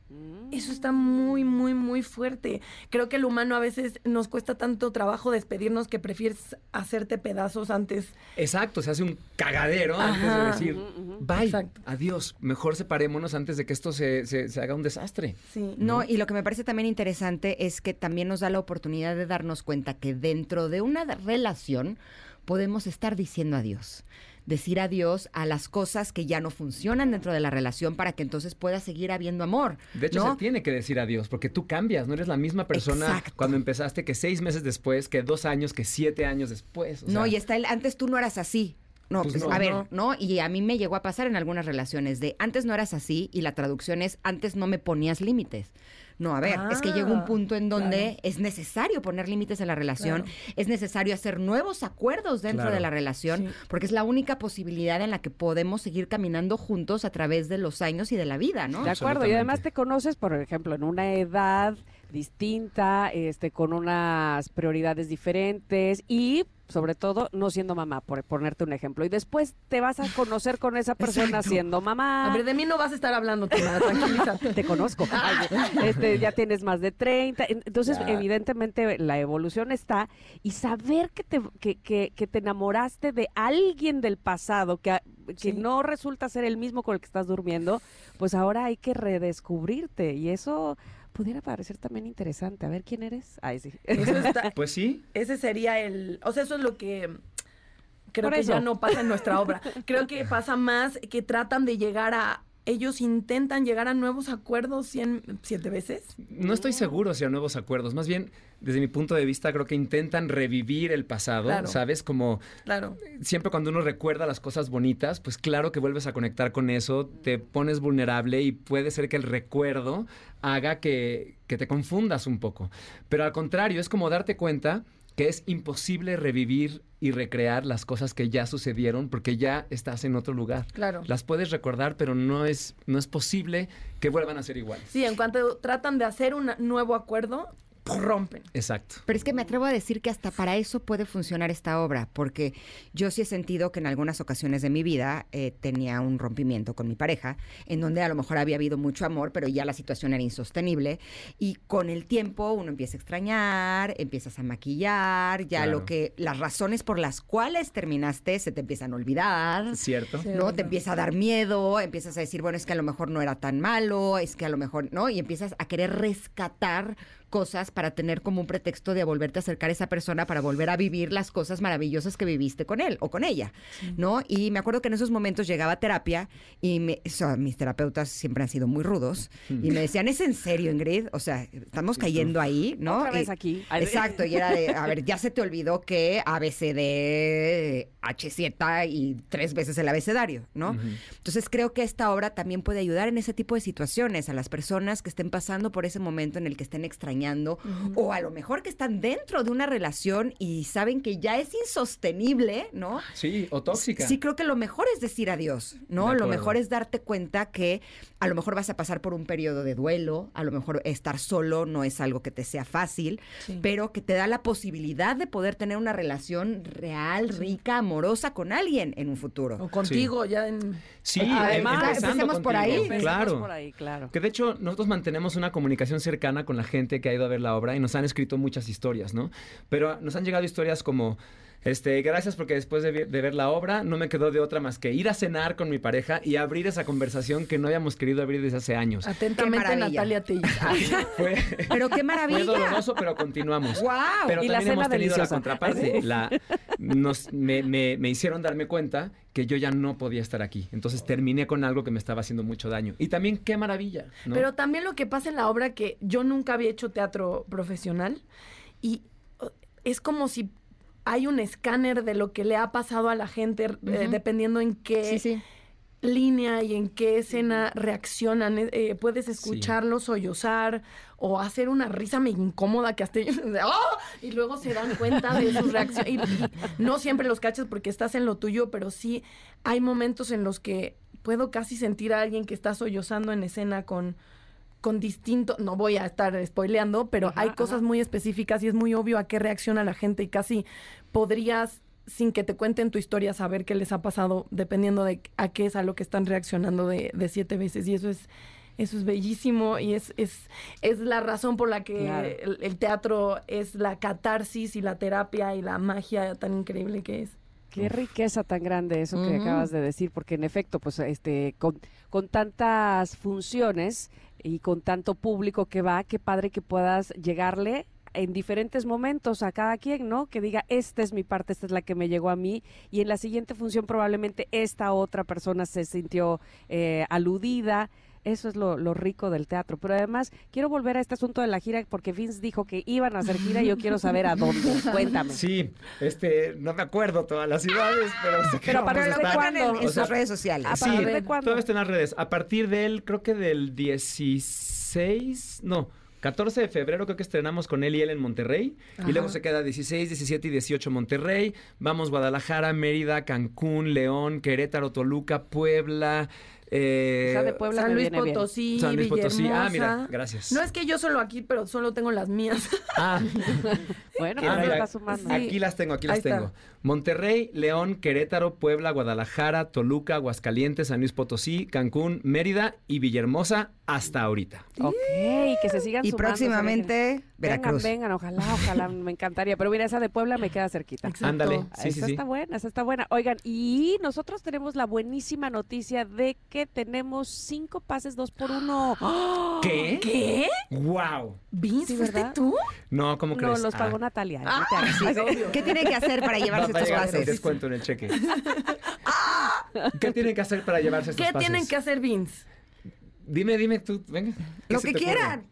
Eso está muy, muy, muy fuerte. Creo que el humano a veces nos cuesta tanto trabajo despedirnos que prefieres hacerte pedazos antes. Exacto, se hace un cagadero antes de decir, bye, Exacto. adiós, mejor separémonos antes de que esto se, se- se haga un desastre. Sí. No, y lo que me parece también interesante es que también nos da la oportunidad de darnos cuenta que dentro de una relación podemos estar diciendo adiós. Decir adiós a las cosas que ya no funcionan dentro de la relación para que entonces pueda seguir habiendo amor. De hecho, ¿no? se tiene que decir adiós, porque tú cambias, no eres la misma persona Exacto. cuando empezaste que seis meses después, que dos años, que siete años después. o no, sea, y está el antes tú no eras así. No, Pues pues, no. a ver, No. ¿no? Y a mí me llegó a pasar en algunas relaciones de antes no eras así y la traducción es antes no me ponías límites. No, a ver, es que llega un Ah, punto en donde claro. es necesario poner límites en la relación, Claro. es necesario hacer nuevos acuerdos dentro Claro. de la relación, Sí. porque es la única posibilidad en la que podemos seguir caminando juntos a través de los años y de la vida, ¿no? De acuerdo, y además te conoces, por ejemplo, en una edad distinta, este, con unas prioridades diferentes y sobre todo no siendo mamá, por ponerte un ejemplo. Y después te vas a conocer con esa persona Exacto. siendo mamá. A ver, de mí no vas a estar hablando, te conozco. Este, ya tienes más de 30. En- Entonces, Ya. evidentemente, la evolución está. Y saber que te, que, que- que te enamoraste de alguien del pasado, que, a- que Sí. no resulta ser el mismo con el que estás durmiendo, pues ahora hay que redescubrirte. Y eso pudiera parecer también interesante. A ver quién eres. Ay, sí. Eso está- Pues sí, ese sería el, o sea, eso es lo que creo Por que eso. ya no pasa en nuestra obra. Creo que pasa más que tratan de llegar a ellos intentan llegar a nuevos acuerdos cien, siete veces. no estoy seguro si a nuevos acuerdos. Más bien, desde mi punto de vista, creo que intentan revivir el pasado, Claro. ¿sabes? Como Claro. siempre cuando uno recuerda las cosas bonitas, pues claro que vuelves a conectar con eso, te pones vulnerable y puede ser que el recuerdo haga que, que te confundas un poco. Pero al contrario, es como darte cuenta que es imposible revivir y recrear las cosas que ya sucedieron porque ya estás en otro lugar. Claro. Las puedes recordar, pero no es, no es posible que vuelvan a ser iguales. Sí, en cuanto tratan de hacer un nuevo acuerdo, rompen. Exacto. Pero es que me atrevo a decir que hasta para eso puede funcionar esta obra, porque yo sí he sentido que en algunas ocasiones de mi vida eh, tenía un rompimiento con mi pareja, en donde a lo mejor había habido mucho amor, pero ya la situación era insostenible. Y con el tiempo uno empieza a extrañar, empiezas a maquillar, ya Claro. lo que, las razones por las cuales terminaste se te empiezan a olvidar. ¿Cierto? ¿no? Te empieza a dar miedo, empiezas a decir, bueno, es que a lo mejor no era tan malo, es que a lo mejor, ¿no? Y empiezas a querer rescatar cosas para tener como un pretexto de volverte a acercar a esa persona para volver a vivir las cosas maravillosas que viviste con él o con ella, ¿no? Y me acuerdo que en esos momentos llegaba a terapia y me- o sea, mis terapeutas siempre han sido muy rudos y me decían, ¿es en serio, Ingrid? O sea, estamos cayendo ahí, ¿no? Otra vez Y- aquí. Exacto, y era de, a ver, ya se te olvidó que ABCD, H7 y tres veces el abecedario, ¿no? Entonces creo que esta obra también puede ayudar en ese tipo de situaciones a las personas que estén pasando por ese momento en el que estén extrañando o a lo mejor que están dentro de una relación y saben que ya es insostenible, ¿no? Sí, o tóxica. Sí, creo que lo mejor es decir adiós, De ¿no? Lo mejor es darte cuenta que a lo mejor vas a pasar por un periodo de duelo, a lo mejor estar solo no es algo que te sea fácil, Sí. pero que te da la posibilidad de poder tener una relación real, rica, amorosa con alguien en un futuro. O contigo, ya en... Sí, Además, em- empezando empecemos por ahí. Empecemos Claro. por ahí, claro. Que de hecho nosotros mantenemos una comunicación cercana con la gente que ha ido a ver la obra y nos han escrito muchas historias, ¿no? Pero nos han llegado historias como, este, gracias porque después de, ver la obra no me quedó de otra más que ir a cenar con mi pareja y abrir esa conversación que no habíamos querido abrir desde hace años. Atentamente. Natalia Tellis. Fue, Pero qué fue maravilla. doloroso, pero continuamos. ¡Wow! Pero Y la también hemos tenido la contraparte. La, nos, me, me- me hicieron darme cuenta que yo ya no podía estar aquí. Entonces terminé con algo que me estaba haciendo mucho daño. Y también qué maravilla. ¿no? Pero también lo que pasa en la obra que yo nunca había hecho teatro profesional y es como si hay un escáner de lo que le ha pasado a la gente eh, dependiendo en qué Sí, sí. línea y en qué escena reaccionan. Eh, eh, puedes escucharlos sollozar o hacer una risa me incómoda que hasta "Ah", y luego se dan cuenta de sus reacciones. Y, y no siempre los cachas porque estás en lo tuyo, pero sí hay momentos en los que puedo casi sentir a alguien que está sollozando en escena con con distinto, no voy a estar spoileando, pero Ajá, hay cosas ajá. muy específicas y es muy obvio a qué reacciona la gente y casi podrías sin que te cuenten tu historia saber qué les ha pasado dependiendo de a qué es a lo que están reaccionando de, de siete veces y eso es eso es bellísimo y es, es, es la razón por la que Claro. el, el teatro es la catarsis y la terapia y la magia tan increíble que es. Qué riqueza tan grande eso que acabas de decir, porque en efecto, pues este, con, con tantas funciones y con tanto público que va, qué padre que puedas llegarle en diferentes momentos a cada quien, ¿no? Que diga, esta es mi parte, esta es la que me llegó a mí, y en la siguiente función probablemente esta otra persona se sintió eh, aludida. Eso es lo, lo rico del teatro. Pero además, quiero volver a este asunto de la gira, porque Vince dijo que iban a hacer gira y yo quiero saber a dónde. Cuéntame. Sí, este, no me acuerdo todas las ciudades, pero sé que Pero a vamos partir a de estar. cuándo? en, en O sea, sus redes sociales. ¿A Sí, partir de cuándo? todo está en las redes. A partir del, creo que del 16, no, 14 de febrero creo que estrenamos con él y él en Monterrey. Y luego se queda 16, 17 y 18 Monterrey. Vamos Guadalajara, Mérida, Cancún, León, Querétaro, Toluca, Puebla. Eh, de Puebla San Luis viene bien. Potosí, San Luis Potosí. Ah, mira, Villahermosa. gracias. No es que yo solo aquí, pero solo tengo las mías. Ah, Bueno, Ah, mira, está sumando. Sí. Aquí las tengo, aquí Ahí las está. tengo. Monterrey, León, Querétaro, Puebla, Guadalajara, Toluca, Aguascalientes, San Luis Potosí, Cancún, Mérida y Villahermosa hasta ahorita. Ok, que se sigan y sumando, próximamente Veracruz. Vengan, vengan, ojalá, ojalá, me encantaría. Pero mira, esa de Puebla me queda cerquita. Ándale, sí, sí, esa sí. está buena, esa está buena. Oigan, y nosotros tenemos la buenísima noticia de que tenemos cinco pases dos por uno. ¿Qué? ¿Qué? ¡Wow! ¿Vince, Sí, fuiste ¿verdad? tú? No, ¿cómo No, crees? los pagó Ah, Natalia. Ah, sí. ¿Qué tienen que hacer para va- llevarse va estos pases? descuento en el cheque. ¿Qué tienen que hacer para llevarse estos ¿Qué pases? tienen que hacer, Vince? Dime, dime tú, venga. ¿qué Lo que te ocurre?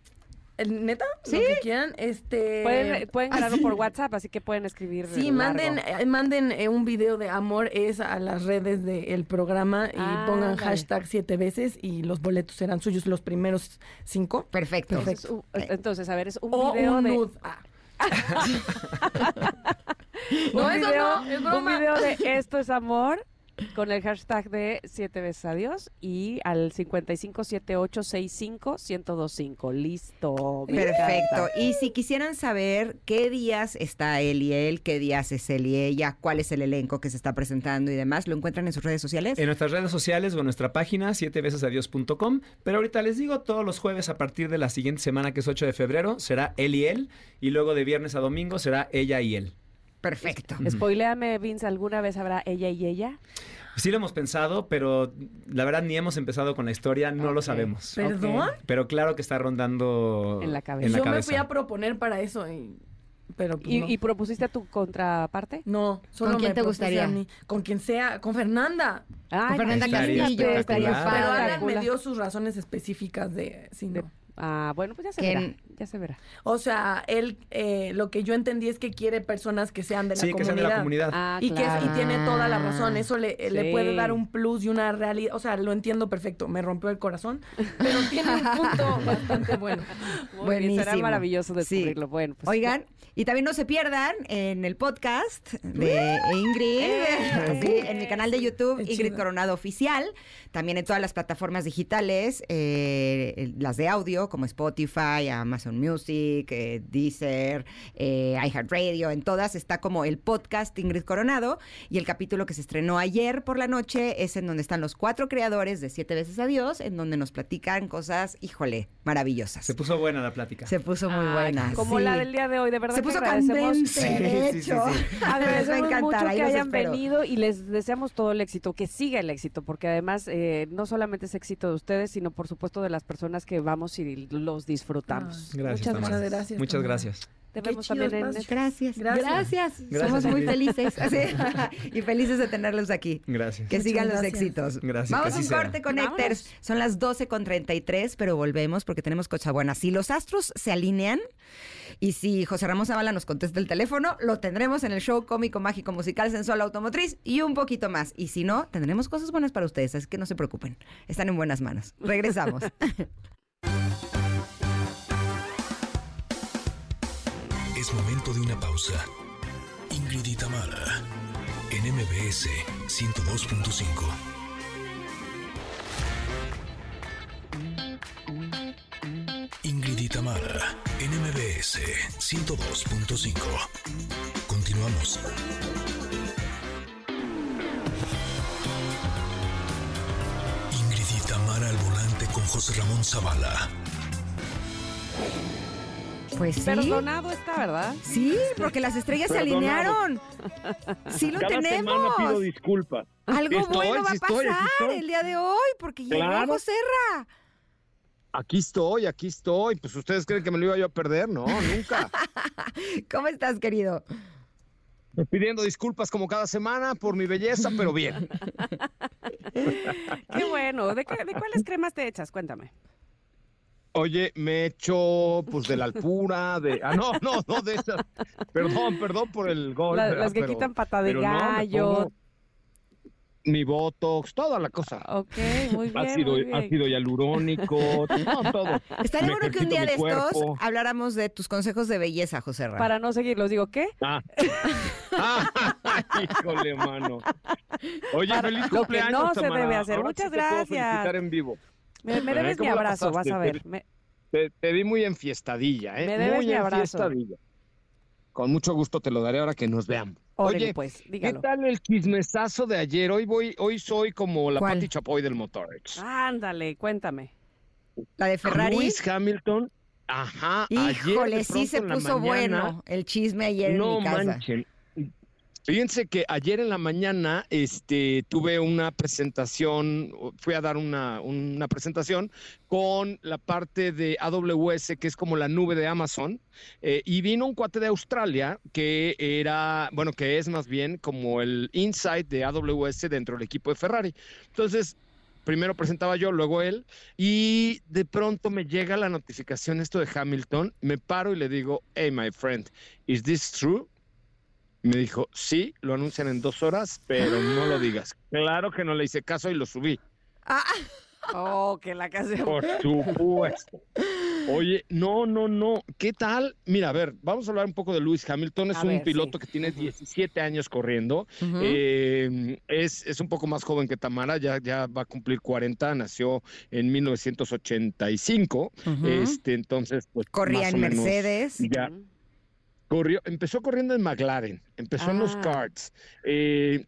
¿El- ¿Neta? Sí. Lo que quieran. Este... Pueden, pueden Ah, grabarlo sí. por WhatsApp, así que pueden escribir. Sí, largo. manden, eh, manden eh, un video de amor es a las redes del programa y Ah, pongan hashtag siete veces y los boletos serán suyos los primeros cinco. Perfecto. Entonces, u- entonces, a ver, es un O video un de. nude. Ah. un No, eso video, no, es un video de Esto es amor con el hashtag de siete veces adiós y al 5578651025. Listo. Perfecto. Y si quisieran saber qué días está él y él, qué días es él y ella, cuál es el elenco que se está presentando y demás, ¿lo encuentran en sus redes sociales? En nuestras redes sociales o en nuestra página, sietevesesadios.com. Pero ahorita les digo, todos los jueves a partir de la siguiente semana, que es 8 de febrero, será él y él. Y luego de viernes a domingo será ella y él. Perfecto. Spoiléame, Vince, ¿alguna vez habrá ella y ella? Sí lo hemos pensado, pero la verdad ni hemos empezado con la historia, no lo sabemos. ¿Perdón? Pero claro que está rondando En la cabeza. en la Yo me fui a proponer para eso y... Pero pues, ¿Y, no. y propusiste a tu contraparte? No, solo ¿Con quién me te gustaría? a mí. Con quien sea, con Fernanda. Ay, Fernanda Estaría Castillo, estaría. Pero Alan me dio sus razones específicas de... Sí, no. Ah, bueno, pues ya se Que verá. Ya se verá. O sea, él, eh, lo que yo entendí es que quiere personas que sean de la Sí, que comunidad. sean de la comunidad. Ah, Y, que, y tiene toda la razón, eso le, eh, le Sí. puede dar un plus y una realidad, o sea, lo entiendo perfecto, me rompió el corazón, pero tiene un punto bastante bueno. Muy bien, será Buenísimo. maravilloso Sí. descubrirlo. Bueno, pues, Oigan, y también no se pierdan en el podcast de Ingrid, sí, en mi canal de YouTube, Ingrid chido. Coronado Oficial, también en todas las plataformas digitales, eh, las de audio como Spotify, Amazon Music, eh, Deezer, eh, iHeartRadio, en todas está como el podcast Ingrid Coronado y el capítulo que se estrenó ayer por la noche es en donde están los cuatro creadores de Siete veces Adiós, en donde nos platican cosas, híjole, maravillosas. Se puso buena la plática. Se puso muy buena. Como sí. la del día de hoy, de verdad Se que puso agradecemos. candente, Sí, de sí, sí, hecho. sí. Agradecemos encantar, mucho que hayan espero. venido y les deseamos todo el éxito, que siga el éxito, porque además eh, no solamente es éxito de ustedes, sino por supuesto de las personas que vamos y los disfrutamos. Gracias, Muchas, muchas gracias, Muchas gracias. Te Qué vemos chido también en. Gracias, Gracias. gracias. Gracias, Somos muy felices. Y felices de tenerlos aquí. Gracias. Que Muchas sigan los gracias. éxitos. Gracias, Vamos a un corte, Connectors. Son las 12 con 33, pero volvemos porque tenemos Cochabuena. Si los astros se alinean y si José Ramón Zavala nos contesta el teléfono, lo tendremos en el show cómico, mágico, musical, sensual, automotriz y un poquito más. Y si no, tendremos cosas buenas para ustedes, así que no se preocupen. Están en buenas manos. Regresamos. Es momento de una pausa. Ingrid y Tamara, en MBS 102.5. Ingrid y Tamara, en MBS 102.5. Continuamos. Ingrid y Tamara al volante con José Ramón Zavala. Pues sí. Perdonado está, ¿verdad? Sí, porque las estrellas se alinearon. Sí lo Cada tenemos. semana pido disculpas. Algo estoy, bueno va a pasar estoy. el día de hoy, porque llegó Claro. Joserra. Aquí estoy, aquí estoy. Pues ustedes creen que me lo iba yo a perder, no, nunca. ¿Cómo estás, querido? Pidiendo disculpas como cada semana por mi belleza, pero bien. Qué bueno. ¿De, qué- de cuáles cremas te echas? Cuéntame. Oye, me echo pues de la alpura, de... Ah, no, no, no, de esas. Perdón, perdón por el gol. Las que Pero- quitan pata de no, gallo. Mi botox, toda la cosa. Ok, muy bien. ácido, muy bien. ácido hialurónico, no, todo. Estaría Me bueno que un día de estos habláramos de tus consejos de belleza, Joserra. Para no seguirlos, digo, ¿qué? Ah. Ah, híjole, mano. Oye, Para- feliz lo que cumpleaños, no se debe hacer. Ahora Muchas sí te puedo gracias. felicitar en vivo. Me, me debes mi ¿cómo la abrazo, vas a ver. Me- Te, te vi muy enfiestadilla, ¿eh? Me debes muy mi abrazo. enfiestadilla. Con mucho gusto te lo daré ahora que nos veamos. Órale, Oye, pues, ¿qué dígalo. tal el chismesazo de ayer? Hoy voy, hoy soy como la ¿Cuál? Pati Chapoy del Motorex. Ándale, cuéntame. La de Ferrari. Lewis Hamilton, ajá, ayer Híjole, de sí se puso mañana, bueno el chisme ayer no en mi casa. manchen. Fíjense que ayer en la mañana este, tuve una presentación, fui a dar una, presentación con la parte de AWS, que es como la nube de Amazon, eh, y vino un cuate de Australia que era, bueno, que es más bien como el insight de AWS dentro del equipo de Ferrari. Entonces, primero presentaba yo, luego él, y de pronto me llega la notificación esto de Hamilton, me paro y le digo, hey, my friend, is this true? Me dijo, sí, lo anuncian en dos horas, pero no lo digas. Claro que no le hice caso y lo subí. Ah, Oh, que la canción. Por supuesto. Oye, no, no, no. ¿Qué tal? Mira, a ver, vamos a hablar un poco de Lewis Hamilton. Es A un ver, piloto sí. que tiene 17 años corriendo. Eh, es, es un poco más joven que Tamara, ya, ya va a cumplir 40, nació en 1985. Ujú. este, entonces, pues. Corría más en o menos Mercedes. Ya. Corrió, empezó corriendo en McLaren, empezó en los Ah. karts. eh,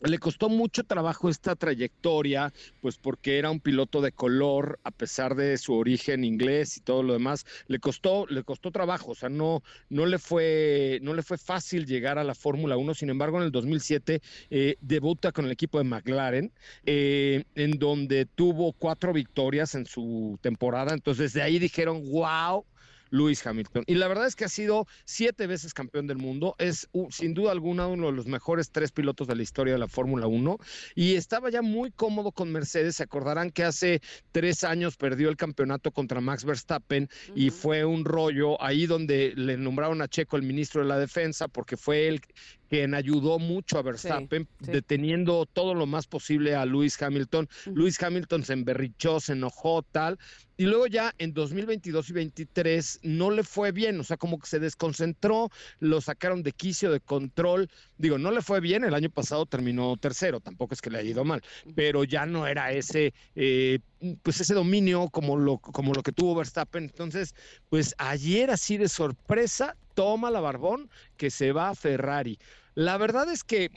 le costó mucho trabajo esta trayectoria, pues porque era un piloto de color, a pesar de su origen inglés y todo lo demás, le costó, le costó trabajo, o sea, no, no le fue, no le fue fácil llegar a la Fórmula 1. Sin embargo, en el 2007 eh, debuta con el equipo de McLaren, eh, en donde tuvo cuatro victorias en su temporada. Entonces, de ahí dijeron, wow. Lewis Hamilton. Y la verdad es que ha sido siete veces campeón del mundo. Es sin duda alguna uno de los mejores tres pilotos de la historia de la Fórmula 1. Y estaba ya muy cómodo con Mercedes. Se acordarán que hace tres años perdió el campeonato contra Max Verstappen y fue un rollo ahí donde le nombraron a Checo el ministro de la defensa porque fue él quien ayudó mucho a Verstappen, sí. deteniendo todo lo más posible a Lewis Hamilton. Lewis Hamilton se emberrichó, se enojó, tal. Y luego ya en 2022 y 23 no le fue bien, o sea, como que se desconcentró, lo sacaron de quicio, de control. Digo, no le fue bien, el año pasado terminó tercero, tampoco es que le haya ido mal, pero ya no era ese, eh, pues ese dominio como lo, como lo que tuvo Verstappen. Entonces, pues ayer así de sorpresa, toma la barbón que se va a Ferrari. La verdad es que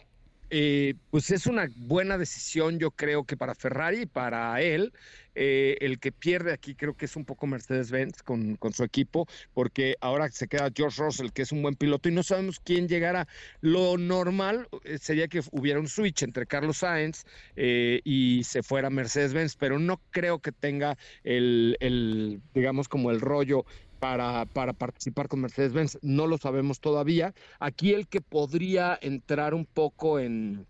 eh, pues es una buena decisión, yo creo que para Ferrari y para él. Eh, el que pierde aquí creo que es un poco Mercedes-Benz con, con, su equipo, porque ahora se queda George Russell, que es un buen piloto, y no sabemos quién llegará. Lo normal eh, sería que hubiera un switch entre Carlos Sainz y se fuera Mercedes-Benz, pero no creo que tenga el, el digamos, como el rollo para, para, participar con Mercedes-Benz. No lo sabemos todavía. Aquí el que podría entrar un poco en,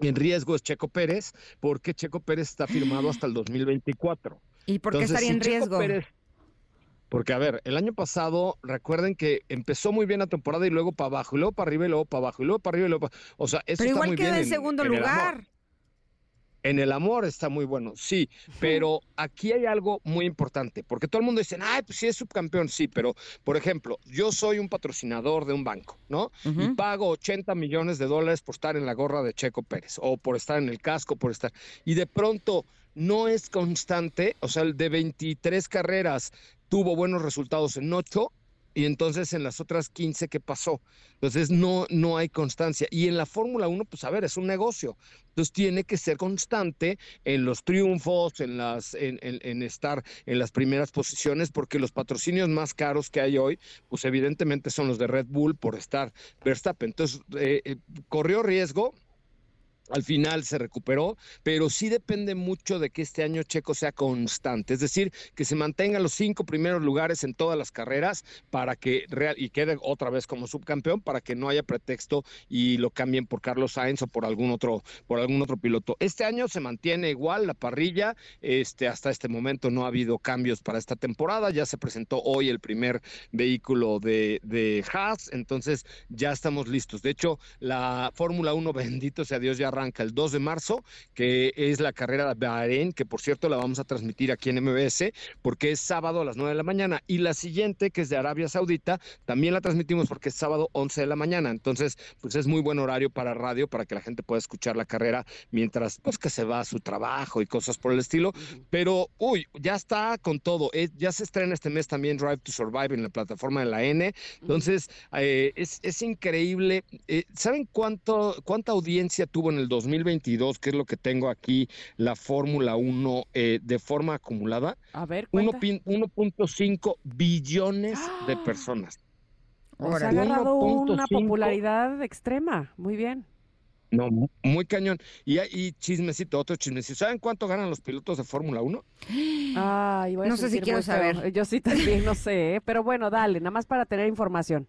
en riesgo es Checo Pérez, porque Checo Pérez está firmado hasta el 2024. ¿Y por qué Entonces, estaría en riesgo? Pérez- porque, a ver, el año pasado, recuerden que empezó muy bien la temporada y luego para abajo, y luego para arriba y luego para abajo, y luego para arriba y luego para... O sea, eso Pero está igual muy queda bien en segundo lugar. En el amor está muy bueno, sí, pero aquí hay algo muy importante, porque todo el mundo dice, ay, pues sí es subcampeón, sí, pero, por ejemplo, yo soy un patrocinador de un banco, ¿no? Y pago 80 millones de dólares por estar en la gorra de Checo Pérez, o por estar en el casco, por estar, y de pronto no es constante, o sea, el de 23 carreras tuvo buenos resultados en 8, y entonces en las otras 15, ¿qué pasó? Entonces no, no hay constancia. Y en la Fórmula 1, pues a ver, es un negocio. Entonces tiene que ser constante en los triunfos, en, las, en, estar en las primeras posiciones, porque los patrocinios más caros que hay hoy, pues evidentemente son los de Red Bull por estar Verstappen. Entonces eh, eh, corrió riesgo, al final se recuperó, pero sí depende mucho de que este año Checo sea constante, es decir, que se mantengan los cinco primeros lugares en todas las carreras para que real y quede otra vez como subcampeón para que no haya pretexto y lo cambien por Carlos Sainz o por algún otro por algún otro piloto. Este año se mantiene igual la parrilla, este hasta este momento no ha habido cambios para esta temporada, ya se presentó hoy el primer vehículo de de Haas, entonces ya estamos listos. De hecho, la Fórmula 1 bendito sea Dios ya arranca el 2 de marzo, que es la carrera de Bahrein, que por cierto la vamos a transmitir aquí en MBS, porque es sábado a las 9 de la mañana. Y la siguiente, que es de Arabia Saudita, también la transmitimos porque es sábado 11 de la mañana. Entonces, pues es muy buen horario para radio, para que la gente pueda escuchar la carrera mientras, pues que se va a su trabajo y cosas por el estilo. Pero, uy, ya está con todo. Eh, ya se estrena este mes también Drive to Survive en la plataforma de la N. Entonces, eh, es, es increíble. Eh, ¿Saben cuánto, cuánta audiencia tuvo en el 2022, que es lo que tengo aquí, la Fórmula 1 eh, de forma acumulada? A ver, Uno cuenta. pin- 1.5 billones de personas. O sea, ha agarrado una 1.5. popularidad extrema. Muy bien. No, mu- muy cañón. Y, y chismecito, otro chismecito. ¿Saben cuánto ganan los pilotos de Fórmula 1? Ay, voy a No sé si quiero saber. Yo sí también, no sé, ¿eh? pero bueno, dale, nada más para tener información.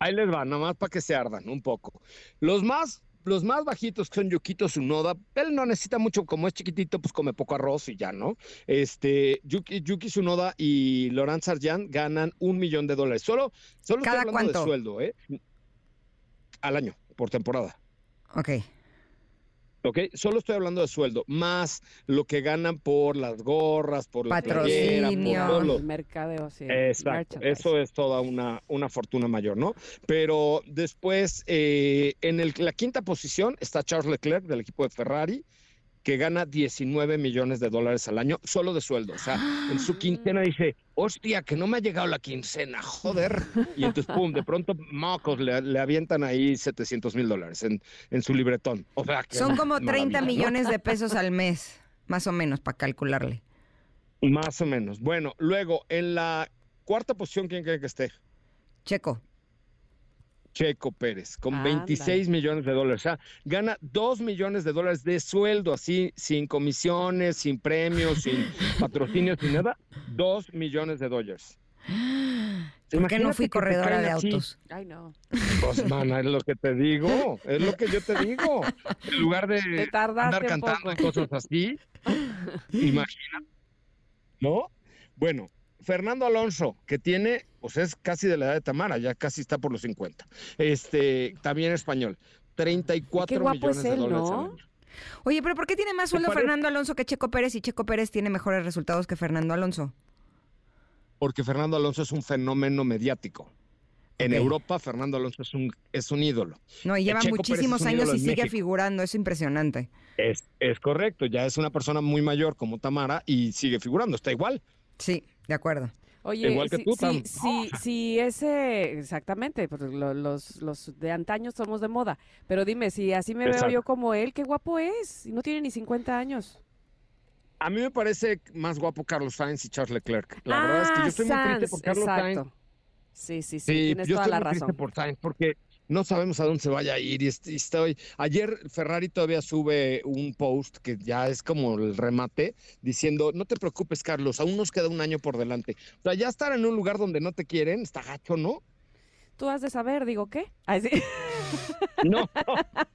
Ahí les va, nada más para que se ardan un poco. Los más, los más bajitos que son Yukito Tsunoda, él no necesita mucho, como es chiquitito, pues come poco arroz y ya, ¿no? Este, Yuki, Yuki Tsunoda y Laurent Sarjan ganan un millón de dólares. Solo, solo estoy ¿Cada hablando cuánto? de sueldo, ¿eh? Al año, por temporada. Ok. ¿Ok? Solo estoy hablando de sueldo, más lo que ganan por las gorras, por la playera, por Patrocinio. todo lo- El mercadeo, sí. Exacto, merchandise. eso es toda una, una fortuna mayor, ¿no? Pero después, eh, en el- la quinta posición está Charles Leclerc del equipo de Ferrari, que gana 19 millones de dólares al año solo de sueldo. O sea, en su quincena dice, hostia, que no me ha llegado la quincena, joder. Y entonces, pum, de pronto, mocos, le, le avientan ahí 700 mil dólares en, en su libretón. O sea, que Son como 30 maravilla, ¿no? millones de pesos al mes, más o menos, para calcularle. Más o menos. Bueno, luego, en la cuarta posición, ¿quién cree que esté? Checo. Checo Pérez, con Ándale. 26 millones de dólares. O sea, gana 2 millones de dólares de sueldo, así, sin comisiones, sin premios, sin patrocinios, sin nada. 2 millones de dólares. ¿Por qué no fui corredora de autos? Ay, no. Pues, mana, es lo que te digo, es lo que yo te digo. En lugar de andar cantando poco. y cosas así, imagina, ¿no? Bueno, Fernando Alonso, que tiene, pues es casi de la edad de Tamara, ya casi está por los 50. Este, también español, 34 Qué guapo millones es de él, dólares ¿no? al año. Oye, pero ¿por qué tiene más sueldo? Fernando Alonso que Checo Pérez y Checo Pérez tiene mejores resultados que Fernando Alonso? Porque Fernando Alonso es un fenómeno mediático. En. Europa, Fernando Alonso es un, es un ídolo. No, y lleva Checo muchísimos años y sigue México. figurando, es impresionante. Es, es correcto, ya es una persona muy mayor como Tamara y sigue figurando, está igual. Sí, de acuerdo. Oye, Igual que si, tú, si, si, si ese, exactamente, pues lo- los, los de antaño somos de moda, pero dime, si así me veo yo como él, qué guapo es, y no tiene ni 50 años. A mí me parece más guapo Carlos Sainz y Charles Leclerc. La verdad es que yo estoy muy triste por Carlos Ah, exacto. Sainz. Sí, sí, sí, Sí, tienes yo toda estoy la muy triste razón. por Sainz porque no sabemos a dónde se vaya a ir y est- y estoy ayer Ferrari todavía sube un post que ya es como el remate diciendo, "No te preocupes, Carlos, aún nos queda un año por delante." O sea, ya estar en un lugar donde no te quieren, está gacho, ¿no? Tú has de saber, digo, ¿qué? Ay, sí. No,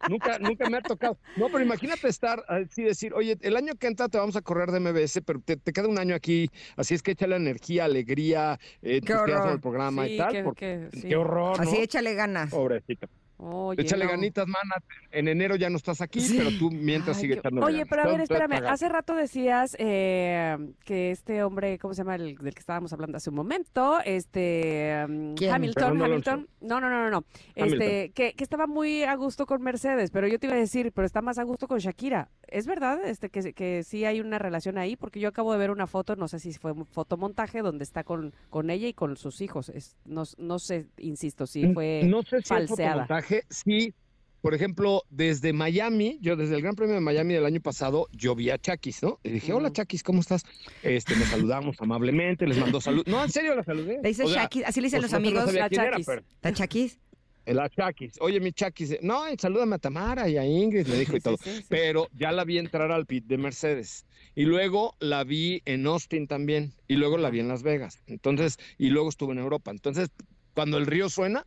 nunca, nunca me ha tocado. No, pero imagínate estar así decir, oye, el año que entra te vamos a correr de MBS, pero te, te queda un año aquí, así es que échale energía, alegría, eh, entusiasmo horror. al programa Sí, y tal. qué- porque- qué- sí. qué horror, Así ¿no? échale ganas. Pobrecito. Oye, Échale no. ganitas, mana. En enero ya no estás aquí, pero tú mientras Ay, sigue echando Oye, ganas. pero a ver, espérame. Hace rato decías eh, que este hombre, ¿cómo se llama? El del que estábamos hablando hace un momento, este ¿Quién? Hamilton. Hamilton. No, no, no, no, no. Este, que, que estaba muy a gusto con Mercedes, pero yo te iba a decir, pero está más a gusto con Shakira. ¿Es verdad este que, que sí hay una relación ahí? Porque yo acabo de ver una foto, no sé si fue un fotomontaje, donde está con, con ella y con sus hijos. Es, no, no sé, insisto, si fue No sé si es falseada. Fotomontaje. Sí, por ejemplo, desde Miami, yo desde el Gran Premio de Miami del año pasado, yo vi a Chakis, ¿no? Y dije, hola Ujú. Chakis, ¿cómo estás? Este, me saludamos amablemente, les mandó salud. No, en serio, la saludé. Le dice O sea, Shakis, así le dicen por los no amigos. sabía la era, Chakis. pero- ¿La Chaquis? La Chakis. Oye, mi Chakis. No, salúdame a Tamara y a Ingrid, me dijo y Sí, todo. sí, sí. Pero ya la vi entrar al pit de Mercedes. Y luego la vi en Austin también. Y luego la vi en Las Vegas. Entonces, y luego estuve en Europa. Entonces, cuando el río suena,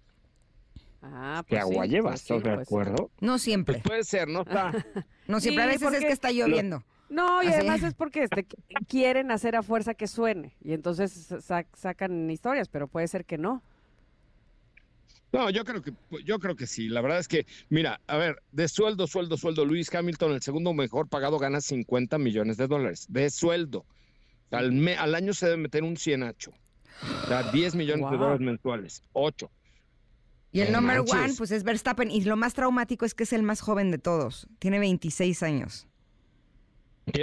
Ah, ¿qué pues sí, agua lleva? pues sí, ¿Estás de pues. acuerdo? No Pues siempre. puede ser, ¿no? Está. No siempre. a veces es que está lloviendo. No, y Así. además es porque este, qu- quieren hacer a fuerza que suene y entonces sa- sacan historias, pero puede ser que no. No, yo creo que yo creo que sí. La verdad es que, mira, a ver, de sueldo, sueldo, sueldo, Luis Hamilton, el segundo mejor pagado, gana 50 millones de dólares. De sueldo. Al, me- al año se debe meter un cienacho. O sea, 10 millones de dólares mensuales. 8. Y el No number manches. one, pues es Verstappen. Y lo más traumático es que es el más joven de todos. Tiene 26 años.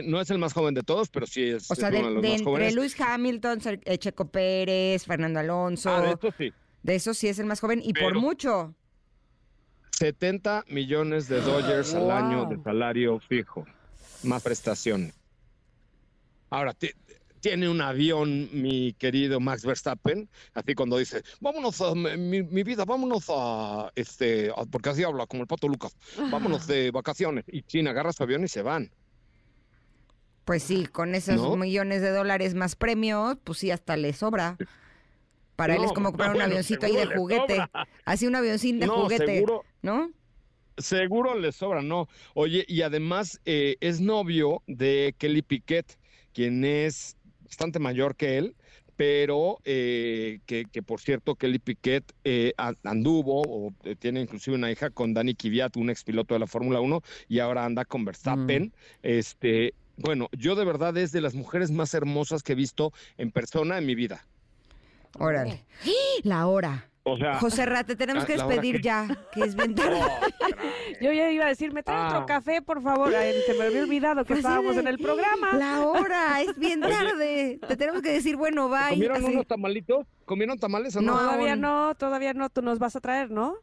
No es el más joven de todos, pero sí es, O sea, es de, uno de los de más entre jóvenes. Luis Hamilton, eh, Checo Pérez, Fernando Alonso. Ah, de esto sí. de eso sí es el más joven y por mucho. 70 millones de dólares al año de salario fijo, más prestaciones. Ahora, ti- tiene un avión, mi querido Max Verstappen, así cuando dice, vámonos a mi, mi vida, vámonos a, este, a- porque así habla como el pato Lucas, vámonos de vacaciones. Y China agarra su avión y se van. Pues sí, con esos ¿No? millones de dólares más premios, pues sí, hasta le sobra. Para él es como comprar un avioncito ahí de juguete. Así un avioncín de No, juguete, seguro. ¿no? Seguro le sobra, ¿no? Oye, y además eh, es novio de Kelly Piquet, quien es bastante mayor que él, pero eh, que, que, por cierto Kelly Piquet eh, anduvo o eh, tiene inclusive una hija con Dani Kvyat, un expiloto de la Fórmula 1 y ahora anda con Verstappen. Este, bueno, yo de verdad es de las mujeres más hermosas que he visto en persona en mi vida. Órale. La hora. O sea, José Ra, te tenemos ah, que ¿la hora despedir ya, que es bien tarde. Yo ya iba a decir, me trae Ah. otro café, por favor. Ay, se me había olvidado que Pues estábamos de- en el programa. La hora, es bien tarde. Te tenemos que decir, bueno, bye. ¿Comieron así. unos tamalitos? ¿Comieron tamales o no? todavía aún. no, todavía no. Tú nos vas a traer, ¿no?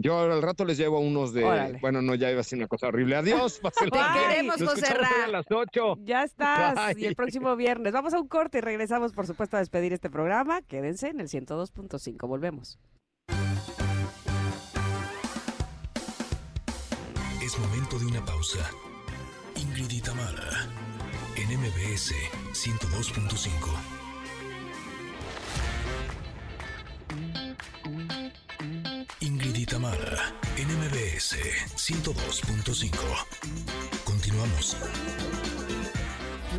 Yo al rato les llevo unos de. Órale. Bueno, no, ya iba a decir una cosa horrible. Adiós, Te queremos, José a las 8. Ya estás. Bye. Y el próximo viernes. Vamos a un corte y regresamos, por supuesto, a despedir este programa. Quédense en el 102.5. Volvemos. Es momento de una pausa. Ingrid y Tamara, en MBS 102.5. Ingrid y Tamara, en MBS 102.5. Continuamos.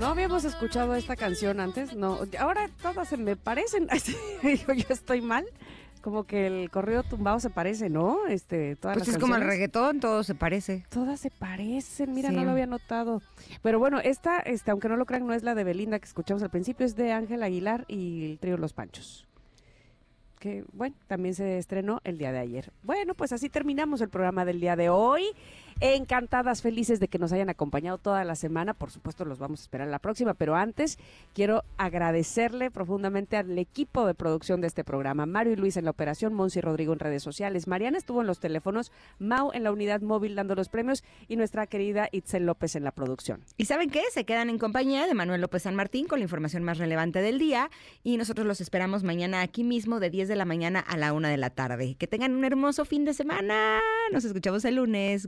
No habíamos escuchado esta canción antes, no. Ahora todas se me parecen. Digo, yo estoy mal. Como que el corrido tumbado se parece, ¿no? Este, todas Pues las es como el reggaetón, todo se parece. Todas se parecen, mira, Sí. no lo había notado. Pero bueno, esta, este, aunque no lo crean, no es la de Belinda que escuchamos al principio, es de Ángel Aguilar y el trío Los Panchos. Que, bueno, también se estrenó el día de ayer. Bueno, pues así terminamos el programa del día de hoy. Encantadas, felices de que nos hayan acompañado toda la semana. Por supuesto, los vamos a esperar la próxima, pero antes quiero agradecerle profundamente al equipo de producción de este programa. Mario y Luis en la operación, Monsi Rodrigo en redes sociales, Mariana estuvo en los teléfonos, Mau en la unidad móvil dando los premios y nuestra querida Itzel López en la producción. ¿Y saben qué? Se quedan en compañía de Manuel López San Martín con la información más relevante del día y nosotros los esperamos mañana aquí mismo de 10 de la mañana a la 1 de la tarde. Que tengan un hermoso fin de semana. Nos escuchamos el lunes.